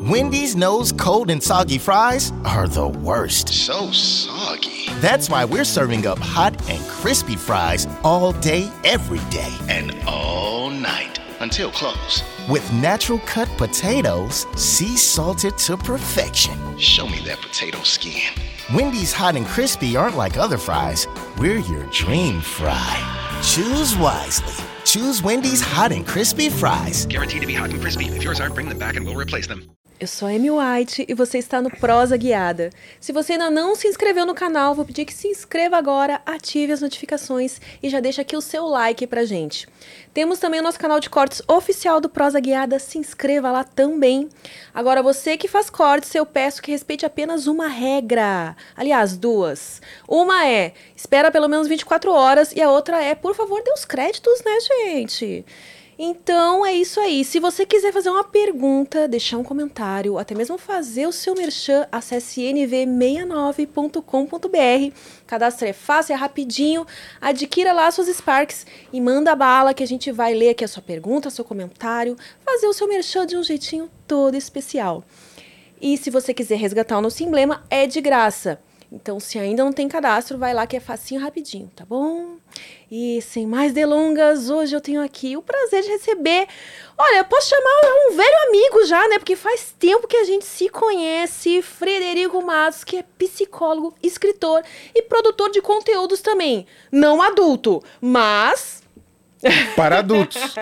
Wendy's knows cold and soggy fries are the worst. So soggy. That's why we're serving up hot and crispy fries all day, every day. And all night until close. With natural cut potatoes, sea salted to perfection. Show me that potato skin. Wendy's hot and crispy aren't like other fries. We're your dream fry. Choose wisely. Choose Wendy's hot and crispy fries. Guaranteed to be hot and crispy. If yours aren't, bring them back and we'll replace them. Eu sou a Amy White e você está no Prosa Guiada. Se você ainda não se inscreveu no canal, vou pedir que se inscreva agora, ative as notificações e já deixa aqui o seu like pra gente. Temos também o nosso canal de cortes oficial do Prosa Guiada, se inscreva lá também. Agora, você que faz cortes, eu peço que respeite apenas uma regra. Aliás, duas. Uma é, espera pelo menos 24 horas e a outra é, por favor, dê os créditos, né, gente? Então é isso aí. Se você quiser fazer uma pergunta, deixar um comentário, até mesmo fazer o seu merchan, acesse nv69.com.br. Cadastro é fácil, é rapidinho. Adquira lá suas Sparks e manda bala que a gente vai ler aqui a sua pergunta, seu comentário, fazer o seu merchan de um jeitinho todo especial. E se você quiser resgatar o nosso emblema, é de graça. Então, se ainda não tem cadastro, vai lá que é facinho rapidinho, tá bom? E sem mais delongas, hoje eu tenho aqui o prazer de receber. Olha, posso chamar um velho amigo já, né? Porque faz tempo que a gente se conhece. Frederico Matos, que é psicólogo, escritor e produtor de conteúdos também. Não adulto, mas para adultos.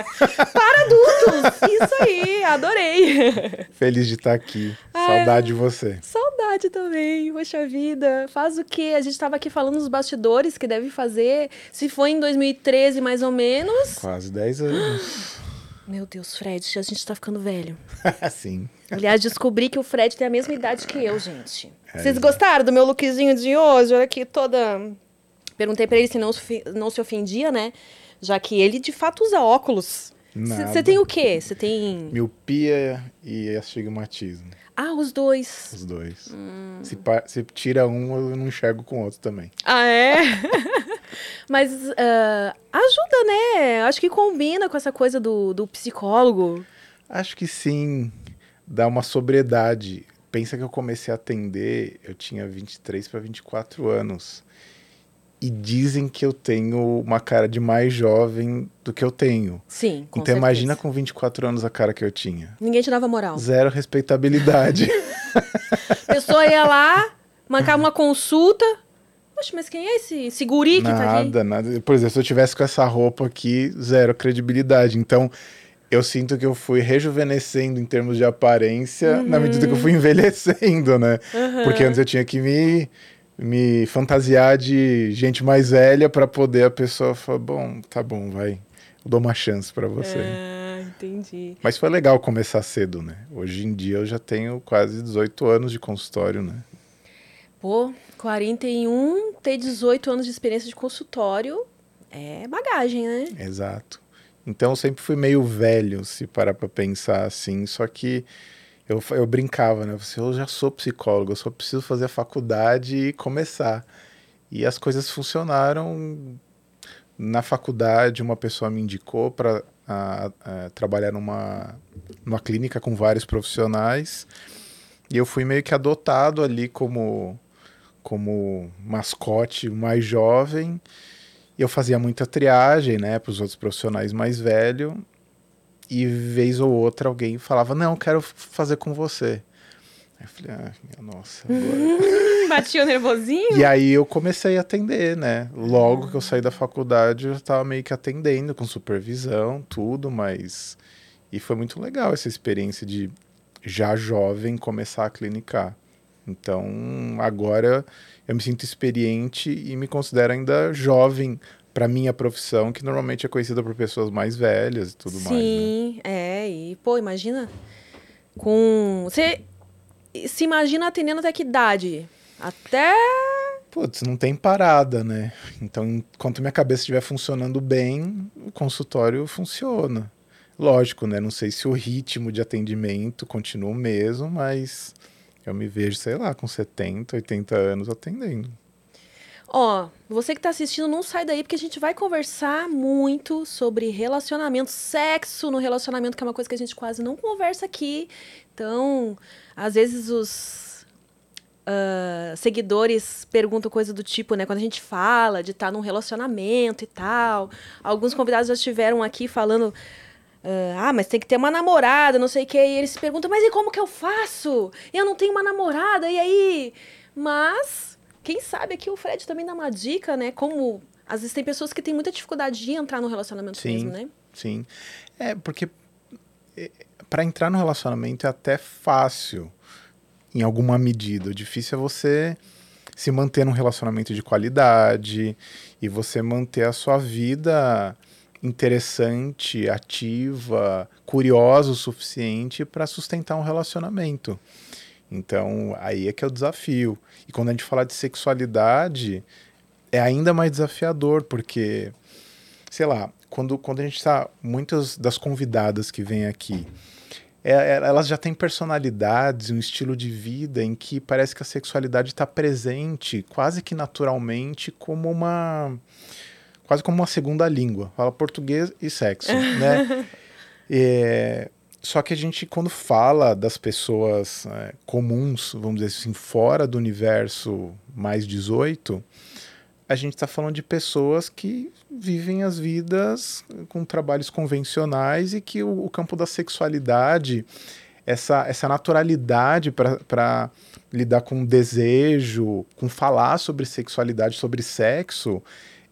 Para adultos! Isso aí, adorei. Feliz de estar aqui. Ai, Saudade de você. Saudade também, poxa vida. Faz o quê? A gente estava aqui falando nos bastidores que deve fazer. Se foi em 2013, mais ou menos. Quase 10 anos. Meu Deus, Fred, a gente tá ficando velho. Sim. Aliás, descobri que o Fred tem a mesma idade que eu, gente. É, Vocês gostaram do meu lookzinho de hoje? Olha aqui, toda. Perguntei pra ele se não, não se ofendia, né? Já que ele de fato usa óculos. Você tem o quê? Você tem. Miopia e astigmatismo. Ah, os dois. Os dois. Hum. Se, se, tira um, eu não enxergo com o outro também. Ah, é? Mas uh, ajuda, né? Acho que combina com essa coisa do, do psicólogo. Acho que sim. Dá uma sobriedade. Pensa que eu comecei a atender, eu tinha 23 para 24 anos e dizem que eu tenho uma cara de mais jovem do que eu tenho. Sim, com Então certeza. imagina com 24 anos a cara que eu tinha. Ninguém te dava moral. Zero respeitabilidade. a pessoa ia lá, marcava uma consulta. Poxa, mas quem é esse, esse guri que nada, tá aqui? Nada, nada. Por exemplo, se eu tivesse com essa roupa aqui, zero credibilidade. Então, eu sinto que eu fui rejuvenescendo em termos de aparência uhum. na medida que eu fui envelhecendo, né? Uhum. Porque antes eu tinha que me me fantasiar de gente mais velha para poder a pessoa falar, bom, tá bom, vai, eu dou uma chance para você. Ah, entendi. Mas foi legal começar cedo, né? Hoje em dia eu já tenho quase 18 anos de consultório, né? Pô, 41, ter 18 anos de experiência de consultório é bagagem, né? Exato. Então eu sempre fui meio velho, se parar para pensar assim, só que eu, eu brincava, né? Eu, eu já sou psicólogo, eu só preciso fazer a faculdade e começar. E as coisas funcionaram. Na faculdade, uma pessoa me indicou para trabalhar numa, numa clínica com vários profissionais. E eu fui meio que adotado ali como, como mascote mais jovem. E eu fazia muita triagem, né, para os outros profissionais mais velhos e vez ou outra alguém falava, não, quero fazer com você. Aí eu falei, ah, nossa, agora... Batia o nervosinho? E aí eu comecei a atender, né? Logo que eu saí da faculdade, eu já estava meio que atendendo, com supervisão, tudo, mas... E foi muito legal essa experiência de, já jovem, começar a clinicar. Então, agora eu me sinto experiente e me considero ainda jovem para minha profissão, que normalmente é conhecida por pessoas mais velhas e tudo Sim, mais. Sim, né? é. E, pô, imagina. Com. Você se imagina atendendo até que idade? Até. Putz, não tem parada, né? Então, enquanto minha cabeça estiver funcionando bem, o consultório funciona. Lógico, né? Não sei se o ritmo de atendimento continua o mesmo, mas eu me vejo, sei lá, com 70, 80 anos atendendo. Ó, você que tá assistindo, não sai daí, porque a gente vai conversar muito sobre relacionamento, sexo no relacionamento, que é uma coisa que a gente quase não conversa aqui. Então, às vezes os ah, seguidores perguntam coisa do tipo, né? Quando a gente fala de estar num relacionamento e tal. Alguns convidados já estiveram aqui falando. ah, mas tem que ter uma namorada, não sei o quê. E eles se perguntam, mas e como que eu faço? Eu não tenho uma namorada, e aí? Mas, quem sabe aqui o Fred também dá uma dica, né? Como. Às vezes tem pessoas que têm muita dificuldade de entrar no relacionamento Sim. mesmo, né? Sim. É, porque para entrar no relacionamento é até fácil, em alguma medida. O difícil é você se manter num relacionamento de qualidade e você manter a sua vida interessante, ativa, curiosa o suficiente para sustentar um relacionamento. Então, aí é que é o desafio. E quando a gente fala de sexualidade, é ainda mais desafiador, porque, sei lá, quando, quando a gente está. Muitas das convidadas que vêm aqui, é- é- elas já têm personalidades, um estilo de vida em que parece que a sexualidade está presente quase que naturalmente como uma. quase como uma segunda língua. Fala português e sexo, né? É, só que a gente, quando fala das pessoas é, comuns, vamos dizer assim, fora do universo mais 18, a gente está falando de pessoas que vivem as vidas com trabalhos convencionais e que o, o campo da sexualidade, essa, essa naturalidade para lidar com desejo, com falar sobre sexualidade, sobre sexo,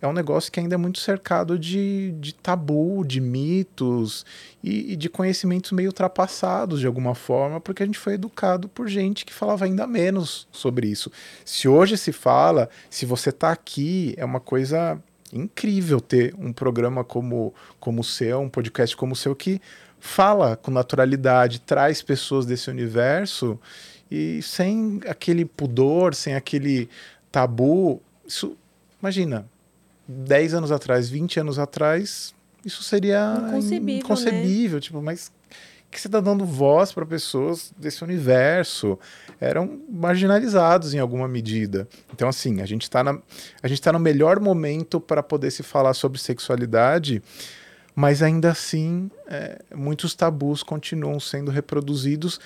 é um negócio que ainda é muito cercado de, de tabu, de mitos e, e de conhecimentos meio ultrapassados de alguma forma, porque a gente foi educado por gente que falava ainda menos sobre isso. Se hoje se fala, se você está aqui, é uma coisa incrível ter um programa como, como o seu, um podcast como o seu, que fala com naturalidade, traz pessoas desse universo e sem aquele pudor, sem aquele tabu. Isso, imagina, 10 anos atrás, 20 anos atrás, isso seria Inconcebível, inconcebível, tipo, mas que você está dando voz para pessoas desse universo eram marginalizados em alguma medida. Então, assim, a gente está tá no melhor momento para poder se falar sobre sexualidade, mas ainda assim é, muitos tabus continuam sendo reproduzidos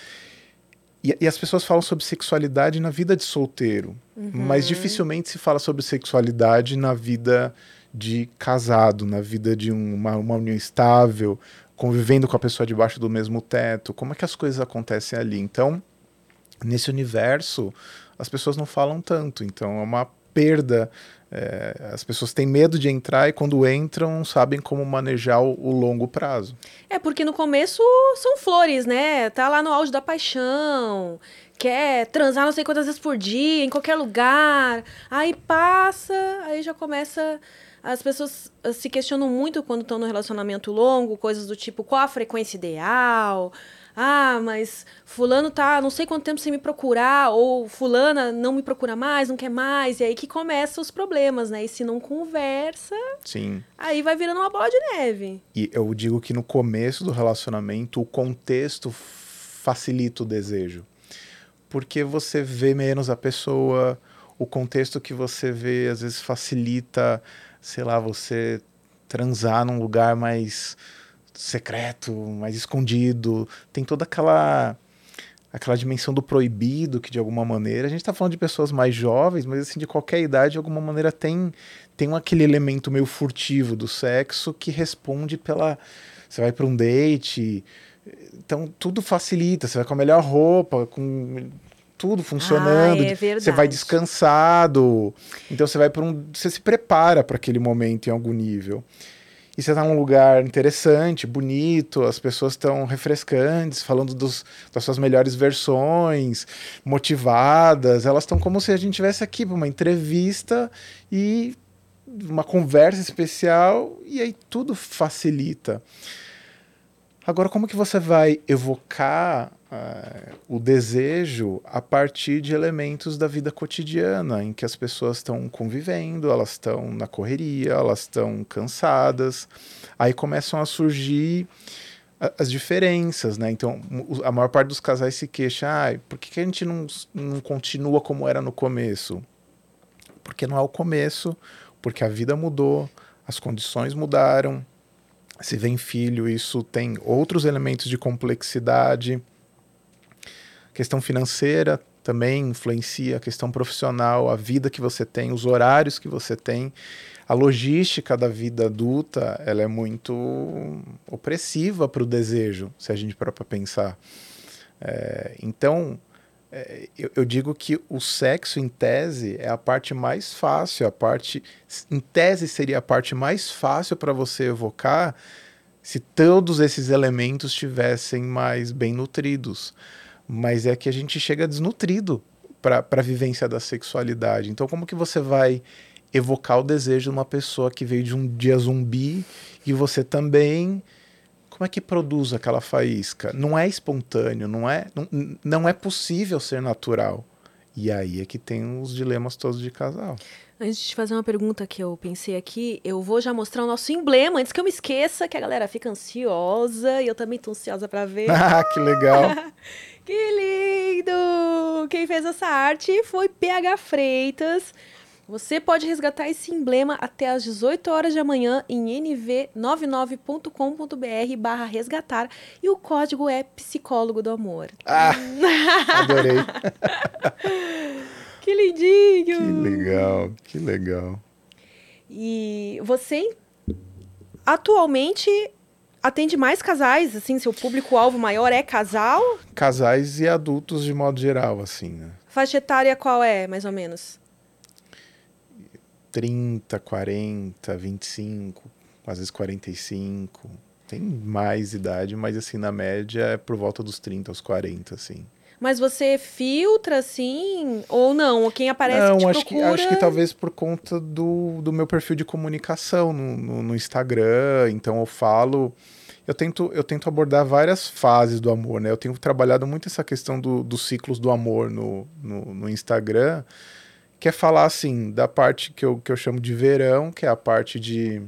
e, e as pessoas falam sobre sexualidade na vida de solteiro, mas dificilmente se fala sobre sexualidade na vida de casado, na vida de um- uma, uma união estável, convivendo com a pessoa debaixo do mesmo teto. Como é que as coisas acontecem ali? Então, nesse universo, as pessoas não falam tanto. Então, é uma perda. É, as pessoas têm medo de entrar e, quando entram, sabem como manejar o, o longo prazo. É, porque no começo são flores, né? Tá lá no auge da paixão, quer transar não sei quantas vezes por dia, em qualquer lugar. Aí passa, aí já começa. As pessoas ah, se questionam muito quando estão no relacionamento longo, coisas do tipo, qual a frequência ideal? Ah, mas fulano tá não sei quanto tempo sem me procurar, ou fulana não me procura mais, não quer mais, e aí que começam os problemas, né? E se não conversa, Sim. aí vai virando uma bola de neve. E eu digo que no começo do relacionamento, o contexto facilita o desejo. Porque você vê menos a pessoa, o contexto que você vê às vezes facilita, sei lá, você transar num lugar mais secreto, mais escondido. Tem toda aquela aquela dimensão do proibido que de alguma maneira a gente está falando de pessoas mais jovens, mas assim de qualquer idade de alguma maneira tem tem aquele elemento meio furtivo do sexo que responde pela você vai para um date, então tudo facilita, você vai com a melhor roupa, com tudo funcionando, é você vai verdade. descansado, então você vai para um, você se prepara para aquele momento em algum nível. E você está num lugar interessante, bonito, as pessoas estão refrescantes, falando dos, das suas melhores versões, motivadas. Elas estão como se a gente estivesse aqui para uma entrevista e uma conversa especial, e aí tudo facilita. Agora, como que você vai evocar eh, o desejo a partir de elementos da vida cotidiana, em que as pessoas estão convivendo, elas estão na correria, elas estão cansadas, aí começam a surgir as diferenças, né? Então, a maior parte dos casais se queixa, ah, por que, que a gente não, não continua como era no começo? Porque não é o começo, porque a vida mudou, as condições mudaram. Se vem filho, isso tem outros elementos de complexidade. Questão financeira também influencia, a questão profissional, a vida que você tem, os horários que você tem. A logística da vida adulta ela é muito opressiva para o desejo, se a gente para pensar. É, então, é, eu, eu, digo que o sexo, em tese, é a parte mais fácil, a parte. Em tese, seria a parte mais fácil para você evocar se todos esses elementos estivessem mais bem nutridos. Mas é que a gente chega desnutrido para a vivência da sexualidade. Então, como que você vai evocar o desejo de uma pessoa que veio de um dia zumbi e você também como é que produz aquela faísca? Não é espontâneo, não é, não, não é possível ser natural. E aí é que tem os dilemas todos de casal. Antes de te fazer uma pergunta que eu pensei aqui, eu vou já mostrar o nosso emblema, antes que eu me esqueça, que a galera fica ansiosa, e eu também tô ansiosa para ver. Ah, que legal! que lindo! Quem fez essa arte foi PH Freitas. Você pode resgatar esse emblema até às 18 horas de amanhã em nv99.com.br barra resgatar e o código é psicólogo do amor. Ah, adorei. que lindinho! Que legal, que legal. E você atualmente atende mais casais, assim, seu público-alvo maior é casal? Casais e adultos de modo geral, assim, né? Faixa etária qual é, mais ou menos? 30, 40, 25, às vezes 45. Tem mais idade, mas assim, na média é por volta dos 30 aos 40, assim. Mas você filtra, assim, ou não? Quem aparece não, acho procura... Que, acho que talvez por conta do, do meu perfil de comunicação no, no, no Instagram. Então eu falo... Eu tento, eu tento abordar várias fases do amor, né? Eu tenho trabalhado muito essa questão do, dos ciclos do amor no, no, no Instagram quer falar assim da parte que eu, que eu chamo de verão, que é a parte de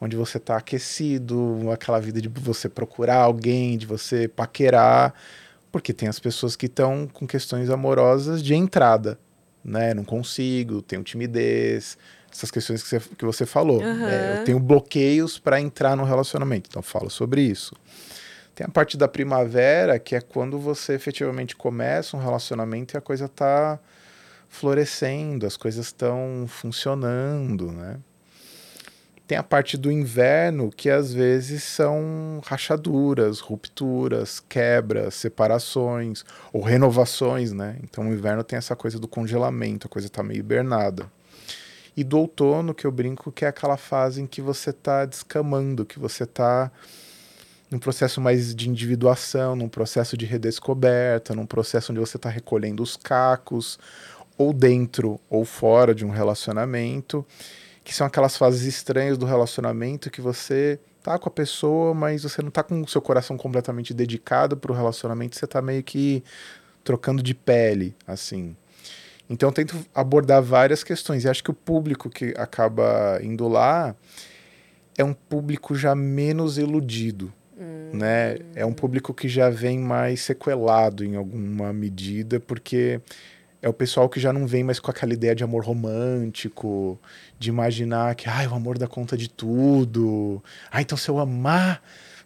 onde você está aquecido, aquela vida de você procurar alguém, de você paquerar, porque tem as pessoas que estão com questões amorosas de entrada, né? Não consigo, tenho timidez, essas questões que você, que você falou. Uhum. É, eu tenho bloqueios para entrar no relacionamento, então falo sobre isso. Tem a parte da primavera, que é quando você efetivamente começa um relacionamento e a coisa está florescendo, as coisas estão funcionando, né? Tem a parte do inverno que às vezes são rachaduras, rupturas, quebras, separações ou renovações, né? Então o inverno tem essa coisa do congelamento, a coisa está meio hibernada. E do outono, que eu brinco, que é aquela fase em que você está descamando, que você está num processo mais de individuação, num processo de redescoberta, num processo onde você está recolhendo os cacos, ou dentro ou fora de um relacionamento, que são aquelas fases estranhas do relacionamento que você tá com a pessoa, mas você não tá com o seu coração completamente dedicado para o relacionamento, você tá meio que trocando de pele, assim. Então eu tento abordar várias questões e acho que o público que acaba indo lá é um público já menos iludido, hum. né? É um público que já vem mais sequelado em alguma medida, porque é o pessoal que já não vem mais com aquela ideia de amor romântico, de imaginar que ah, o amor dá conta de tudo. Ah, então se eu amar,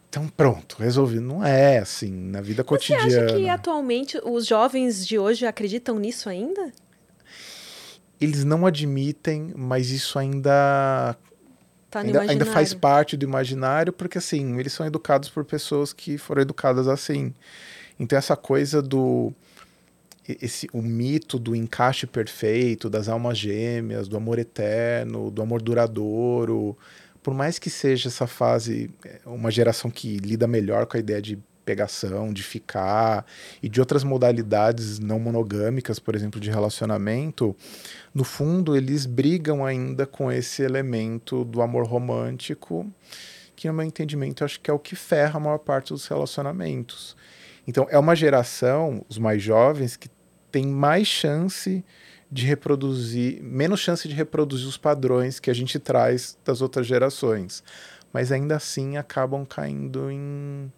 então pronto, resolvi. Não é assim, na vida cotidiana. Você acha que atualmente os jovens de hoje acreditam nisso ainda? Eles não admitem, mas isso ainda Tá ainda, ainda, faz parte do imaginário, porque assim, eles são educados por pessoas que foram educadas assim. Então essa coisa do esse o mito do encaixe perfeito, das almas gêmeas, do amor eterno, do amor duradouro, por mais que seja essa fase é, uma geração que lida melhor com a ideia de pegação, de ficar e de outras modalidades não monogâmicas, por exemplo, de relacionamento, no fundo eles brigam ainda com esse elemento do amor romântico, que no meu entendimento acho que é o que ferra a maior parte dos relacionamentos. Então, é uma geração, os mais jovens, que tem mais chance de reproduzir, menos chance de reproduzir os padrões que a gente traz das outras gerações. Mas ainda assim acabam caindo em,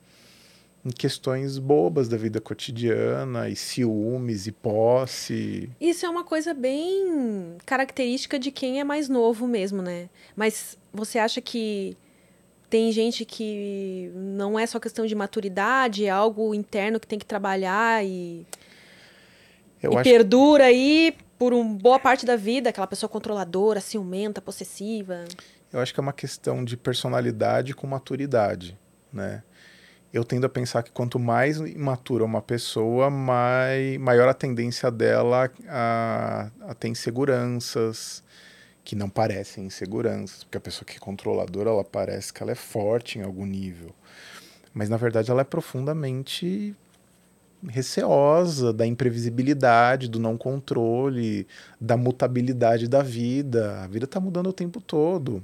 em questões bobas da vida cotidiana, e ciúmes, e posse. Isso é uma coisa bem característica de quem é mais novo mesmo, né? Mas você acha que tem gente que não é só questão de maturidade, é algo interno que tem que trabalhar e, Eu e acho perdura aí por uma boa parte da vida, aquela pessoa controladora, ciumenta, possessiva. Eu acho que é uma questão de personalidade com maturidade, né? Eu tendo a pensar que quanto mais imatura uma pessoa, mai, maior a tendência dela a, a ter inseguranças, que não parecem inseguranças, porque a pessoa que é controladora, ela parece que ela é forte em algum nível. Mas na verdade ela é profundamente receosa da imprevisibilidade, do não controle, da mutabilidade da vida. A vida está mudando o tempo todo.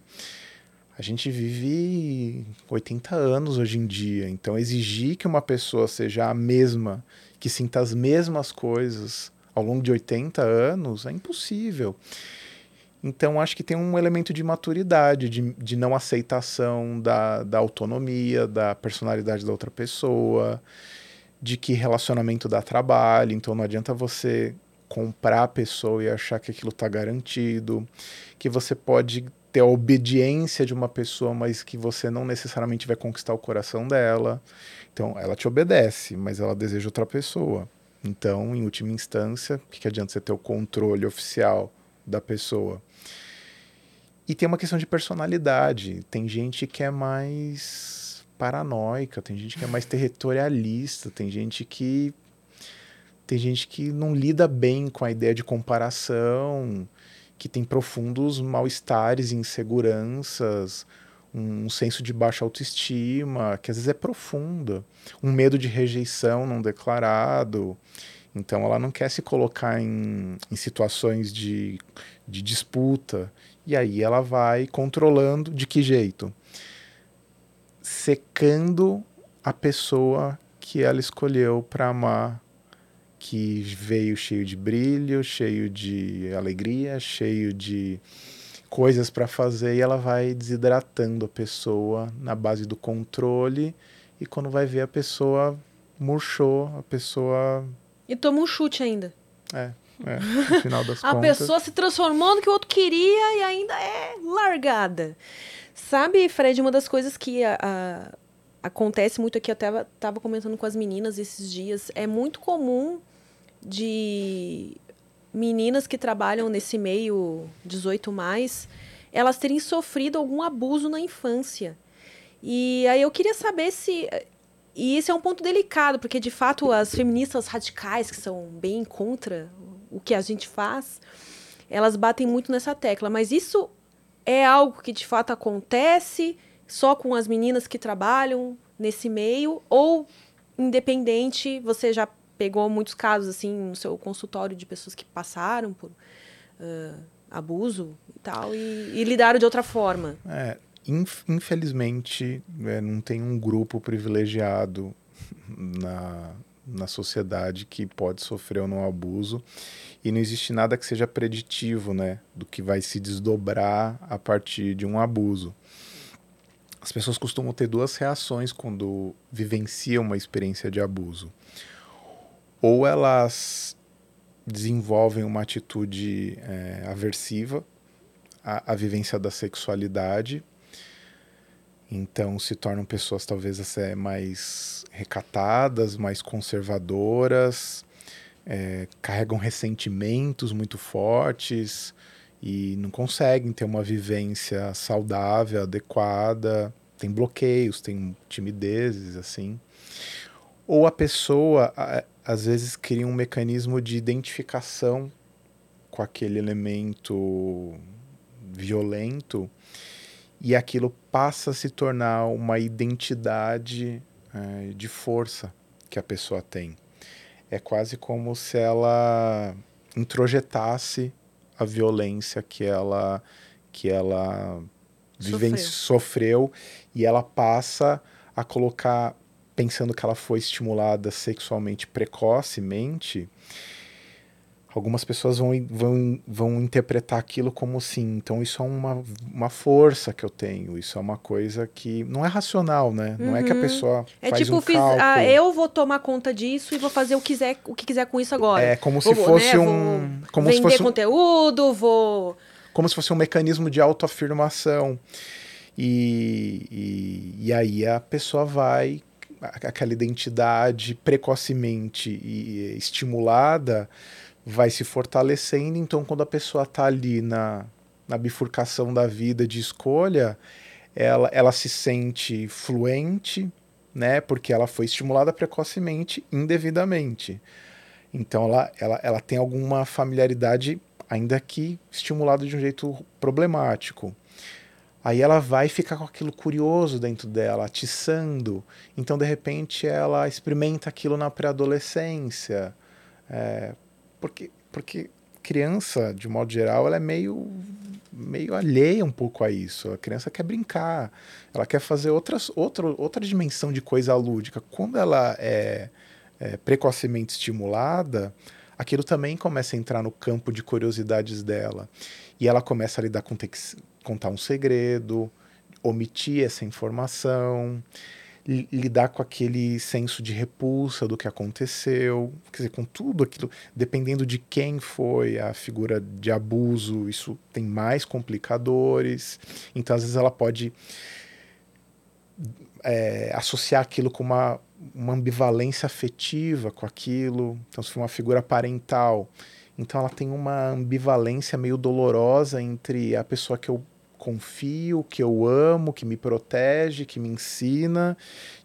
A gente vive 80 anos hoje em dia, então exigir que uma pessoa seja a mesma, que sinta as mesmas coisas ao longo de 80 anos é impossível. Então acho que tem um elemento de maturidade, de, de não aceitação da, da autonomia, da personalidade da outra pessoa, de que relacionamento dá trabalho, então não adianta você comprar a pessoa e achar que aquilo está garantido, que você pode ter a obediência de uma pessoa, mas que você não necessariamente vai conquistar o coração dela. Então ela te obedece, mas ela deseja outra pessoa. Então, em última instância, o que, que adianta você ter o controle oficial da pessoa? E tem uma questão de personalidade. Tem gente que é mais paranoica, tem gente que é mais territorialista, tem gente que tem gente que não lida bem com a ideia de comparação, que tem profundos mal-estares e inseguranças, um senso de baixa autoestima, que às vezes é profunda, um medo de rejeição não declarado. Então ela não quer se colocar em, em situações de, de disputa. E aí ela vai controlando de que jeito? Secando a pessoa que ela escolheu para amar, que veio cheio de brilho, cheio de alegria, cheio de coisas para fazer e ela vai desidratando a pessoa na base do controle e quando vai ver a pessoa murchou, a pessoa E toma um chute ainda. é, é no final das A contas. pessoa se transformou no que o outro queria e ainda é largada. Sabe, Fred, uma das coisas que a- a- acontece muito aqui, eu até estava comentando com as meninas esses dias, é muito comum de meninas que trabalham nesse meio 18 mais, elas terem sofrido algum abuso na infância. E aí eu queria saber se e esse é um ponto delicado, porque de fato as feministas radicais, que são bem contra o que a gente faz, elas batem muito nessa tecla. Mas isso é algo que de fato acontece só com as meninas que trabalham nesse meio? Ou, independente, você já pegou muitos casos assim no seu consultório de pessoas que passaram por ah, abuso e tal, e, e lidaram de outra forma? É, inf- infelizmente, é, não tem um grupo privilegiado na, na sociedade que pode sofrer ou não abuso. E não existe nada que seja preditivo, né, do que vai se desdobrar a partir de um abuso. As pessoas costumam ter duas reações quando vivenciam uma experiência de abuso. Ou elas desenvolvem uma atitude é, aversiva à, à vivência da sexualidade, então se tornam pessoas talvez até mais recatadas, mais conservadoras, é, carregam ressentimentos muito fortes e não conseguem ter uma vivência saudável, adequada, tem bloqueios, tem timidezes assim. Ou a pessoa às vezes cria um mecanismo de identificação com aquele elemento violento e aquilo passa a se tornar uma identidade eh, de força que a pessoa tem. É quase como se ela introjetasse a violência que ela que ela Sofreu. sofreu e ela passa a colocar pensando que ela foi estimulada sexualmente precocemente algumas pessoas vão, vão, vão interpretar aquilo como sim. Então, isso é uma, uma força que eu tenho. Isso é uma coisa que não é racional, né? Não é que a Uhum. pessoa É faz tipo, um fiz, cálculo. ah, eu vou tomar conta disso e vou fazer o, quiser, o que quiser com isso agora. É como Vou- se fosse né, um. Como vender se fosse um, conteúdo, vou. como se fosse um mecanismo de autoafirmação. E, e, e aí a pessoa vai, aquela identidade precocemente estimulada vai se fortalecendo. Então, quando a pessoa está ali na, na bifurcação da vida de escolha, ela, ela se sente fluente, né? Porque ela foi estimulada precocemente, indevidamente. Então ela, ela, ela tem alguma familiaridade, ainda que estimulada de um jeito problemático. Aí ela vai ficar com aquilo curioso dentro dela, atiçando. Então, de repente, ela experimenta aquilo na pré-adolescência. É, porque, porque criança, de modo geral, ela é meio, meio alheia um pouco a isso. A criança quer brincar, ela quer fazer outras, outra, outra dimensão de coisa lúdica. Quando ela é, é precocemente estimulada, aquilo também começa a entrar no campo de curiosidades dela. E ela começa a lidar com ter que contar um segredo, omitir essa informação, lidar com aquele senso de repulsa do que aconteceu, quer dizer, com tudo aquilo, dependendo de quem foi a figura de abuso, isso tem mais complicadores. Então, às vezes, ela pode é, associar aquilo com uma, uma ambivalência afetiva com aquilo. Então, se for uma figura parental, então ela tem uma ambivalência meio dolorosa entre a pessoa que eu confio, que eu amo, que me protege, que me ensina,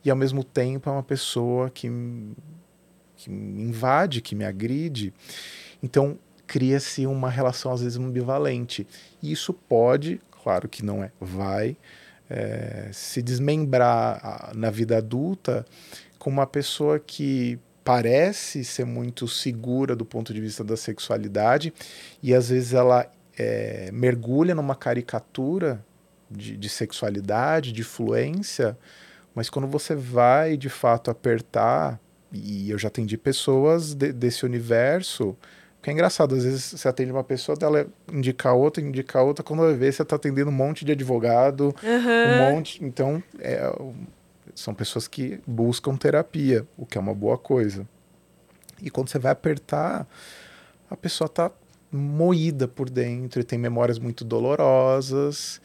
e ao mesmo tempo é uma pessoa que, que me invade, que me agride. Então cria-se uma relação às vezes ambivalente. E isso pode, claro que não é, vai eh, se desmembrar na vida adulta com uma pessoa que parece ser muito segura do ponto de vista da sexualidade e às vezes ela eh, mergulha numa caricatura de, de sexualidade, de fluência, mas quando você vai de fato apertar, e eu já atendi pessoas de- desse universo, que é engraçado, às vezes você atende uma pessoa, ela indica outra, indica outra, quando vai ver, você está atendendo um monte de advogado, um monte. Então, é, são pessoas que buscam terapia, o que é uma boa coisa. E quando você vai apertar, a pessoa está moída por dentro e tem memórias muito dolorosas.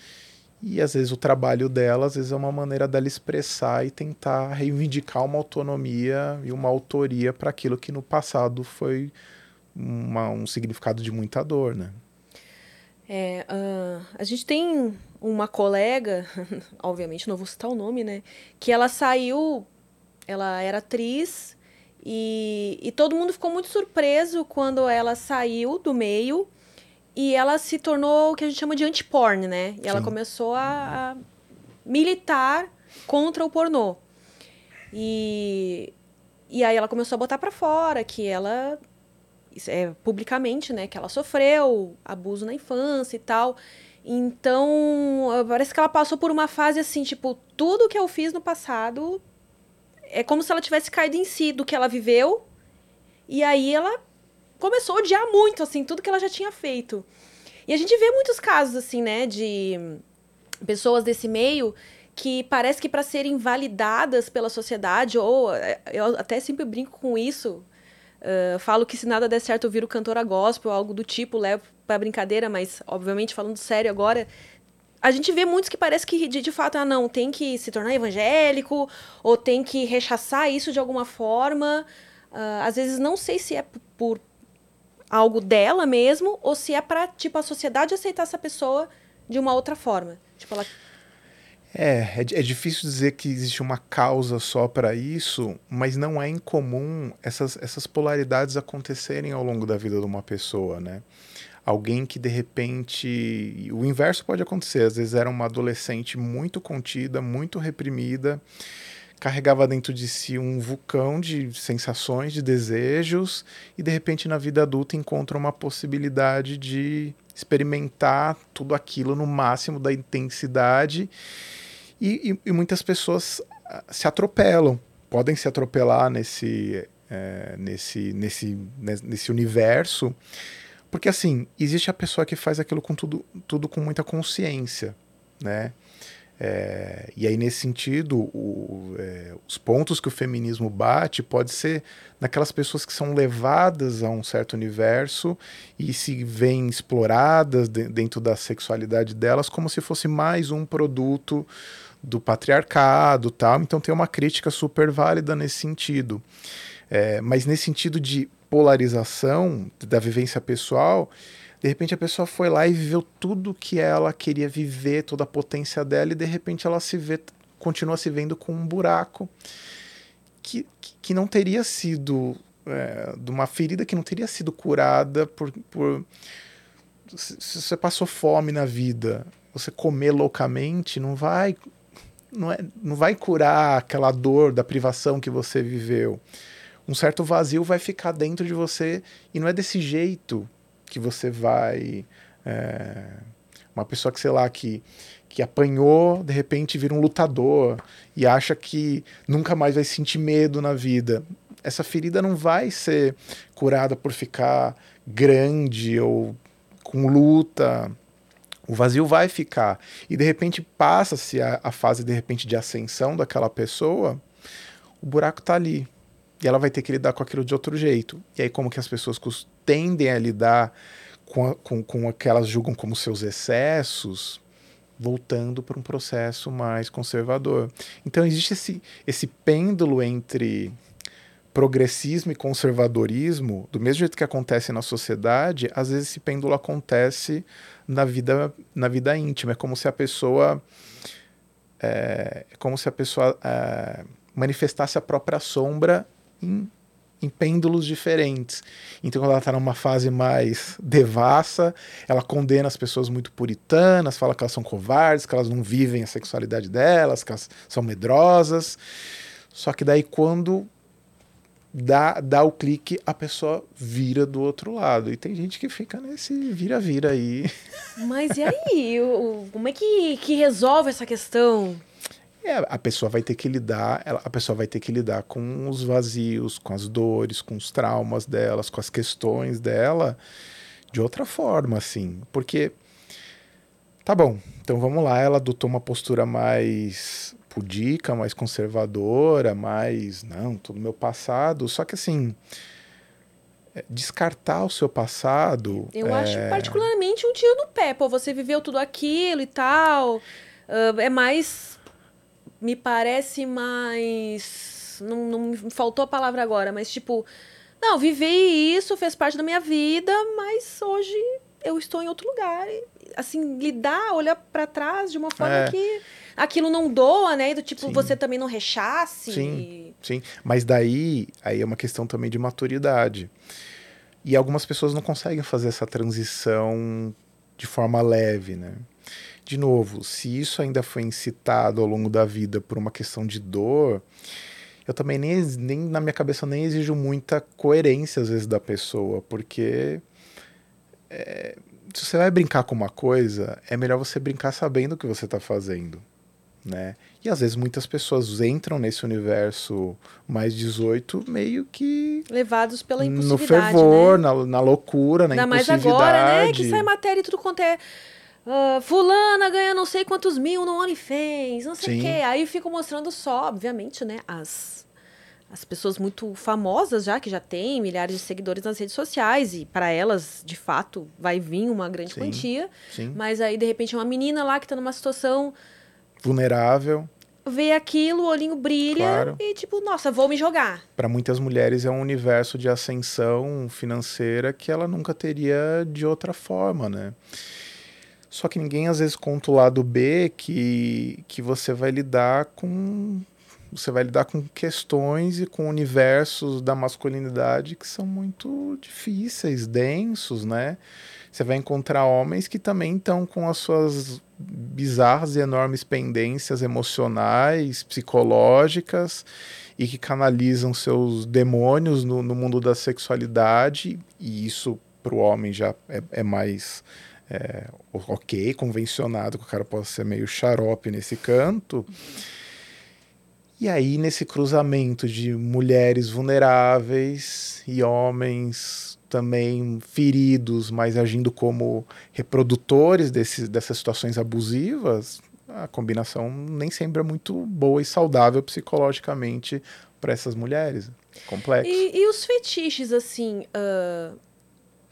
E às vezes o trabalho dela, às vezes é uma maneira dela expressar e tentar reivindicar uma autonomia e uma autoria para aquilo que no passado foi uma- um significado de muita dor, né? É, ah, a gente tem uma colega, obviamente não vou citar o nome, né? Que ela saiu, ela era atriz e, e todo mundo ficou muito surpreso quando ela saiu do meio e ela se tornou o que a gente chama de anti-porn, né? E ela Sim. começou a, a militar contra o pornô. E, e aí ela começou a botar pra fora que ela é, publicamente, né, que ela sofreu abuso na infância e tal. Então, parece que ela passou por uma fase assim, tipo, tudo que eu fiz no passado é como se ela tivesse caído em si do que ela viveu. E aí ela começou a odiar muito, assim, tudo que ela já tinha feito. E a gente vê muitos casos, assim, né, de pessoas desse meio que parece que para serem validadas pela sociedade, ou eh, eu até sempre brinco com isso, Uh, falo que se nada der certo eu viro cantora gospel, algo do tipo, levo pra brincadeira, mas obviamente falando sério agora, a gente vê muitos que parece que de, de fato, ah não, tem que se tornar evangélico, ou tem que rechaçar isso de alguma forma. Uh, às vezes não sei se é por algo dela mesmo, ou se é pra, tipo, a sociedade aceitar essa pessoa de uma outra forma. Tipo, ela É, é, é difícil dizer que existe uma causa só para isso, mas não é incomum essas, essas polaridades acontecerem ao longo da vida de uma pessoa, né? Alguém que de repente. O inverso pode acontecer, às vezes era uma adolescente muito contida, muito reprimida, carregava dentro de si um vulcão de sensações, de desejos, e de repente na vida adulta encontra uma possibilidade de experimentar tudo aquilo no máximo da intensidade e, e- e muitas pessoas ah, se atropelam, podem se atropelar nesse, é, nesse, nesse, nesse universo. Porque, assim, existe a pessoa que faz aquilo com tudo, tudo com muita consciência, né? É, e aí, nesse sentido, o, é, os pontos que o feminismo bate pode ser naquelas pessoas que são levadas a um certo universo e se veem exploradas de, dentro da sexualidade delas como se fosse mais um produto do patriarcado tal. Então tem uma crítica super válida nesse sentido. É, mas nesse sentido de polarização da vivência pessoal, de repente a pessoa foi lá e viveu tudo que ela queria viver, toda a potência dela, e de repente ela se vê, continua se vendo com um buraco que, que não teria sido. É, de uma ferida que não teria sido curada por, por. Se você passou fome na vida, você comer loucamente não vai. Não, é, não vai curar aquela dor da privação que você viveu. Um certo vazio vai ficar dentro de você e não é desse jeito que você vai. É, uma pessoa que, sei lá, que, que apanhou, de repente vira um lutador e acha que nunca mais vai sentir medo na vida. Essa ferida não vai ser curada por ficar grande ou com luta. O vazio vai ficar. E de repente passa-se a, a, fase de repente de ascensão daquela pessoa, o buraco está ali. E ela vai ter que lidar com aquilo de outro jeito. E aí, como que as pessoas tendem a lidar com, a, com, com o que elas julgam como seus excessos, voltando para um processo mais conservador. Então, existe esse, esse pêndulo entre progressismo e conservadorismo, do mesmo jeito que acontece na sociedade, às vezes esse pêndulo acontece na vida, na vida íntima. É como se a pessoa. É, é como se a pessoa é, manifestasse a própria sombra em, em pêndulos diferentes. Então, quando ela está numa fase mais devassa, ela condena as pessoas muito puritanas, fala que elas são covardes, que elas não vivem a sexualidade delas, que elas são medrosas. Só que daí, quando dá, dá o clique, a pessoa vira do outro lado. E tem gente que fica nesse vira-vira aí. Mas e aí? como é que, que resolve essa questão? É, a pessoa vai ter que lidar, ela, a pessoa vai ter que lidar com os vazios, com as dores, com os traumas delas, com as questões dela de outra forma, assim. Porque tá bom, então vamos lá, ela adotou uma postura mais pudica, mais conservadora, mais não, todo meu passado, só que assim, é, descartar o seu passado. Eu é... acho particularmente um tiro no pé, pô, você viveu tudo aquilo e tal. Uh, é mais me parece mais. Não, não me faltou a palavra agora, mas tipo. Não, vivi isso, fez parte da minha vida, mas hoje eu estou em outro lugar. E, assim, lidar, olhar para trás de uma forma é. que aquilo não doa, né? Do tipo, sim. você também não rechace. Sim, sim. Mas daí, aí é uma questão também de maturidade. E algumas pessoas não conseguem fazer essa transição de forma leve, né? De novo, se isso ainda foi incitado ao longo da vida por uma questão de dor, eu também nem, nem na minha cabeça nem exijo muita coerência às vezes da pessoa, porque é, se você vai brincar com uma coisa, é melhor você brincar sabendo o que você está fazendo, né? E às vezes muitas pessoas entram nesse universo mais 18 meio que levados pela impulsividade, no fervor, né? na, na loucura, na Ainda impulsividade. mais agora, né? Que sai matéria e tudo quanto é Uh, fulana ganha não sei quantos mil no OnlyFans, não sei o quê. Aí fico mostrando só, obviamente, né, as, as pessoas muito famosas já, que já têm milhares de seguidores nas redes sociais, e para elas, de fato, vai vir uma grande Sim. quantia. Sim. Mas aí, de repente, uma menina lá que tá numa situação... Vulnerável. Vê aquilo, o olhinho brilha claro. e tipo, nossa, vou me jogar. Para muitas mulheres é um universo de ascensão financeira que ela nunca teria de outra forma, né? Só que ninguém às vezes conta o lado B que, que você vai lidar com você vai lidar com questões e com universos da masculinidade que são muito difíceis, densos, né? Você vai encontrar homens que também estão com as suas bizarras e enormes pendências emocionais, psicológicas e que canalizam seus demônios no, no mundo da sexualidade, e isso para o homem já é, é mais é, ok, convencionado, que o cara possa ser meio xarope nesse canto. E aí, nesse cruzamento de mulheres vulneráveis e homens também feridos, mas agindo como reprodutores dessas situações abusivas, a combinação nem sempre é muito boa e saudável psicologicamente para essas mulheres. Complexo. E, e os fetiches, assim, uh,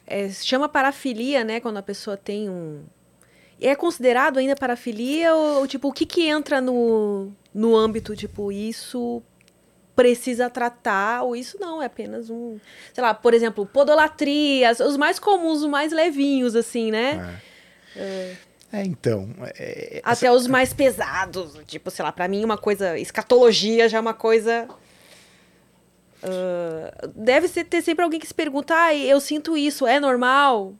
é, chama parafilia, né? Quando a pessoa tem um. É considerado ainda parafilia ou, tipo, o que que entra no, no âmbito, tipo, isso precisa tratar, ou isso não, é apenas um, sei lá, por exemplo, podolatria, os mais comuns, os mais levinhos, assim, né? É. É, então. É, Até essa... os mais pesados. Tipo, sei lá, pra mim, uma coisa. Escatologia já é uma coisa. Uh, deve ser, ter sempre alguém que se pergunta: ah, eu sinto isso, é normal?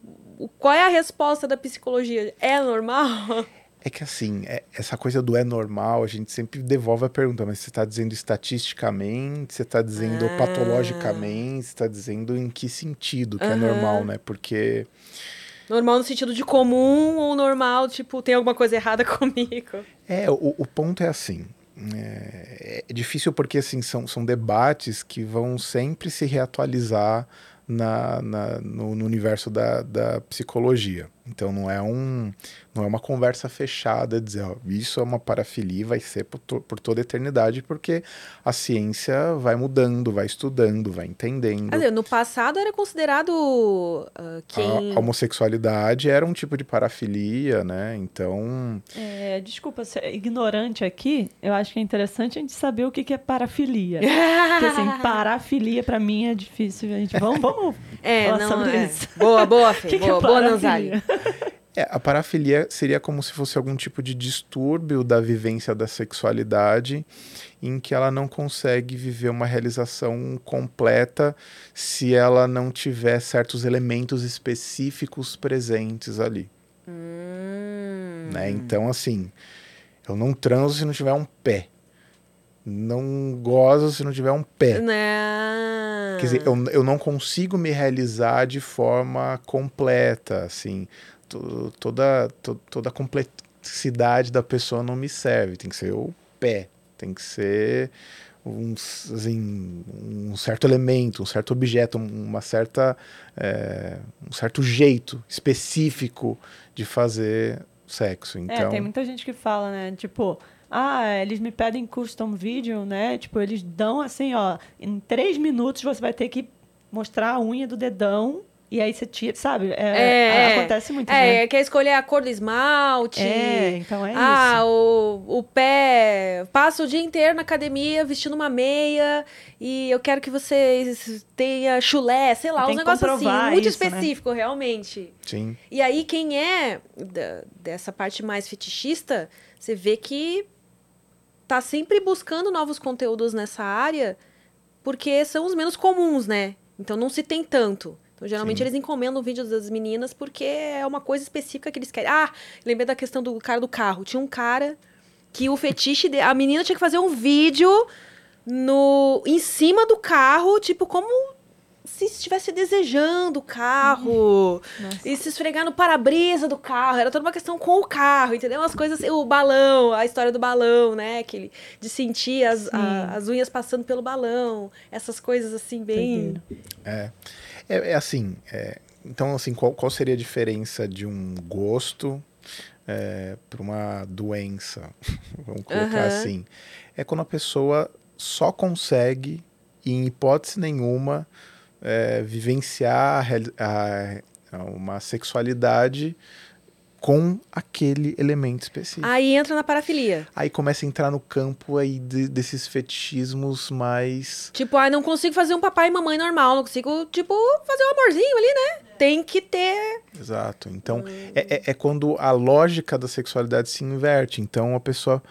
Qual é a resposta da psicologia? É normal? É que assim, é, essa coisa do é normal, a gente sempre devolve a pergunta, mas você está dizendo estatisticamente, você está dizendo ah. patologicamente, você está dizendo em que sentido que uhum. é normal, né? Porque. Normal no sentido de comum ou normal, tipo, tem alguma coisa errada comigo? É, o, o ponto é assim. É, é difícil porque assim, são, são debates que vão sempre se reatualizar na, na no, no, universo da, da psicologia. Então não é, um, não é uma conversa fechada dizer ó, isso é uma parafilia vai ser por, to, por, toda a eternidade, porque a ciência vai mudando, vai estudando, vai entendendo. Dizer, no passado era considerado uh, quem... A homossexualidade era um tipo de parafilia, né? Então... É, desculpa, ser ignorante aqui, eu acho que é interessante a gente saber o que, que é parafilia. porque assim, parafilia para mim é difícil. A gente, vamos, vamos é, falar não, sobre é. isso. Boa, boa, Fê. que boa, que é boa, Nanzali. É, a parafilia seria como se fosse algum tipo de distúrbio da vivência da sexualidade em que ela não consegue viver uma realização completa se ela não tiver certos elementos específicos presentes ali. Hum. Né? Então, assim, eu não transo se não tiver um pé. Não gozo se não tiver um pé. Não. Quer dizer, eu, eu não consigo me realizar de forma completa, assim toda, to, toda a complexidade da pessoa não me serve. Tem que ser o pé, tem que ser um, assim, um certo elemento, um certo objeto, uma certa, é, um certo jeito específico de fazer sexo. Então... É, tem muita gente que fala, né? Tipo, ah, eles me pedem custom video, né? Tipo, eles dão assim, ó, em três minutos você vai ter que mostrar a unha do dedão e aí você tira, sabe? É, é, acontece muito. É, né? quer escolher a cor do esmalte. É, então é ah, isso. Ah, o, o pé. Passa o dia inteiro na academia vestindo uma meia e eu quero que você tenha chulé, sei lá, um negócio assim, muito isso, né? específico, né? realmente. Sim. E aí, quem é da, dessa parte mais fetichista, você vê que tá sempre buscando novos conteúdos nessa área, porque são os menos comuns, né? Então não se tem tanto. Então, geralmente, Sim. eles encomendam vídeos das meninas porque é uma coisa específica que eles querem. Ah, lembrei da questão do cara do carro. Tinha um cara que o fetiche... De... A menina tinha que fazer um vídeo no em cima do carro, tipo, como se estivesse desejando o carro Nossa. e se esfregar no para-brisa do carro. Era toda uma questão com o carro, entendeu? As coisas, o balão, a história do balão, né? Que de sentir as, a, as unhas passando pelo balão, essas coisas assim, bem. É. É, é assim, é, então assim, qual, qual seria a diferença de um gosto é, para uma doença? Vamos colocar uhum. assim. É quando a pessoa só consegue, em hipótese nenhuma, é, vivenciar a, a, uma sexualidade com aquele elemento específico. Aí entra na parafilia. Aí começa a entrar no campo aí de, desses fetichismos mais. Tipo, ah, não consigo fazer um papai e mamãe normal, não consigo, tipo, fazer um amorzinho ali, né? Tem que ter. Exato. Então, hum. é, é, é quando a lógica da sexualidade se inverte. Então, a pessoa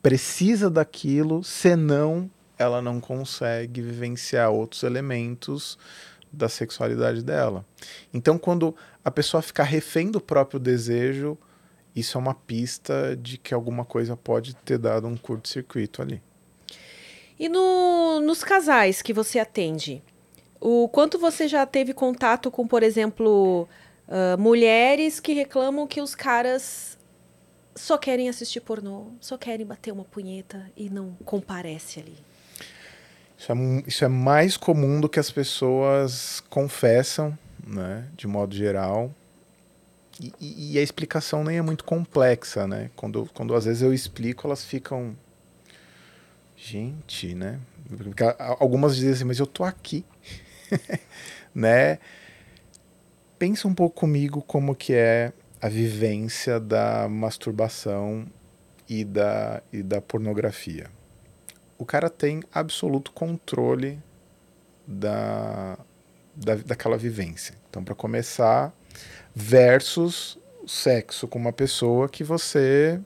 precisa daquilo, senão ela não consegue vivenciar outros elementos da sexualidade dela. Então, quando a pessoa ficar refém do próprio desejo, isso é uma pista de que alguma coisa pode ter dado um curto-circuito ali. E no, nos casais que você atende, o quanto você já teve contato com, por exemplo, uh, mulheres que reclamam que os caras só querem assistir pornô, só querem bater uma punheta e não comparece ali. Isso é, isso é mais comum do que as pessoas confessam, né? De modo geral. E, e- e a explicação nem é muito complexa, né? Quando, quando às vezes eu explico, elas ficam. Gente, né? Porque algumas dizem assim, mas eu tô aqui. né? Pensa um pouco comigo como que é a vivência da masturbação e da, e da pornografia o cara tem absoluto controle da, da, daquela vivência. Então, para começar, versus sexo com uma pessoa que você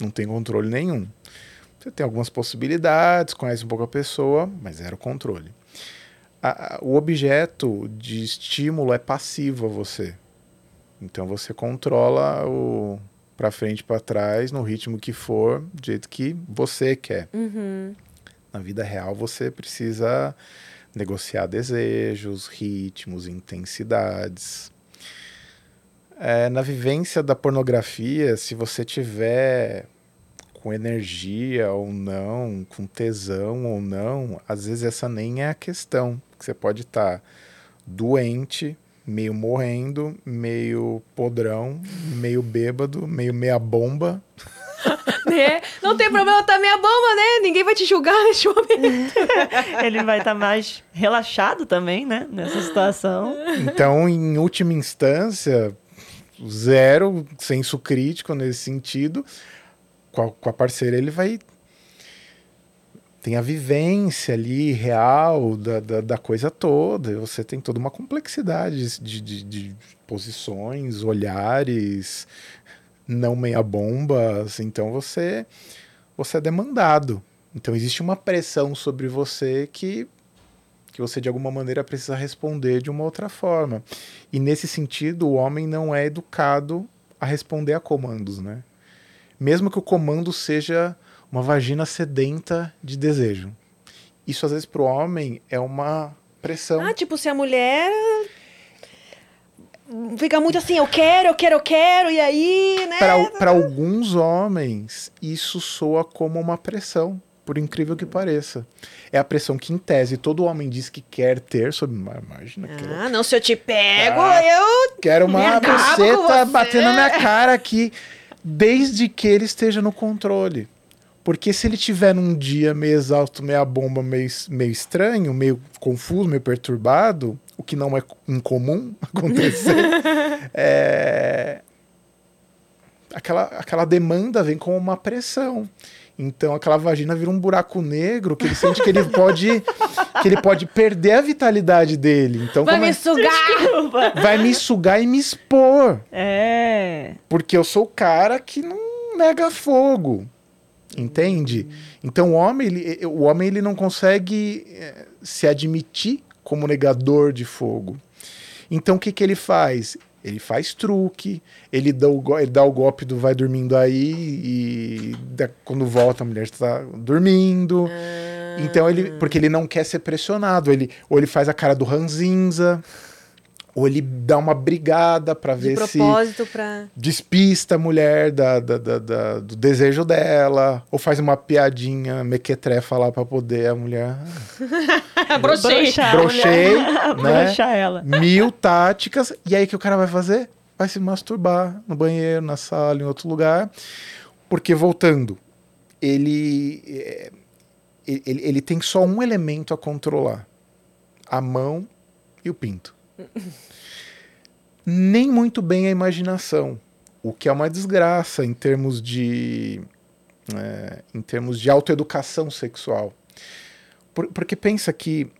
não tem controle nenhum. Você tem algumas possibilidades, conhece um pouco a pessoa, mas zero controle. A- a- o objeto de estímulo é passivo a você. Então você controla o para frente para trás no ritmo que for, do jeito que você quer. Na vida real você precisa negociar desejos, ritmos, intensidades. É, na vivência da pornografia, se você tiver com energia ou não, com tesão ou não, às vezes essa nem é a questão. Você pode estar doente, meio morrendo, meio podrão, meio bêbado, meio meia bomba. né? Não tem problema, tá meia bomba, né? Ninguém vai te julgar neste momento. Ele vai estar mais relaxado também, né? Nessa situação. Então, em última instância, zero senso crítico nesse sentido. Com a, com a parceira, ele vai. Tem a vivência ali real da, da, da coisa toda. e Você tem toda uma complexidade de, de, de posições, olhares, não meia bombas. Então você, você é demandado. Então existe uma pressão sobre você que que você de alguma maneira precisa responder de uma outra forma. E nesse sentido, o homem não é educado a responder a comandos, né? Mesmo que o comando seja uma vagina sedenta de desejo. Isso às vezes para o homem é uma pressão. Ah, tipo, se a mulher fica muito assim, eu quero, eu quero, eu quero, e aí, né? Para alguns homens, isso soa como uma pressão, por incrível que pareça. É a pressão que, em tese, todo homem diz que quer ter sobre. Imagina, quero Ah, não, se eu te pego, Ah. eu. Quero uma buceta você. batendo na minha cara aqui, desde que ele esteja no controle. Porque se ele tiver num dia meio exausto, meia bomba, meio, meio estranho, meio confuso, meio perturbado, o que não é incomum acontecer, é, aquela, aquela demanda vem com uma pressão. Então aquela vagina vira um buraco negro que ele sente que ele pode que ele pode perder a vitalidade dele. Então Vai como é- me sugar! Desculpa. vai me sugar e me expor. É. Porque eu sou o cara que não nega fogo. Entende? Então o homem, ele, o homem ele não consegue eh, se admitir como negador de fogo. Então o que, que ele faz? Ele faz truque, ele dá, o, ele dá o golpe do vai dormindo aí e da- quando volta a mulher está dormindo. Então ele, porque ele não quer ser pressionado, ele ou ele faz a cara do ranzinza, ou ele dá uma brigada para ver se propósito pra. despista a mulher da, da- da- da- do desejo dela, ou faz uma piadinha mequetrefa lá pra poder a mulher. Brochei. Brochei, né? Broxar ela. Mil táticas, e aí o que o cara vai fazer? Vai se masturbar no banheiro, na sala, em outro lugar. Porque, voltando, ele, é, ele, ele tem só um elemento a controlar: a mão e o pinto. Nem muito bem a imaginação, o que é uma desgraça em termos de, é, em termos de autoeducação sexual. Por- porque pensa que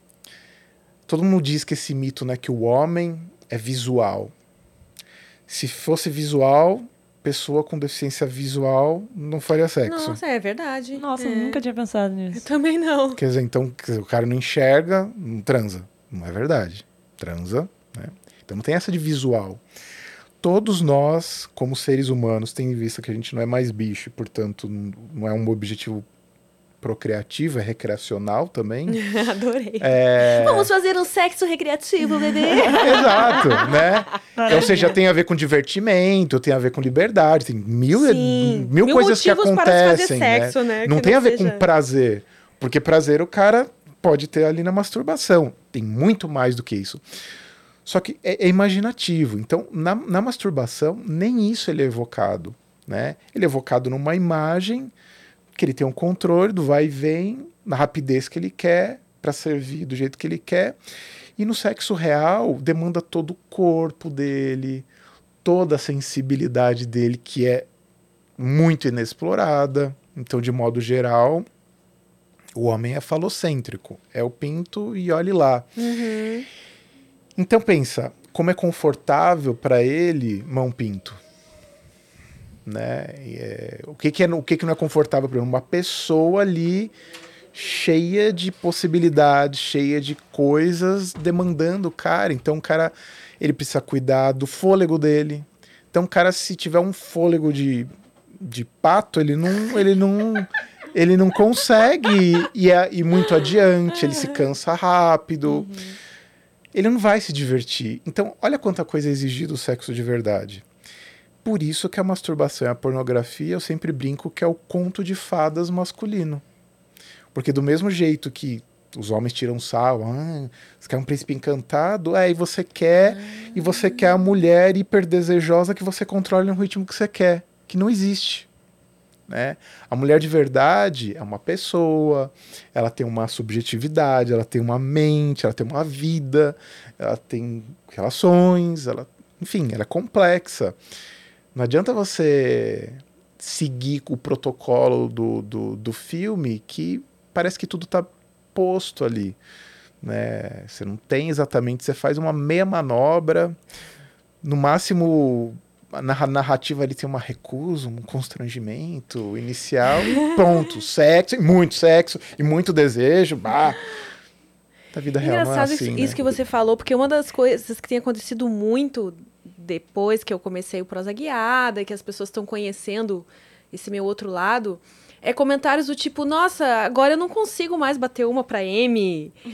todo mundo diz que esse mito, né, que o homem é visual. Se fosse visual, pessoa com deficiência visual não faria sexo. Nossa, é verdade. Nossa, é. eu nunca tinha pensado Eu nisso. também não. Quer dizer, então quer dizer, o cara não enxerga, não transa. Não é verdade. Transa, né? Então não tem essa de visual. Todos nós, como seres humanos, tendo em vista que a gente não é mais bicho, e, portanto, não é um objetivo procreativo, é recreacional também. Adorei. É, Vamos fazer um sexo recreativo, bebê. Exato, né? Ou seja, tem a ver com divertimento, tem a ver com liberdade, tem mil, Sim, mil, mil coisas que motivos para se fazer acontecem, sexo, né? né? Não Que tem não a ver seja- com prazer, porque prazer o cara pode ter ali na masturbação. Tem muito mais do que isso. Só que é, é imaginativo. Então, na, na masturbação, nem isso ele é evocado, né? Ele é evocado numa imagem que ele tem um controle do vai e vem, na rapidez que ele quer, para servir do jeito que ele quer. E no sexo real, demanda todo o corpo dele, toda a sensibilidade dele, que é muito inexplorada. Então, de modo geral, o homem é falocêntrico. É o pinto e olhe lá. Então pensa, como é confortável para ele mão pinto, né? É, o que que é, o que que não é confortável para uma pessoa ali cheia de possibilidades, cheia de coisas demandando o cara. Então o cara ele precisa cuidar do fôlego dele. Então o cara se tiver um fôlego de, de pato, ele não ele não ele não consegue ir, ir muito adiante, ele se cansa rápido ele não vai se divertir. Então, olha quanta coisa é exigida do sexo de verdade. Por isso que a masturbação e a pornografia, eu sempre brinco que é o conto de fadas masculino. Porque do mesmo jeito que os homens tiram sal, ah, você quer um príncipe encantado, é, e você quer, e você quer a mulher hiper desejosa que você controle no ritmo que você quer, que não existe. Né? A mulher de verdade é uma pessoa, ela tem uma subjetividade, ela tem uma mente, ela tem uma vida, ela tem relações, ela, enfim, ela é complexa. Não adianta você seguir o protocolo do, do, do filme que parece que tudo está posto ali. Né? Você não tem exatamente, você faz uma meia manobra, no máximo a narra- narrativa ali tem uma recusa, um constrangimento inicial e pronto, sexo, e muito sexo, e muito desejo, bah. Da vida real não é Engraçado assim, isso, né? isso que você falou, porque uma das coisas que tem acontecido muito depois que eu comecei o Prosa Guiada, que as pessoas estão conhecendo esse meu outro lado, é comentários do tipo, nossa, agora eu não consigo mais bater uma pra M.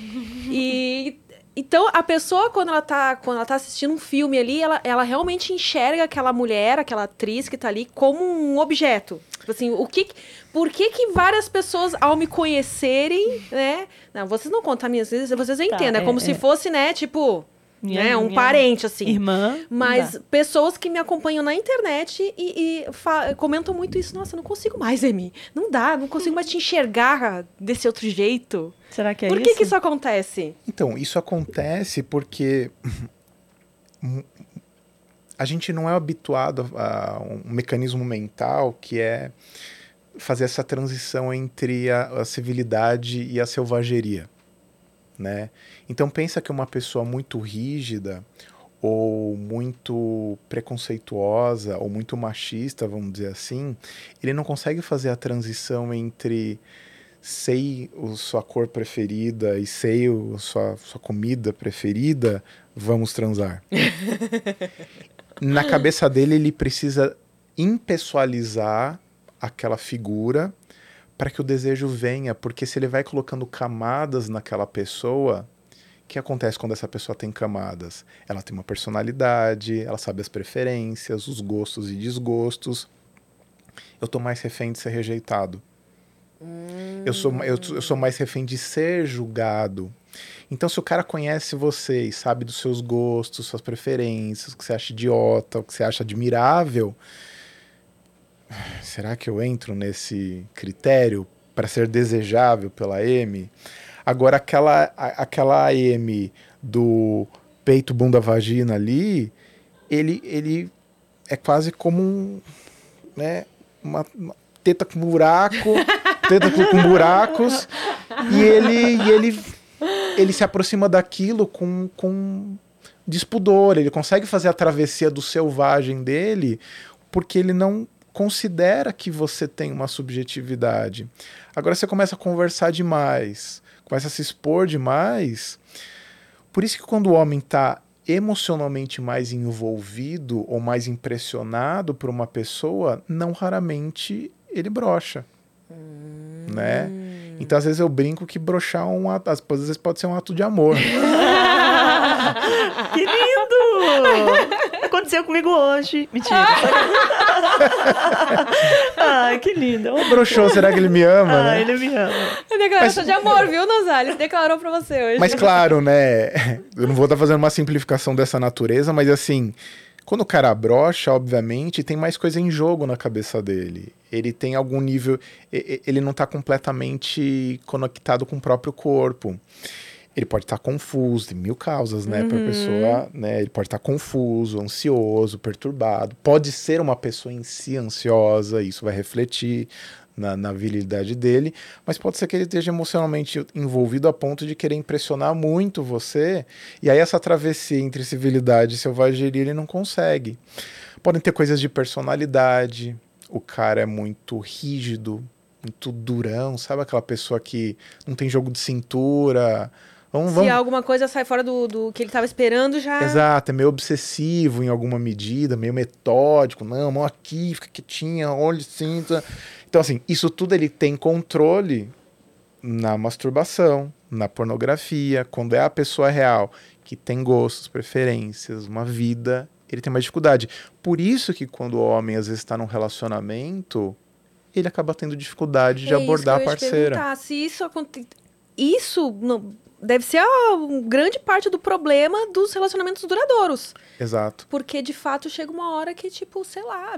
e então a pessoa quando ela tá, quando ela tá assistindo um filme ali, ela, ela realmente enxerga aquela mulher, aquela atriz que tá ali como um objeto. Tipo assim, o que por que que várias pessoas ao me conhecerem, né? Não, vocês não contam minhas vezes, vocês entendem, é, é, como é. se fosse, né, tipo, Minha- né, um minha parente assim. Irmã. Mas pessoas que me acompanham na internet e, e comentam muito isso. Nossa, eu não consigo mais, Emi. Não dá, não consigo mais te enxergar desse outro jeito. Será que é Por isso? que, que isso acontece? Então, isso acontece porque a gente não é habituado a um mecanismo mental que é fazer essa transição entre a, a civilidade e a selvageria, né? Então pensa que uma pessoa muito rígida ou muito preconceituosa ou muito machista, vamos dizer assim, ele não consegue fazer a transição entre sei o sua cor preferida e sei o sua, sua comida preferida, vamos transar. Na cabeça dele, ele precisa impessoalizar aquela figura para que o desejo venha, porque se ele vai colocando camadas naquela pessoa, que acontece quando essa pessoa tem camadas? Ela tem uma personalidade, ela sabe as preferências, os gostos e desgostos. Eu tô mais refém de ser rejeitado. Eu, sou, eu, eu sou mais refém de ser julgado. Então, se o cara conhece você e sabe dos seus gostos, suas preferências, o que você acha idiota, o que você acha admirável, será que eu entro nesse critério para ser desejável pela M? Agora, aquela, a- aquela M do peito, bunda, vagina ali, ele, ele é quase como um, né, uma, uma teta com buraco, teta com, com buracos, e ele, e ele, ele se aproxima daquilo com, com despudor, ele consegue fazer a travessia do selvagem dele, porque ele não considera que você tem uma subjetividade. Agora você começa a conversar demais, começa a se expor demais. Por isso que quando o homem está emocionalmente mais envolvido ou mais impressionado por uma pessoa, não raramente ele brocha, né? Então, às vezes, eu brinco que broxar um ato, às vezes pode ser um ato de amor. Que lindo! Aconteceu comigo hoje. Mentira. Ai, que lindo. Broxou, será que ele me ama, Ah, né? ele me ama. É declaração de amor, viu, Nazália? Declarou pra você hoje. Mas claro, né? Eu não vou estar fazendo uma simplificação dessa natureza, mas assim, quando o cara brocha, obviamente, tem mais coisa em jogo na cabeça dele. Ele tem algum nível. Ele não está completamente conectado com o próprio corpo. Ele pode estar confuso, tem mil causas, né, para pessoa, né? Ele pode estar confuso, ansioso, perturbado. Pode ser uma pessoa em si ansiosa, isso vai refletir na, na virilidade dele, mas pode ser que ele esteja emocionalmente envolvido a ponto de querer impressionar muito você, e aí essa travessia entre civilidade e selvageria ele não consegue. Podem ter coisas de personalidade, o cara é muito rígido, muito durão, sabe aquela pessoa que não tem jogo de cintura. Vamos, Se vamos... alguma coisa sai fora do, do que ele tava esperando, já. Exato, é meio obsessivo em alguma medida, meio metódico. Não, mão aqui, fica quietinha, olha, sinta. Então, assim, isso tudo ele tem controle na masturbação, na pornografia, quando é a pessoa real que tem gostos, preferências, uma vida, ele tem mais dificuldade. Por isso que quando o homem às vezes está num relacionamento, ele acaba tendo dificuldade de É abordar a parceira. Se isso acontece. Isso não- deve ser a grande parte do problema dos relacionamentos duradouros. Exato. Porque de fato chega uma hora que, tipo, sei lá.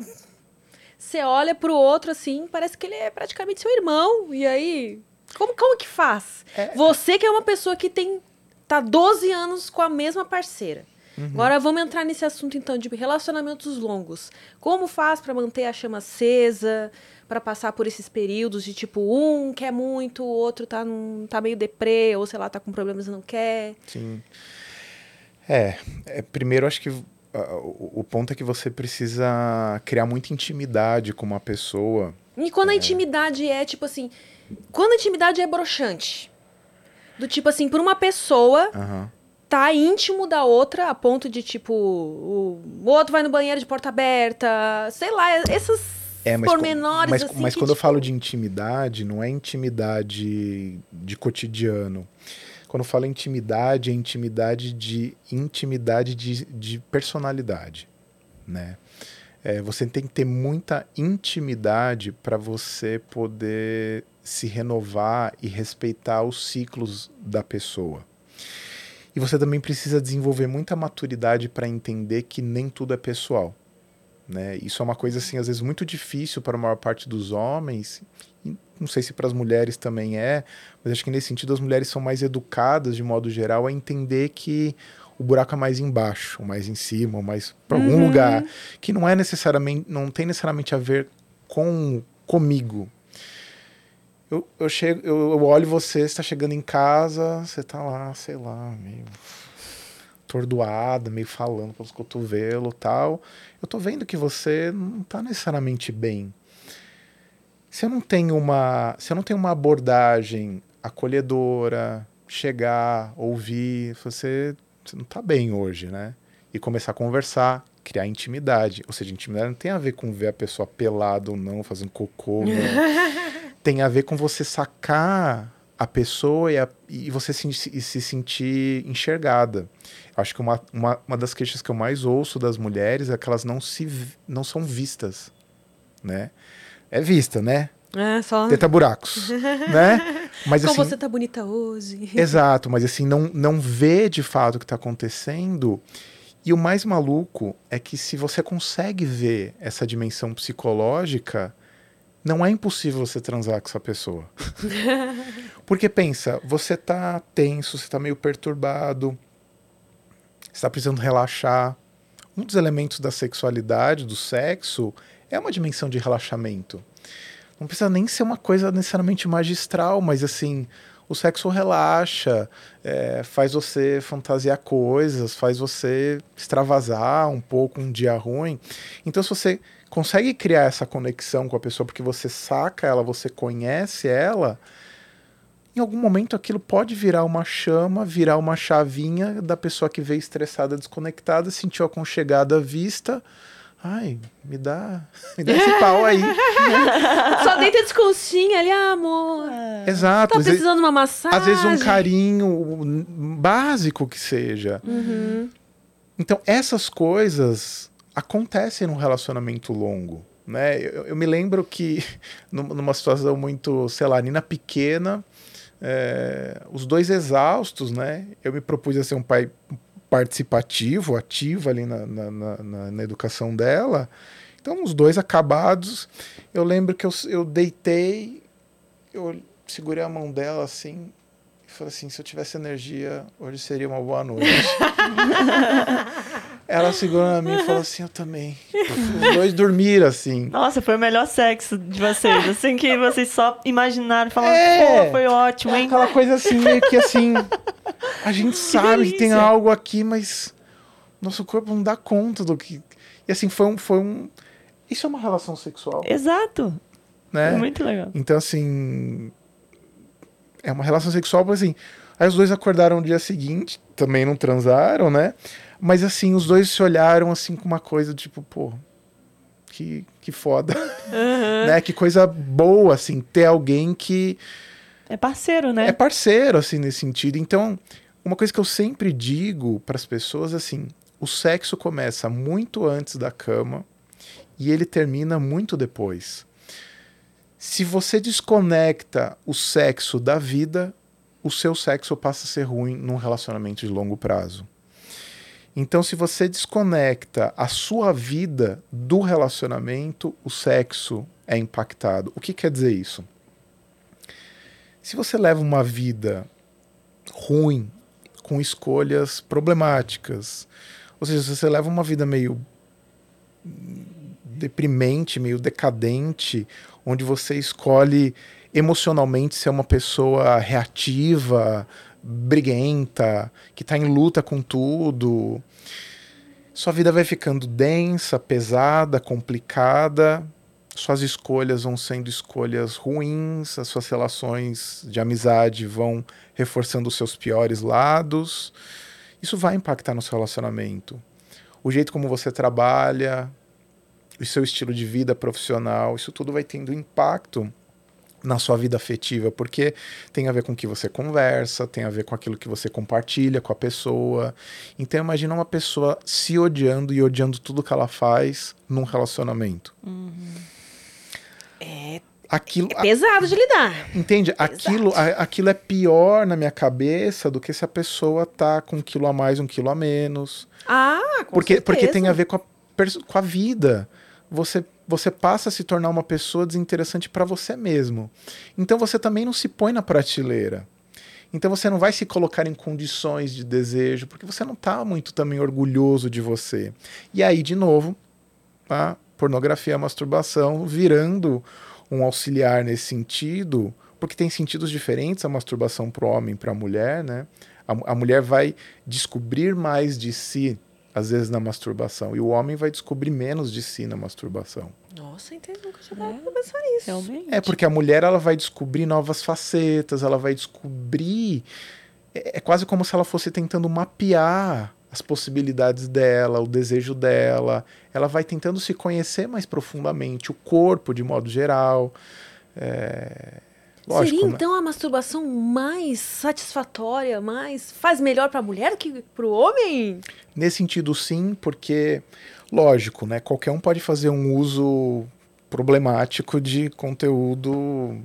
Você olha pro outro assim, parece que ele é praticamente seu irmão. E aí. Como, como que faz? É. Você que é uma pessoa que tem. tá 12 anos com a mesma parceira. Uhum. Agora vamos entrar nesse assunto então de relacionamentos longos. Como faz pra manter a chama acesa, Pra passar por esses períodos de tipo um quer muito, o outro tá num, tá meio deprê ou sei lá, tá com problemas e não quer. Sim. É, é, primeiro acho que ah, o, o ponto é que você precisa criar muita intimidade com uma pessoa. E quando a intimidade é tipo assim, quando a intimidade é broxante, do tipo assim, por uma pessoa Aham. tá íntimo da outra a ponto de tipo o, outro vai no banheiro de porta aberta, sei lá, esses É, mas, pormenores mas, assim mas quando eu tipo, falo de intimidade, não é intimidade de cotidiano. Quando eu falo intimidade, é intimidade de intimidade de, de personalidade, né? É, você tem que ter muita intimidade para você poder se renovar e respeitar os ciclos da pessoa. E você também precisa desenvolver muita maturidade para entender que nem tudo é pessoal. Né? Isso é uma coisa assim às vezes muito difícil para a maior parte dos homens. Não sei se para as mulheres também é, mas acho que nesse sentido as mulheres são mais educadas de modo geral a entender que o buraco é mais embaixo, ou mais em cima, ou mais para algum lugar, que não é necessariamente, não tem necessariamente a ver com comigo. Eu, eu chego, eu, eu olho você, você está chegando em casa, você está lá, sei lá, meio atordoada, meio falando pelos cotovelos tal. Eu tô vendo que você não tá necessariamente bem. Se eu não tenho uma, se eu não tenho uma abordagem acolhedora, chegar, ouvir, você, você não tá bem hoje, né? E começar a conversar, criar intimidade. Ou seja, intimidade não tem a ver com ver a pessoa pelada ou não, fazendo cocô. não. tem a ver com você sacar a pessoa e, a- e você se, e se sentir enxergada. Acho que uma, uma, uma das queixas que eu mais ouço das mulheres é que elas não, se, não são vistas, né? É vista, né? É, só Teta buracos, né? Mas como assim, você tá bonita hoje. Exato, mas assim, não, não vê de fato o que está acontecendo. E o mais maluco é que se você consegue ver essa dimensão psicológica, não é impossível você transar com essa pessoa. Porque pensa, você tá tenso, você tá meio perturbado, você tá precisando relaxar. Um dos elementos da sexualidade, do sexo, é uma dimensão de relaxamento. Não precisa nem ser uma coisa necessariamente magistral, mas assim, o sexo relaxa, é, faz você fantasiar coisas, faz você extravasar um pouco um dia ruim. Então, se você consegue criar essa conexão com a pessoa porque você saca ela, você conhece ela, em algum momento aquilo pode virar uma chama, virar uma chavinha da pessoa que veio estressada, desconectada, sentiu aconchegada a vista. Ai, me dá, me dá esse pau aí. Só deita de conchinha ali, ah, amor. Exato. Tá às vezes- precisando de uma massagem? às vezes um carinho básico que seja. Uhum. Então, essas coisas acontecem num relacionamento longo. Né? Eu, eu me lembro que, num- numa situação muito, sei lá, Nina pequena, é, os dois exaustos, né? Eu me propus a ser um pai participativo, ativo ali na, na, na- na- educação dela. Então, os dois acabados, eu lembro que eu, eu deitei, eu segurei a mão dela assim e falei assim: se eu tivesse energia, hoje seria uma boa noite. Ela segurou na mim e falou assim: eu também. Os dois dormiram assim. Nossa, foi o melhor sexo de vocês. Assim que vocês só imaginaram, falaram, É. pô, foi ótimo, hein? Aquela coisa assim, meio que assim. A gente sabe que tem delícia. algo aqui, mas nosso corpo não dá conta do que. E assim, foi um. Foi um isso é uma relação sexual, Exato. né? Muito legal. Então, assim. É uma relação sexual, mas assim. Aí os dois acordaram no dia seguinte, também não transaram, né? Mas assim, os dois se olharam assim com uma coisa tipo, pô, que, que foda. né? Que coisa boa, assim, ter alguém que É parceiro, né? é parceiro, assim, nesse sentido. Então, uma coisa que eu sempre digo para as pessoas, assim, o sexo começa muito antes da cama e ele termina muito depois. Se você desconecta o sexo da vida, o seu sexo passa a ser ruim num relacionamento de longo prazo. Então, se você desconecta a sua vida do relacionamento, o sexo é impactado. O que quer dizer isso? Se você leva uma vida ruim, com escolhas problemáticas, ou seja, se você leva uma vida meio deprimente, meio decadente, onde você escolhe emocionalmente ser uma pessoa reativa, briguenta, que está em luta com tudo, sua vida vai ficando densa, pesada, complicada, suas escolhas vão sendo escolhas ruins, as suas relações de amizade vão reforçando os seus piores lados. Isso vai impactar no seu relacionamento. O jeito como você trabalha, o seu estilo de vida profissional, isso tudo vai tendo impacto na sua vida afetiva, porque tem a ver com o que você conversa, tem a ver com aquilo que você compartilha com a pessoa. Então imagina uma pessoa se odiando e odiando tudo que ela faz num relacionamento. É, Aquilo, é pesado de lidar. Entende? Aquilo, a- aquilo é pior na minha cabeça do que se a pessoa tá com um quilo a mais, um quilo a menos. Ah, com Porque, porque certeza. tem a ver com a, com a vida. Você, você passa a se tornar uma pessoa desinteressante para você mesmo. Então você também não se põe na prateleira. Então você não vai se colocar em condições de desejo, porque você não tá muito também orgulhoso de você. E aí, de novo, a pornografia, a masturbação virando um auxiliar nesse sentido, porque tem sentidos diferentes a masturbação para o homem e para a mulher, né? A, a mulher vai descobrir mais de si, às vezes, na masturbação, e o homem vai descobrir menos de si na masturbação. Nossa, entendi. Nunca tinha parado pra pensar nisso. Realmente. É porque a mulher ela vai descobrir novas facetas, ela vai descobrir. É, é quase como se ela fosse tentando mapear as possibilidades dela, o desejo dela. Ela vai tentando se conhecer mais profundamente, o corpo de modo geral. É, Lógico, Seria né? então a masturbação mais satisfatória, mais faz melhor pra mulher do que pro homem? Nesse sentido, sim, porque, lógico, né? Qualquer um pode fazer um uso problemático de conteúdo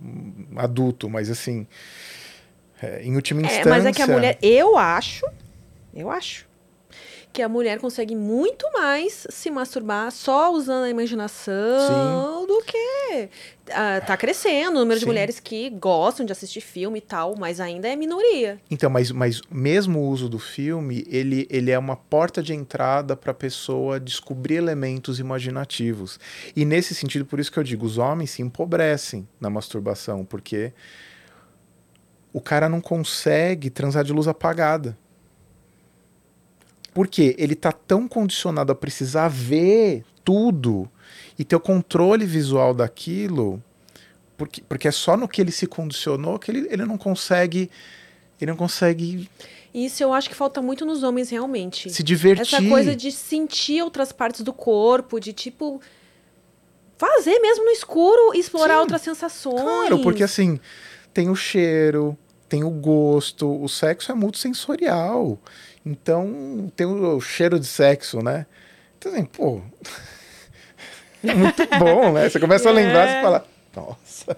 adulto, mas assim, é, em última É, instância. mas é que a mulher, eu acho, eu acho que a mulher consegue muito mais se masturbar só usando a imaginação do que ah, tá crescendo o número de Sim. mulheres que gostam de assistir filme e tal, mas ainda é minoria. Então, mas, mas mesmo o uso do filme, ele, ele é uma porta de entrada para a pessoa descobrir elementos imaginativos. E nesse sentido, por isso que eu digo, os homens se empobrecem na masturbação, porque o cara não consegue transar de luz apagada. Porque ele tá tão condicionado a precisar ver tudo e ter o controle visual daquilo, porque, porque é só no que ele se condicionou que ele, ele não consegue ele não consegue Isso eu acho que falta muito nos homens realmente. Se divertir. Essa coisa de sentir outras partes do corpo, de tipo fazer mesmo no escuro e explorar Sim, outras sensações. Claro, porque assim, tem o cheiro, tem o gosto, o sexo é multissensorial. Então, tem o cheiro de sexo, né? Então, assim, pô. É muito bom, né? Você começa a lembrar, você fala, nossa,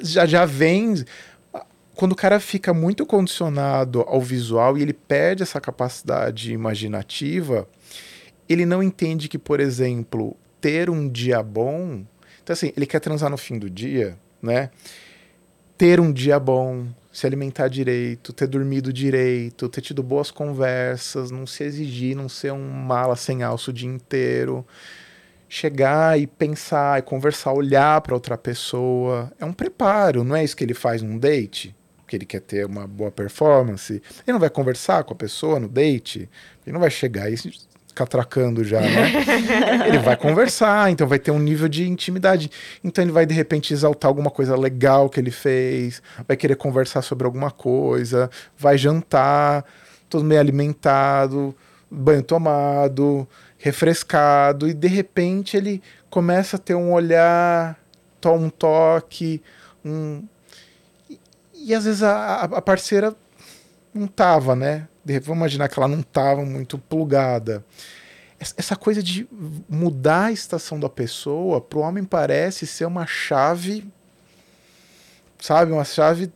já, já vem. Quando o cara fica muito condicionado ao visual e ele perde essa capacidade imaginativa, ele não entende que, por exemplo, ter um dia bom. Então, assim, ele quer transar no fim do dia, né? Ter um dia bom, se alimentar direito, ter dormido direito, ter tido boas conversas, não se exigir, não ser um mala sem alço o dia inteiro. Chegar e pensar e conversar, olhar para outra pessoa. É um preparo, não é isso que ele faz num date? Que ele quer ter uma boa performance. Ele não vai conversar com a pessoa no date, ele não vai chegar e catracando já, né? ele vai conversar, então vai ter um nível de intimidade. Então ele vai de repente exaltar alguma coisa legal que ele fez, vai querer conversar sobre alguma coisa, vai jantar, todo meio alimentado, banho tomado, refrescado e de repente ele começa a ter um olhar, toma um toque, um e, e às vezes a, a parceira não tava, né? Vamos imaginar que ela não estava muito plugada. Essa coisa de mudar a estação da pessoa, para o homem parece ser uma chave, sabe? Uma chave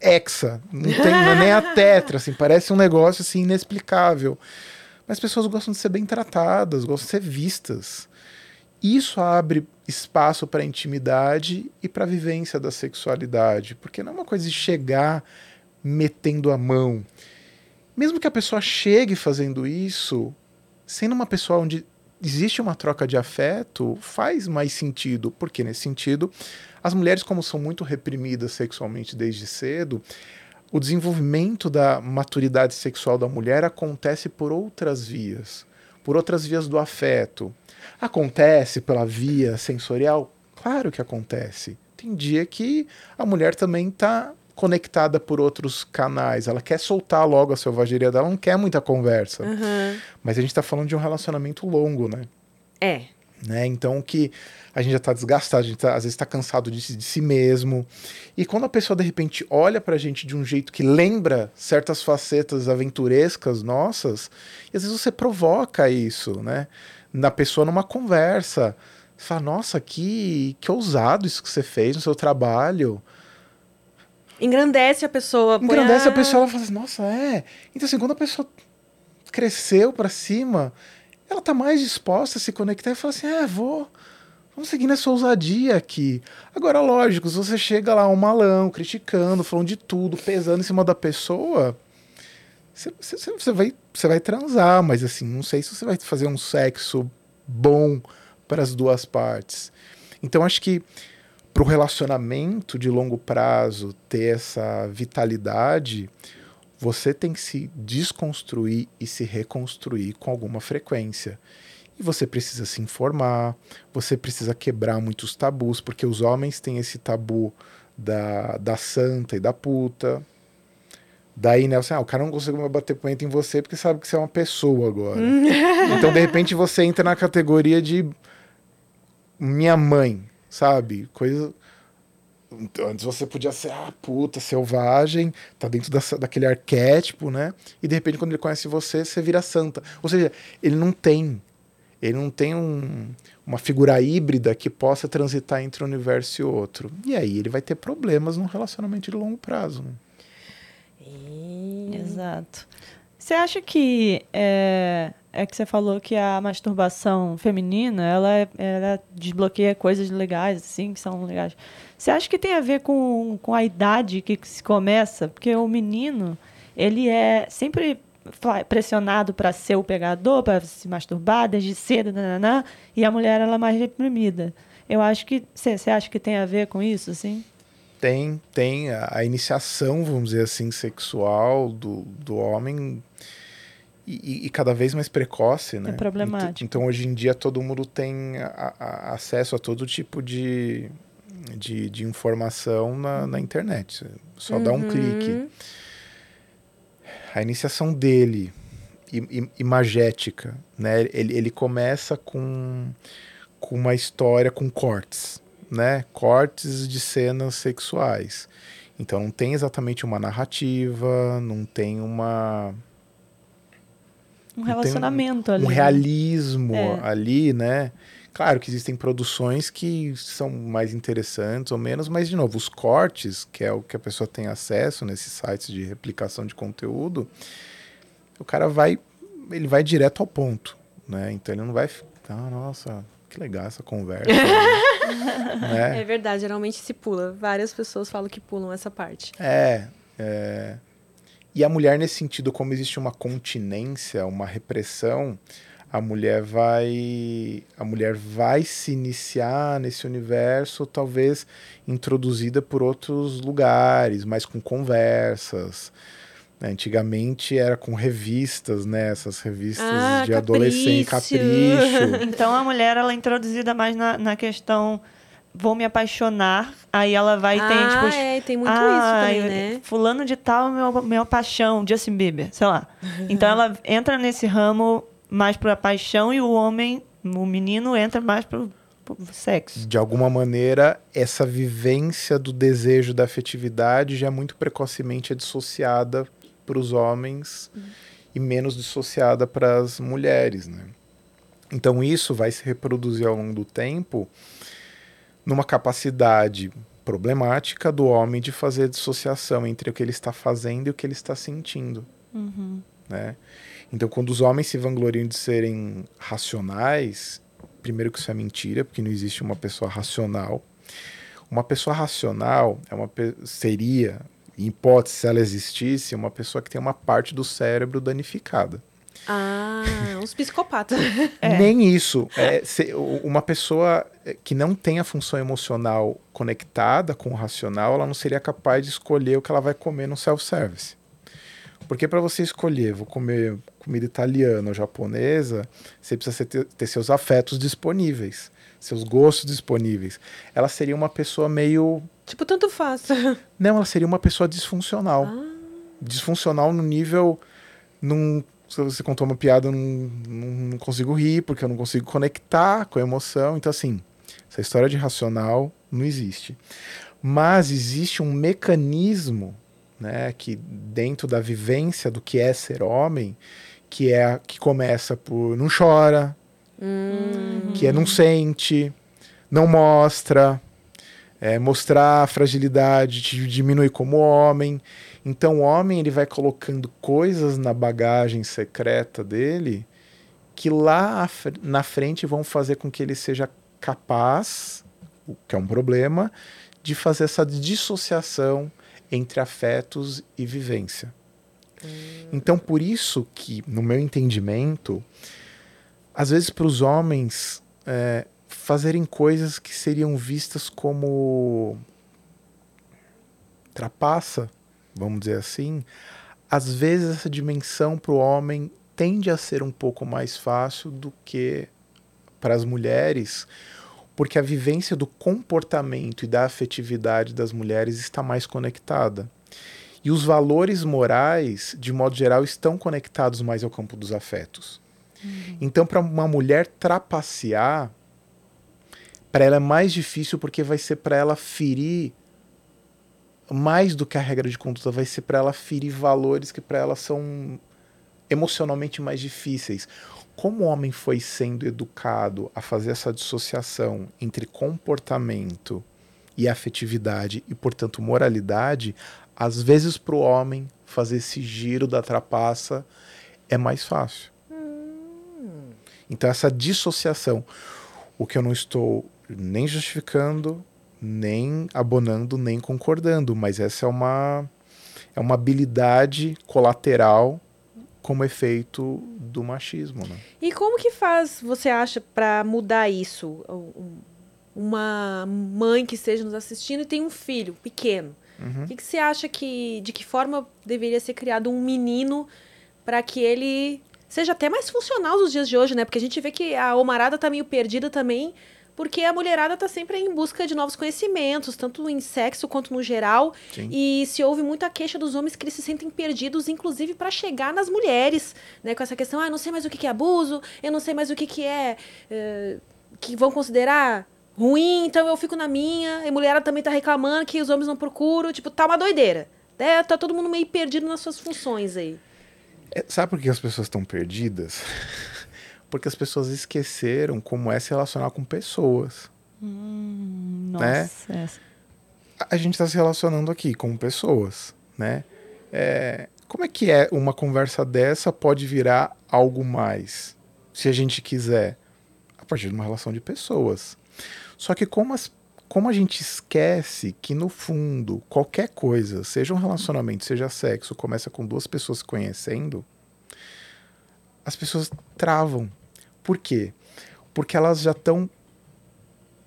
hexa. Não tem é nem a tetra, assim, parece um negócio assim inexplicável. Mas as pessoas gostam de ser bem tratadas, gostam de ser vistas. Isso abre espaço para intimidade e para vivência da sexualidade, porque não é uma coisa de chegar metendo a mão. Mesmo que a pessoa chegue fazendo isso, sendo uma pessoa onde existe uma troca de afeto, faz mais sentido, porque nesse sentido, as mulheres, como são muito reprimidas sexualmente desde cedo, o desenvolvimento da maturidade sexual da mulher acontece por outras vias, por outras vias do afeto. Acontece pela via sensorial? Claro que acontece. Tem dia que a mulher também está conectada por outros canais. Ela quer soltar logo a selvageria dela, não quer muita conversa. Uhum. Mas a gente está falando de um relacionamento longo, né? É. Né? Então que a gente já está desgastado, a gente tá, às vezes está cansado de, de, si mesmo. E quando a pessoa de repente olha para a gente de um jeito que lembra certas facetas aventurescas nossas, e às vezes você provoca isso, né? Na pessoa numa conversa. Você fala, nossa, que, que ousado isso que você fez no seu trabalho. Engrandece a pessoa. Engrandece a... a pessoa, ela fala assim, nossa, é. Então, assim, quando a pessoa cresceu para cima, ela tá mais disposta a se conectar e fala assim, é, vou. Vamos seguir nessa ousadia aqui. Agora, lógico, se você chega lá um malão, criticando, falando de tudo, pesando em cima da pessoa, você, você, você, vai, você vai transar, mas assim, não sei se você vai fazer um sexo bom para as duas partes. Então, acho que para o relacionamento de longo prazo ter essa vitalidade, você tem que se desconstruir e se reconstruir com alguma frequência. E você precisa se informar, você precisa quebrar muitos tabus, porque os homens têm esse tabu da, da santa e da puta. Daí, né, assim, ah, o cara não consegue mais bater punheta em você porque sabe que você é uma pessoa agora. então, de repente, você entra na categoria de minha mãe sabe? Coisa. Então, antes você podia ser, ah, puta, selvagem, tá dentro dessa, daquele arquétipo, né? E de repente, quando ele conhece você, você vira santa. Ou seja, ele não tem. Ele não tem um, uma figura híbrida que possa transitar entre um universo e outro. E aí ele vai ter problemas num relacionamento de longo prazo. Né? E... Exato. Você acha que é, é que você falou que a masturbação feminina, ela, é, ela desbloqueia coisas legais, assim, que são legais. Você acha que tem a ver com, com a idade que se começa? Porque o menino, ele é sempre pressionado para ser o pegador, para se masturbar desde cedo, nananã, e a mulher ela é mais reprimida. Eu acho que você acha que tem a ver com isso, assim? Tem, tem a, a iniciação, vamos dizer assim, sexual do, do homem e, e, cada vez mais precoce, né? É problemático. Então, então hoje em dia todo mundo tem a, a, acesso a todo tipo de, de, de informação na, na internet. Só uhum. dá um uhum. clique. a iniciação dele, imagética, né? Ele, ele começa com, com uma história com cortes, né? Cortes de cenas sexuais. Então não tem exatamente uma narrativa, não tem uma Um relacionamento ali. um né? realismo É. ali, né? Claro que existem produções que são mais interessantes ou menos, mas de novo, os cortes, que é o que a pessoa tem acesso nesses sites de replicação de conteúdo, o cara vai, ele vai direto ao ponto, né? Então ele não vai, ficar, ah, nossa, que legal essa conversa, né? É verdade, geralmente se pula. Várias pessoas falam que pulam essa parte. É, é. E a mulher, nesse sentido, como existe uma continência, uma repressão, a mulher vai. A mulher vai se iniciar nesse universo, talvez introduzida por outros lugares, mais com conversas. Antigamente era com revistas, né? Essas revistas Ah, de adolescente, Capricho. capricho. Então a mulher ela é introduzida mais na, na questão vou me apaixonar, aí ela vai e tem ah, tipo os- é, tem muito ah, isso também, né? Fulano de tal, meu, meu paixão, Justin Bieber, sei lá. Então ela entra nesse ramo mais pra paixão e o homem, o menino entra mais pro, pro sexo. de alguma maneira, essa vivência do desejo da afetividade já é muito precocemente é dissociada para os homens e menos dissociada para as mulheres, né? Então isso vai se reproduzir ao longo do tempo numa capacidade problemática do homem de fazer dissociação entre o que ele está fazendo e o que ele está sentindo, né? Então, quando os homens se vangloriam de serem racionais, primeiro que isso é mentira, porque não existe uma pessoa racional. Uma pessoa racional é uma seria, em hipótese, se ela existisse, uma pessoa que tem uma parte do cérebro danificada. Ah, uns psicopatas. Nem isso. É, se- uma pessoa é, que não tem a função emocional conectada com o racional, ela não seria capaz de escolher o que ela vai comer no self-service. Porque para você escolher, vou comer comida italiana ou japonesa, você precisa ter, ter seus afetos disponíveis, seus gostos disponíveis. Ela seria uma pessoa meio tipo, tanto faz. não, ela seria uma pessoa disfuncional. Ah. Disfuncional no nível. Num, se você contou uma piada, eu não, não, consigo rir, porque eu não consigo conectar com a emoção. Então, assim, essa história de racional não existe. Mas existe um mecanismo né, que dentro da vivência do que é ser homem, que é que começa por não chora, que é não sente, não mostra, é, mostrar a fragilidade, te diminui como homem. Então o homem ele vai colocando coisas na bagagem secreta dele que lá na frente vão fazer com que ele seja capaz, o que é um problema, de fazer essa dissociação entre afetos e vivência. Então por isso que, no meu entendimento, às vezes para os homens é, fazerem coisas que seriam vistas como trapaça, vamos dizer assim, às vezes essa dimensão para o homem tende a ser um pouco mais fácil do que para as mulheres, porque a vivência do comportamento e da afetividade das mulheres está mais conectada. E os valores morais, de modo geral, estão conectados mais ao campo dos afetos. Então, para uma mulher trapacear, para ela é mais difícil porque vai ser para ela ferir mais do que a regra de conduta, vai ser para ela ferir valores que para ela são emocionalmente mais difíceis. Como o homem foi sendo educado a fazer essa dissociação entre comportamento e afetividade e, portanto, moralidade, às vezes para o homem fazer esse giro da trapaça é mais fácil. Então, essa dissociação, o que eu não estou nem justificando, nem abonando, nem concordando, mas essa é uma, é uma habilidade colateral como efeito do machismo. Né? E como que faz, você acha, pra mudar isso? Um- Uma mãe que esteja nos assistindo e tem um filho pequeno. O que, que você acha que, de que forma deveria ser criado um menino para que ele seja até mais funcional nos dias de hoje, né? Porque a gente vê que a homarada tá meio perdida também porque a mulherada tá sempre em busca de novos conhecimentos, tanto em sexo quanto no geral. Sim. E se ouve muita queixa dos homens que eles se sentem perdidos, inclusive para chegar nas mulheres, né? Com essa questão, ah, eu não sei mais o que que é abuso, eu não sei mais o que que é. eh, que vão considerar ruim, então eu fico na minha. E a mulherada também tá reclamando que os homens não procuram. Tipo, tá uma doideira. É, tá todo mundo meio perdido nas suas funções aí. É, sabe por que as pessoas estão perdidas? Porque as pessoas esqueceram como é se relacionar com pessoas. Né? Nossa. A- A gente está se relacionando aqui com pessoas, né? É, como é que é uma conversa dessa pode virar algo mais, se a gente quiser, a partir de uma relação de pessoas. Só que como, as- como a gente esquece que no fundo qualquer coisa, seja um relacionamento, seja sexo, começa com duas pessoas se conhecendo, as pessoas travam. Por quê? Porque elas já estão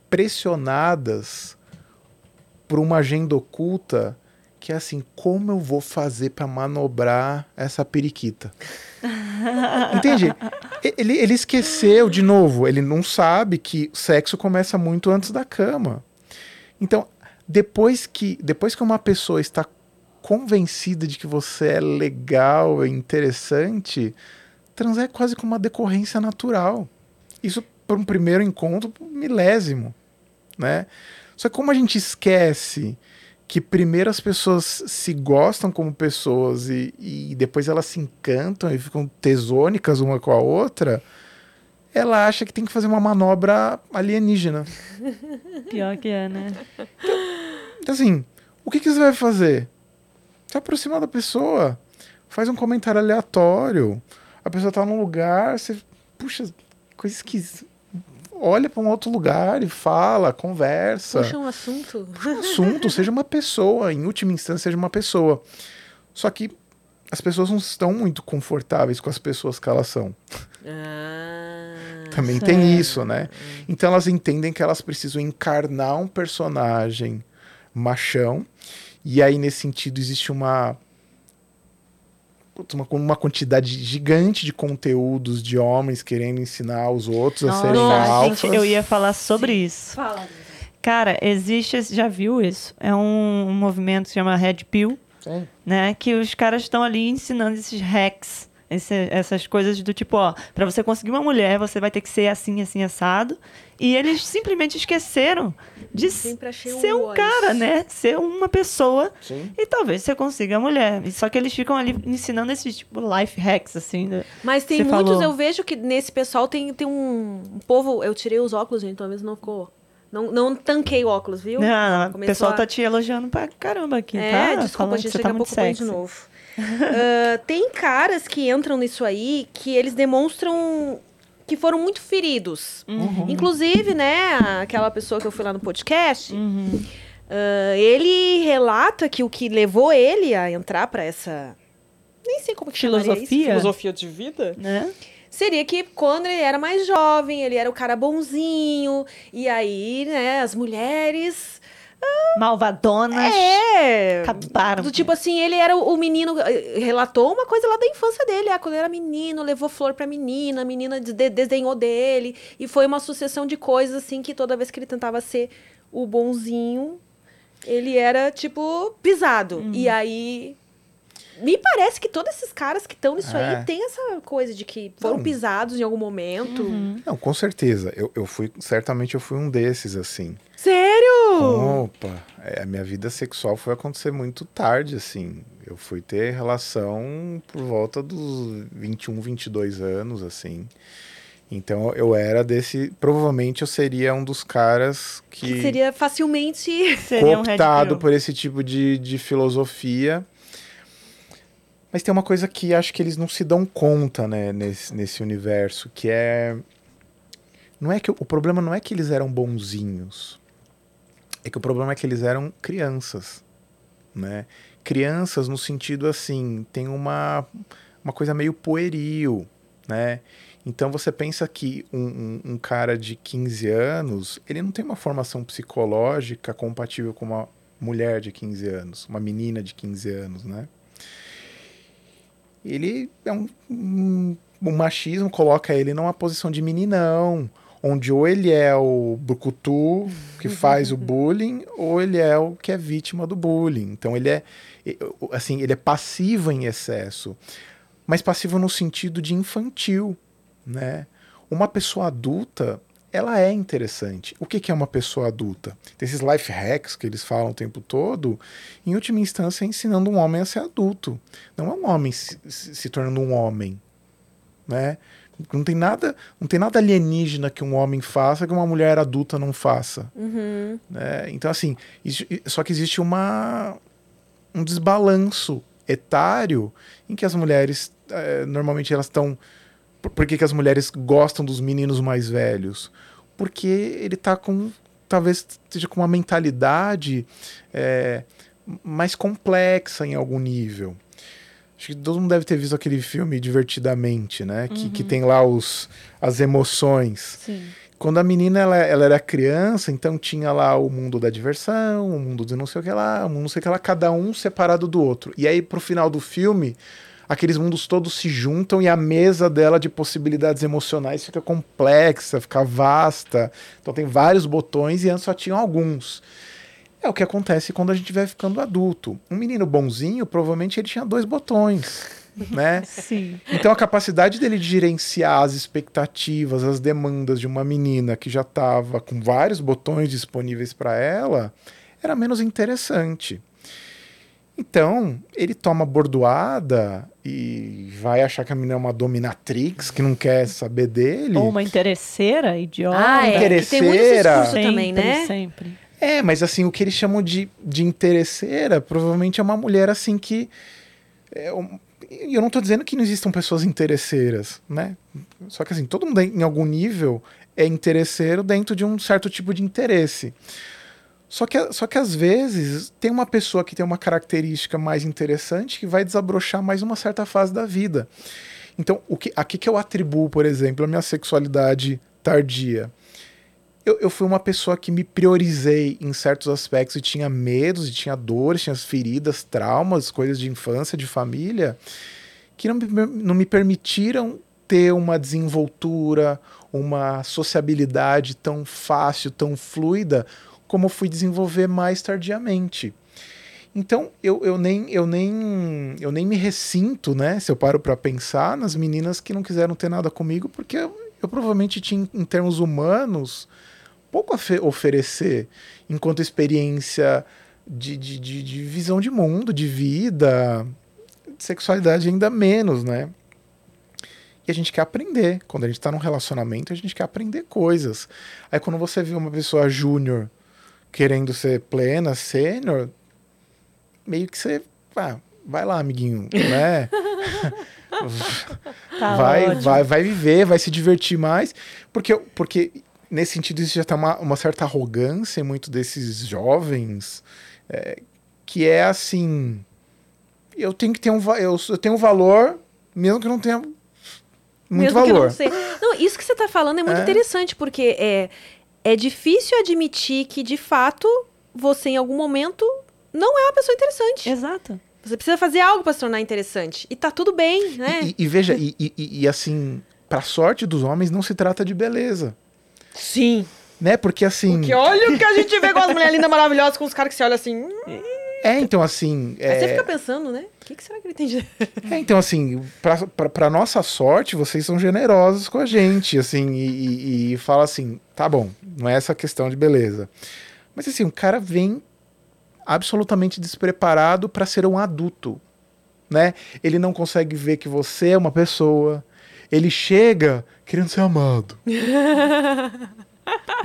pressionadas por uma agenda oculta que é assim, como eu vou fazer para manobrar essa periquita? Entende? Ele, ele esqueceu, de novo, ele não sabe que sexo começa muito antes da cama. Então, depois que, depois que uma pessoa está convencida de que você é legal, é interessante, transar é quase como uma decorrência natural. Isso para um primeiro encontro, milésimo, né? Só que como a gente esquece que primeiro as pessoas se gostam como pessoas e, e depois elas se encantam e ficam tesônicas uma com a outra, ela acha que tem que fazer uma manobra alienígena. Pior que é, né? Então, assim, o que, que você vai fazer? Se aproxima da pessoa, faz um comentário aleatório. A pessoa tá num lugar, você, puxa, coisa esquisita. Olha para um outro lugar e fala, conversa. Puxa um assunto. um assunto, seja uma pessoa, em última instância, seja uma pessoa. Só que as pessoas não estão muito confortáveis com as pessoas que elas são. Ah, Também tem isso, né? Então elas entendem que elas precisam encarnar um personagem machão, e aí nesse sentido existe uma uma, uma quantidade gigante de conteúdos de homens querendo ensinar os outros a serem Nossa, alfas. gente, eu ia falar sobre isso. Fala. Cara, existe, já viu isso? É um, um movimento que se chama Red Pill, Sim. né? Que os caras estão ali ensinando esses hacks, esse- essas coisas do tipo, ó, pra você conseguir uma mulher, você vai ter que ser assim, assim, assado. E eles simplesmente esqueceram de um ser um voz. cara, né? Ser uma pessoa. Sim. E talvez você consiga a mulher. Só que eles ficam ali ensinando esses, tipo, life hacks, assim. né? Mas tem Você muitos, falou. eu vejo que nesse pessoal tem, tem um, um povo. Eu tirei os óculos, gente, talvez não ficou. Não, não tanquei o óculos, viu? Não, não, o pessoal a- tá te elogiando pra caramba aqui, É, tá? desculpa, Falando que gente, daqui tá a pouco põe de novo. Ah, tem caras que entram nisso aí que eles demonstram que foram muito feridos. Uhum. Inclusive, né, aquela pessoa que eu fui lá no podcast, Uhum. ah, ele relata que o que levou ele a entrar pra essa. Nem sei como que Filosofia? filosofia de vida. Né? Seria que quando ele era mais jovem, ele era o cara bonzinho, e aí, né, as mulheres. Malvadonas. É. Acabaram. Do tipo assim, ele era o menino. eh, Relatou uma coisa lá da infância dele. Ah, quando ele era menino, levou flor pra menina, a menina de- desenhou dele. E foi uma sucessão de coisas, assim, que toda vez que ele tentava ser o bonzinho, ele era, tipo, pisado. Uhum. E aí. Me parece que todos esses caras que estão nisso É. aí tem essa coisa de que foram Não. pisados em algum momento. Uhum. Não, com certeza. Eu, eu fui, certamente eu fui um desses, assim. Sério? Opa, é, a minha vida sexual foi acontecer muito tarde, assim. Eu fui ter relação por volta dos 21, 22 anos, assim. Então eu era desse. Provavelmente eu seria um dos caras que, Que seria facilmente. Seria um cooptado por esse tipo de, de filosofia. Mas tem uma coisa que acho que eles não se dão conta, né, nesse, nesse universo, que é. Não é que o problema não é que eles eram bonzinhos. É que o problema é que eles eram crianças, né? Crianças no sentido assim, tem uma uma coisa meio pueril, né? Então você pensa que um, um, um cara de 15 anos, ele não tem uma formação psicológica compatível com uma mulher de 15 anos, uma menina de 15 anos, né? Ele é um, um, o machismo coloca ele numa posição de meninão, onde ou ele é o brucutu que faz o bullying, ou ele é o que é vítima do bullying. Então ele é assim, ele é passivo em excesso, mas passivo no sentido de infantil, né? Uma pessoa adulta, ela é interessante. O que que é uma pessoa adulta? Tem esses life hacks que eles falam o tempo todo, em última instância, é ensinando um homem a ser adulto. Não é um homem se, se- tornando um homem, né? Não tem nada, não tem nada alienígena que um homem faça que uma mulher adulta não faça. Uhum. né? Então, assim, isso- só que existe uma, um desbalanço etário em que as mulheres, eh, normalmente elas estão... Por, por que, que as mulheres gostam dos meninos mais velhos? Porque ele tá com, talvez esteja com uma mentalidade eh, mais complexa em algum nível. Acho que todo mundo deve ter visto aquele filme Divertidamente, né? Que, que tem lá os, as emoções. Sim. Quando a menina ela, ela era criança, então tinha lá o mundo da diversão, o mundo de não sei o que lá, o mundo não sei o que lá, cada um separado do outro. E aí, pro final do filme, aqueles mundos todos se juntam e a mesa dela de possibilidades emocionais fica complexa, fica vasta. Então tem vários botões e antes só tinham alguns. É o que acontece quando a gente vai ficando adulto. Um menino bonzinho, provavelmente ele tinha dois botões, né? Sim. Então a capacidade dele de gerenciar as expectativas, as demandas de uma menina que já estava com vários botões disponíveis para ela era menos interessante. Então, ele toma bordoada e vai achar que a menina é uma dominatrix que não quer saber dele. Ou uma interesseira, idiota. Ah, é. Que tem muito Interesseira. discurso também, Sempre, né? Sempre. É, mas assim, o que eles chamam de, de interesseira provavelmente é uma mulher assim que. é eu não tô dizendo que não existam pessoas interesseiras, né? Só que assim, todo mundo em algum nível é interesseiro dentro de um certo tipo de interesse. Só que, só que às vezes tem uma pessoa que tem uma característica mais interessante que vai desabrochar mais uma certa fase da vida. Então, o que, a que, que eu atribuo, por exemplo, a minha sexualidade tardia? eu, eu fui uma pessoa que me priorizei em certos aspectos e tinha medos, e tinha dores, tinha as feridas, traumas, coisas de infância, de família, que não me, não me permitiram ter uma desenvoltura, uma sociabilidade tão fácil, tão fluida, como fui desenvolver mais tardiamente. Então eu, eu, nem, eu, nem, eu nem me ressinto, né? Se eu paro para pensar nas meninas que não quiseram ter nada comigo, porque eu, eu provavelmente tinha, em termos humanos, pouco a ofe- oferecer enquanto experiência de, de, de, de visão de mundo, de vida, de sexualidade ainda menos, né? E a gente quer aprender. Quando a gente tá num relacionamento, a gente quer aprender coisas. Aí quando você vê uma pessoa júnior querendo ser plena, sênior, meio que você. Ah, vai lá, amiguinho, né? Tá vai, ótimo. vai, vai viver, vai se divertir mais. Porque, porque nesse sentido, isso já tem uma, uma certa arrogância em muito desses jovens, é, que é assim. Eu tenho que ter um, eu, eu tenho um valor, mesmo que eu não tenha muito Mesmo que eu valor. não sei. Não, isso que você está falando é muito É. interessante, porque é, é difícil admitir que, de fato, você, em algum momento, não é uma pessoa interessante. Exato. Você precisa fazer algo para se tornar interessante. E tá tudo bem, né? E, e veja, e, e- e- e assim, pra sorte dos homens, não se trata de beleza. Sim. Né? Porque assim. Porque olha o que a gente vê com as mulheres lindas, maravilhosas, com os caras que se olham assim. É, então assim. Aí você é- fica pensando, né? O que, que será que ele tem de. É, então, assim, pra, pra, pra nossa sorte, vocês são generosos com a gente, assim, e, e, e fala assim, tá bom, não é essa questão de beleza. Mas assim, o cara vem absolutamente despreparado pra ser um adulto, né? Ele não consegue ver que você é uma pessoa, ele chega querendo ser amado.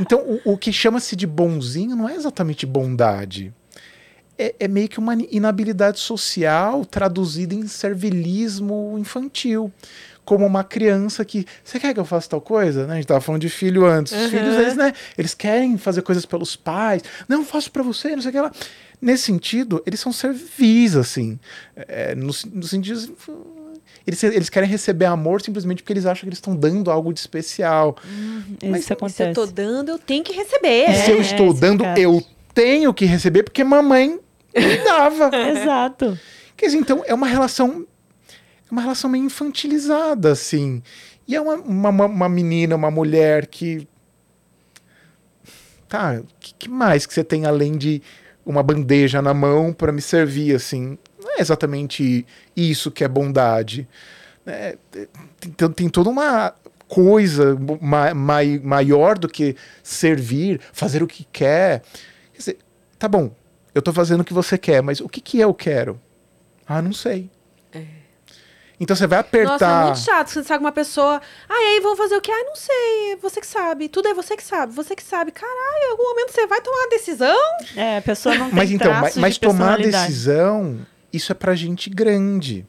Então, o, o que chama-se de bonzinho não é exatamente bondade é, é meio que uma inabilidade social traduzida em servilismo infantil. Como uma criança que. Você quer que eu faça tal coisa? Né? A gente tava falando de filho antes. Os filhos, eles, né? Eles querem fazer coisas pelos pais. Não, eu faço pra você, não sei o que lá. Nesse sentido, eles são servis, assim. É, no, no sentido. Eles, eles querem receber amor simplesmente porque eles acham que eles estão dando algo de especial. Isso Se acontece. eu tô dando, eu tenho que receber. E se eu É, estou esse dando, eu tenho que receber porque mamãe me dava. Exato. Quer dizer, então é uma relação. É uma relação meio infantilizada, assim. E é uma, uma, uma- menina, uma mulher que tá, o que, que mais que você tem além de uma bandeja na mão para me servir assim? Não é exatamente isso que é bondade. né? tem, tem toda uma coisa ma- mai- maior do que servir, fazer o que quer. Quer dizer, tá bom, eu tô fazendo o que você quer, mas o que, que eu quero? Ah, não sei. Então você vai Nossa, é apertar. muito chato. Você sabe uma pessoa. Ah, e aí vão fazer o quê? Ah, não sei. É você que sabe. Tudo é você que sabe. Você que sabe. Caralho, em algum momento você vai tomar uma decisão. É, a pessoa não tem Mas então, mas, mas de tomar decisão, isso é pra gente grande.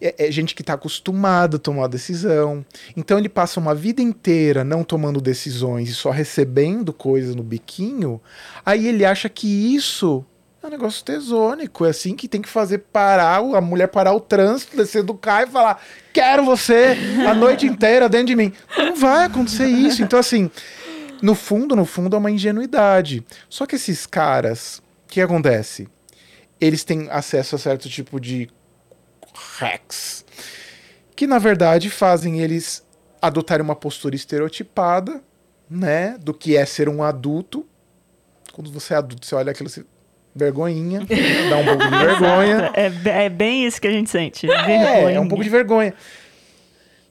É, é gente que tá acostumada a tomar decisão. Então ele passa uma vida inteira não tomando decisões e só recebendo coisas no biquinho. Aí ele acha que isso é um negócio tesônico. É assim que tem que fazer parar, a mulher parar o trânsito, descer do carro e falar: Quero você a noite inteira dentro de mim. Não vai acontecer isso. Então, assim, no fundo, no fundo, é uma ingenuidade. Só que esses caras, o que acontece? Eles têm acesso a certo tipo de hacks que, na verdade, fazem eles adotarem uma postura estereotipada, né, do que é ser um adulto. Quando você é adulto, você olha aquilo assim, vergonhinha, dá um pouco de vergonha. É, é bem isso que a gente sente. É, vergonha. é um pouco de vergonha.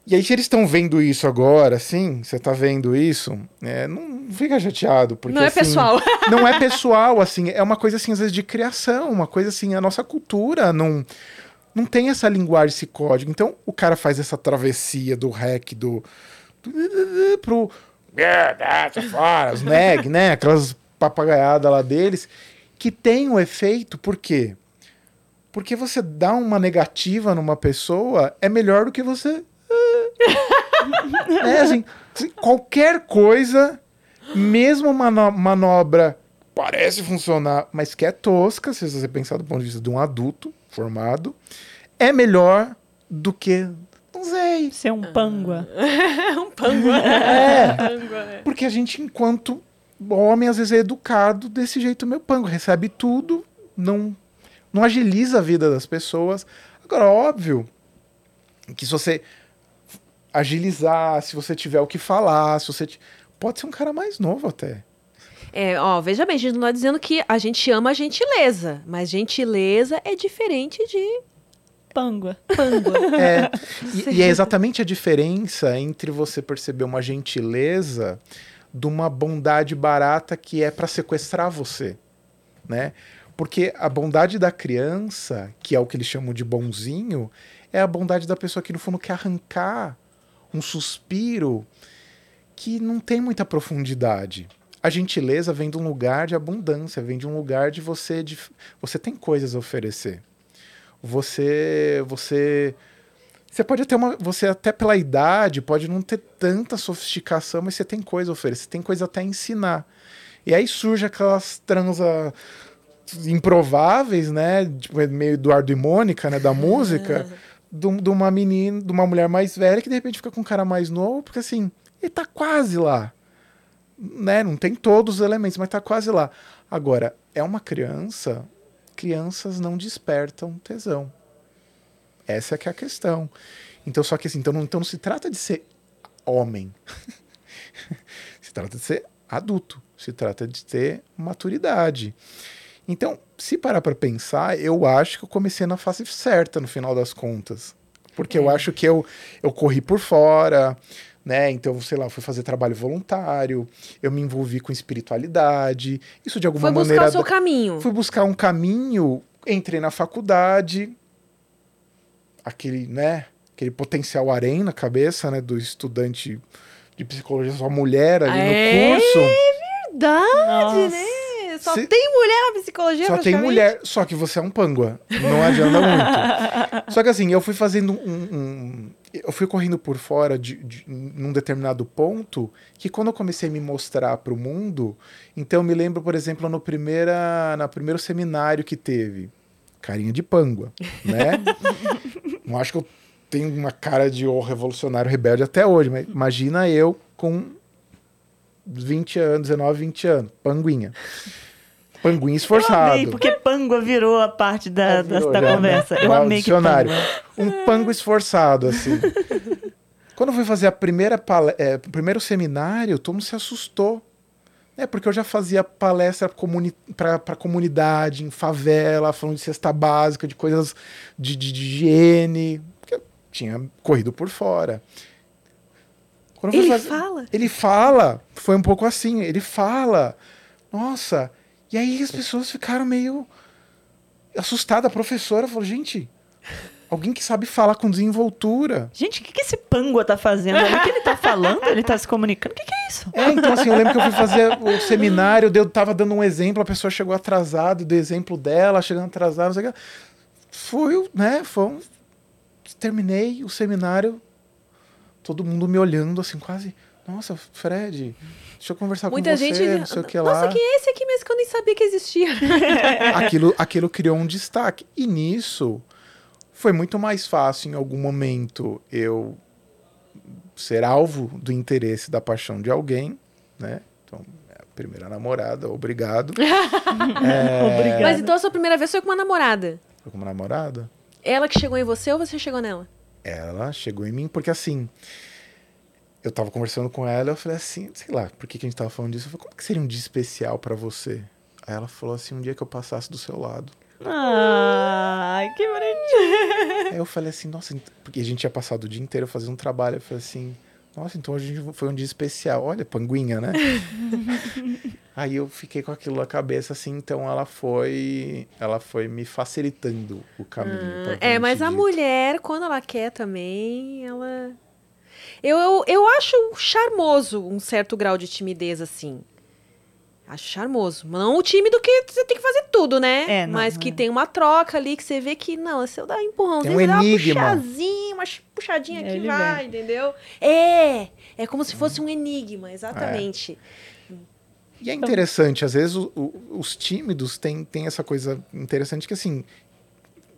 E aí, se eles estão vendo isso agora, assim, você tá vendo isso, é, não fica chateado. Porque, Não é assim, pessoal. Não é pessoal, assim, é uma coisa, assim, às vezes, de criação, uma coisa, assim, a nossa cultura não, não tem essa linguagem, esse código. Então, o cara faz essa travessia do hack, do... do pro... Yeah, sai fora, os neg, né? Aquelas papagaiadas lá deles, que tem um efeito, por quê? Porque você dá uma negativa numa pessoa é melhor do que você. é assim, qualquer coisa, mesmo uma mano- manobra parece funcionar, mas que é tosca, se você pensar do ponto de vista de um adulto formado, é melhor do que. Não sei. Ser um pangua. É um pango. É. Porque a gente, enquanto homem, às vezes é educado desse jeito meio pango, recebe tudo, não, não agiliza a vida das pessoas. Agora, óbvio que se você agilizar, se você tiver o que falar, se você. ti- Pode ser um cara mais novo até. É, ó, veja bem, a gente não tá dizendo que a gente ama a gentileza, mas gentileza é diferente de Pangua. pango. É, e, e é exatamente a diferença entre você perceber uma gentileza de uma bondade barata que é para sequestrar você, né? Porque a bondade da criança, que é o que eles chamam de bonzinho, é a bondade da pessoa que no fundo quer arrancar um suspiro que não tem muita profundidade. A gentileza vem de um lugar de abundância, vem de um lugar de você de, você tem coisas a oferecer. Você você você pode ter uma você até pela idade pode não ter tanta sofisticação, mas você tem coisa a oferecer, tem coisa até a ensinar. E aí surge aquelas transa improváveis, né? Tipo, meio Eduardo e Mônica, né? Da música, de, um- de uma menina, de uma mulher mais velha que de repente fica com um cara mais novo, porque assim, ele tá quase lá. Né? Não tem todos os elementos, mas tá quase lá. Agora, é uma criança, crianças não despertam tesão. Essa é que é a questão. Então, só que assim, então não, então não se trata de ser homem. se trata de ser adulto. Se trata de ter maturidade. Então, se parar para pensar, eu acho que eu comecei na fase certa no final das contas. Porque eu acho que eu, eu corri por fora, né? Então, sei lá, fui fazer trabalho voluntário, eu me envolvi com espiritualidade. Isso de alguma Foi buscar maneira. o seu caminho. Fui buscar um caminho, entrei na faculdade, aquele, né, aquele potencial arém na cabeça, né, do estudante de psicologia, só mulher ali É? no curso. Verdade, Nossa. né? Só Se- tem mulher na psicologia, Só tem mulher, só que você é um pangua. Não adianta muito. Só que assim, eu fui fazendo um. um- eu fui correndo por fora de, de- num determinado ponto que quando eu comecei a me mostrar para o mundo, então eu me lembro, por exemplo, no primeira, na primeiro seminário que teve, carinha de pangua, né? Não acho que eu tenho uma cara de oh, revolucionário rebelde até hoje, mas imagina eu com 20 anos, 19, 20 anos, panguinha. Panguinha Eu esforçado. amei, porque pangua virou a parte da, da, virou da já, né? conversa. Eu No amei que pangua. Um pango esforçado, assim. Quando eu fui fazer a primeira pale- é, o primeiro seminário, todo mundo se assustou. É, porque eu já fazia palestra para a comunidade, em favela, falando de cesta básica, de coisas de, de, de higiene, porque eu tinha corrido por fora. Quando Ele fazer- fala? Ele fala, foi um pouco assim, ele fala, nossa, e aí as pessoas ficaram meio assustadas. A professora falou, gente, alguém que sabe falar com desenvoltura. Gente, o que, que esse pangua tá fazendo? O que ele tá falando? Ele tá se comunicando? O que, que é isso? É, então assim, eu lembro que eu fui fazer o seminário, eu tava dando um exemplo, a pessoa chegou atrasada, do exemplo dela, chegando atrasada, não sei o que. Foi, o- né, foi um... Terminei o seminário, todo mundo me olhando assim, quase, nossa, Fred, deixa eu conversar Muita com você, gente. não sei o que Nossa, lá. quem é esse aqui mesmo que eu nem sabia que existia? aquilo, aquilo criou um destaque. E nisso foi muito mais fácil em algum momento eu ser alvo do interesse, da paixão de alguém, né? Então, é primeira namorada, obrigado. É. Mas então a sua primeira vez foi com uma namorada. Foi como namorada. Ela que chegou em você ou você chegou nela? Ela chegou em mim porque assim. Eu tava conversando com ela, eu falei assim, sei lá, por que, que a gente tava falando disso? Eu falei, como que seria um dia especial pra você? Aí ela falou assim, um dia que eu passasse do seu lado. Ai, que bonitinho. Aí eu falei assim, nossa, porque a gente tinha passado o dia inteiro fazendo um trabalho. Eu falei assim, nossa, então hoje foi um dia especial. Olha, panguinha, né? Aí eu fiquei com aquilo na cabeça, assim, então ela foi. Ela foi me facilitando o caminho. Ah, é, gente mas a dito. mulher, quando ela quer também, ela. Eu, eu, eu acho charmoso um certo grau de timidez, assim. Acho charmoso. Não o tímido que você tem que fazer tudo, né? É, não, mas não que é. tem uma troca ali que você vê que, não, se eu dar um empurrãozinho, Tem um você dá uma enigma. puxadinha, uma puxadinha que Ele vai, entendeu? É, é como se fosse um enigma, É. exatamente. E é interessante, às vezes o- o- os tímidos têm, têm essa coisa interessante que, assim,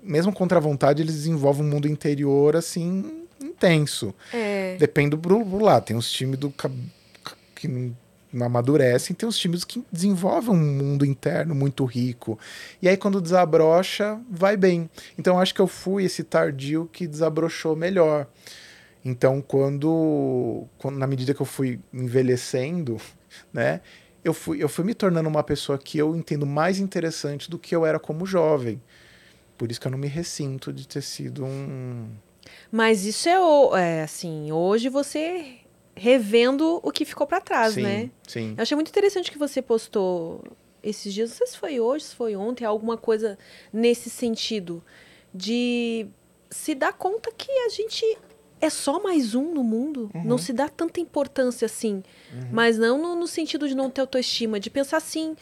mesmo contra a vontade, eles desenvolvem um mundo interior, assim, intenso. É. Depende do pro lado. Tem os tímidos que não amadurecem, tem os tímidos que desenvolvem um mundo interno muito rico. E aí, quando desabrocha, vai bem. Então, acho que eu fui esse tardio que desabrochou melhor. Então, quando, quando na medida que eu fui envelhecendo, né, eu fui, eu fui me tornando uma pessoa que eu entendo mais interessante do que eu era como jovem. Por isso que eu não me ressinto de ter sido um. Mas isso é, é, assim, hoje você revendo o que ficou pra trás, sim, né? sim. Eu achei muito interessante que você postou esses dias, não sei se foi hoje, se foi ontem, alguma coisa nesse sentido de se dar conta que a gente é só mais um no mundo, não se dá tanta importância assim, mas não no, no sentido de não ter autoestima, de pensar assim,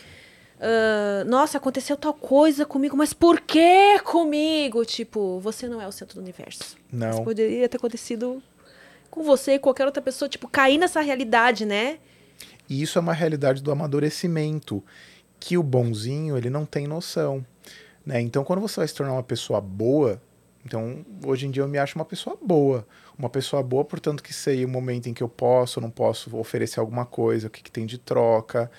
ah, nossa, aconteceu tal coisa comigo, mas por que comigo? Tipo, você não é o centro do universo. Isso Não. poderia ter acontecido com você e qualquer outra pessoa, tipo, cair nessa realidade, né? E isso é uma realidade do amadurecimento, que o bonzinho ele não tem noção. Né? Então, quando você vai se tornar uma pessoa boa, então hoje em dia eu me acho uma pessoa boa. Uma pessoa boa, portanto, que sei o momento em que eu posso ou não posso oferecer alguma coisa, o que, que tem de troca,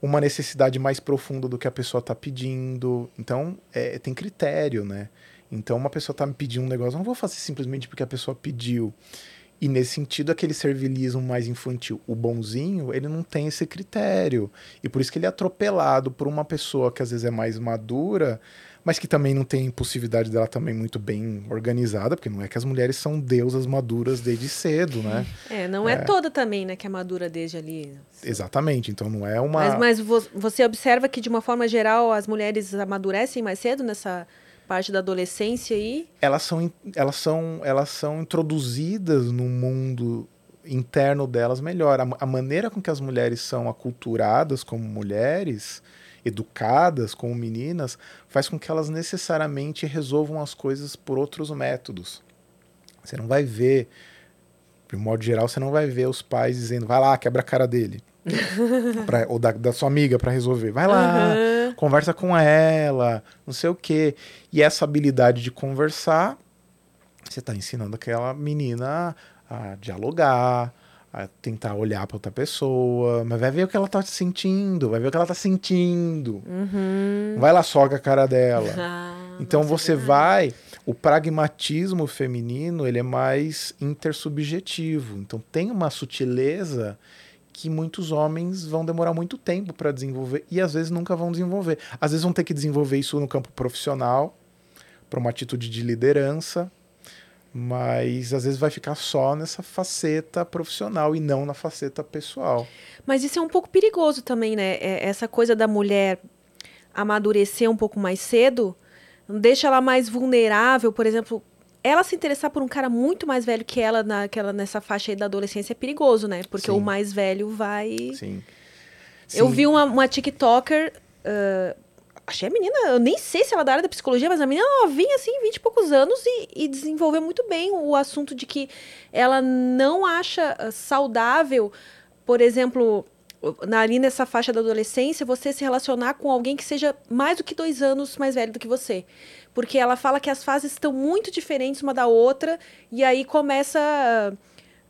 uma necessidade mais profunda do que a pessoa está pedindo. Então, é, tem critério, né? Então, uma pessoa está me pedindo um negócio, eu não vou fazer simplesmente porque a pessoa pediu. E nesse sentido, aquele servilismo mais infantil, o bonzinho, ele não tem esse critério. E por isso que ele é atropelado por uma pessoa que às vezes é mais madura, mas que também não tem a impulsividade dela também muito bem organizada, porque não é que as mulheres são deusas maduras desde cedo, né? É, não é, toda também, né, que é madura desde ali. Exatamente. Então não é uma. Mas, mas vo- você observa que, de uma forma geral, as mulheres amadurecem mais cedo nessa parte da adolescência aí? elas são, elas são, elas são introduzidas no mundo interno delas melhor. A, a maneira com que as mulheres são aculturadas como mulheres, educadas como meninas, faz com que elas necessariamente resolvam as coisas por outros métodos. Você não vai ver, de modo geral, você não vai ver os pais dizendo, vai lá, quebra a cara dele. Pra- ou da, da sua amiga para resolver. Vai lá, Aham. Conversa com ela, não sei o quê. E essa habilidade de conversar, você está ensinando aquela menina a, dialogar, a tentar olhar para outra pessoa, mas vai ver o que ela tá sentindo, vai ver o que ela tá sentindo. Vai lá, soga a cara dela. Ah, Então é você vai, o pragmatismo feminino, ele é mais intersubjetivo. Então tem uma sutileza que muitos homens vão demorar muito tempo para desenvolver e às vezes nunca vão desenvolver. Às vezes vão ter que desenvolver isso no campo profissional, para uma atitude de liderança, mas às vezes vai ficar só nessa faceta profissional e não na faceta pessoal. Mas isso é um pouco perigoso também, né? É- Essa coisa da mulher amadurecer um pouco mais cedo deixa ela mais vulnerável, por exemplo. Ela se interessar por um cara muito mais velho que ela naquela, nessa faixa aí da adolescência é perigoso, né? Porque Sim. o mais velho vai. Sim. Eu Sim. vi uma, uma TikToker. ah, achei a menina, eu nem sei se ela é da área da psicologia, mas a menina novinha, assim, 20 e poucos anos, e, e desenvolveu muito bem o assunto de que ela não acha ah, saudável, por exemplo, na, ali nessa faixa da adolescência, você se relacionar com alguém que seja mais do que dois anos mais velho do que você. Porque ela fala que as fases estão muito diferentes uma da outra, e aí começa.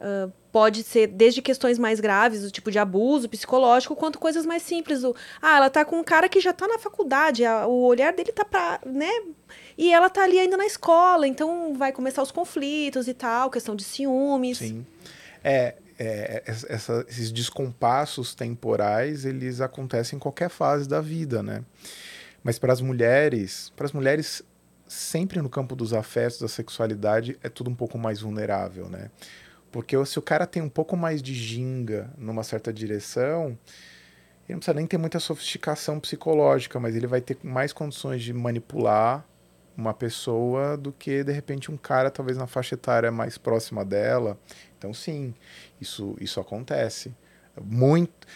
ah, pode ser desde questões mais graves, do tipo de abuso psicológico, quanto coisas mais simples. O, ah, ela tá com um cara que já tá na faculdade, a- o olhar dele tá pra. né? E ela tá ali ainda na escola, então vai começar os conflitos e tal, questão de ciúmes. Sim. É, é, essa- essa- esses descompassos temporais, eles acontecem em qualquer fase da vida, né? Mas para as mulheres, para as mulheres sempre no campo dos afetos, da sexualidade, é tudo um pouco mais vulnerável, né? Porque se o cara tem um pouco mais de ginga numa certa direção, ele não precisa nem ter muita sofisticação psicológica, mas ele vai ter mais condições de manipular uma pessoa do que de repente um cara talvez na faixa etária mais próxima dela. Então sim, isso isso acontece muito,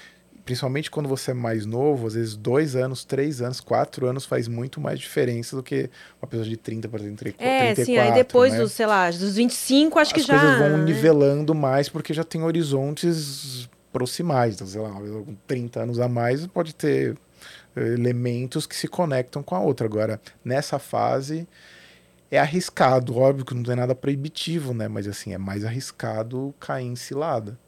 principalmente quando você é mais novo, às vezes dois anos, três anos, quatro anos faz muito mais diferença do que uma pessoa de 30 para 34. É, sim, aí depois né? dos, sei lá, dos 25, acho que As já. coisas vão né? nivelando mais porque já tem horizontes proximais. Então, sei lá, com 30 anos a mais pode ter elementos que se conectam com a outra. Agora, nessa fase, é arriscado. Óbvio que não tem nada proibitivo, né? Mas, assim, é mais arriscado cair em cilada.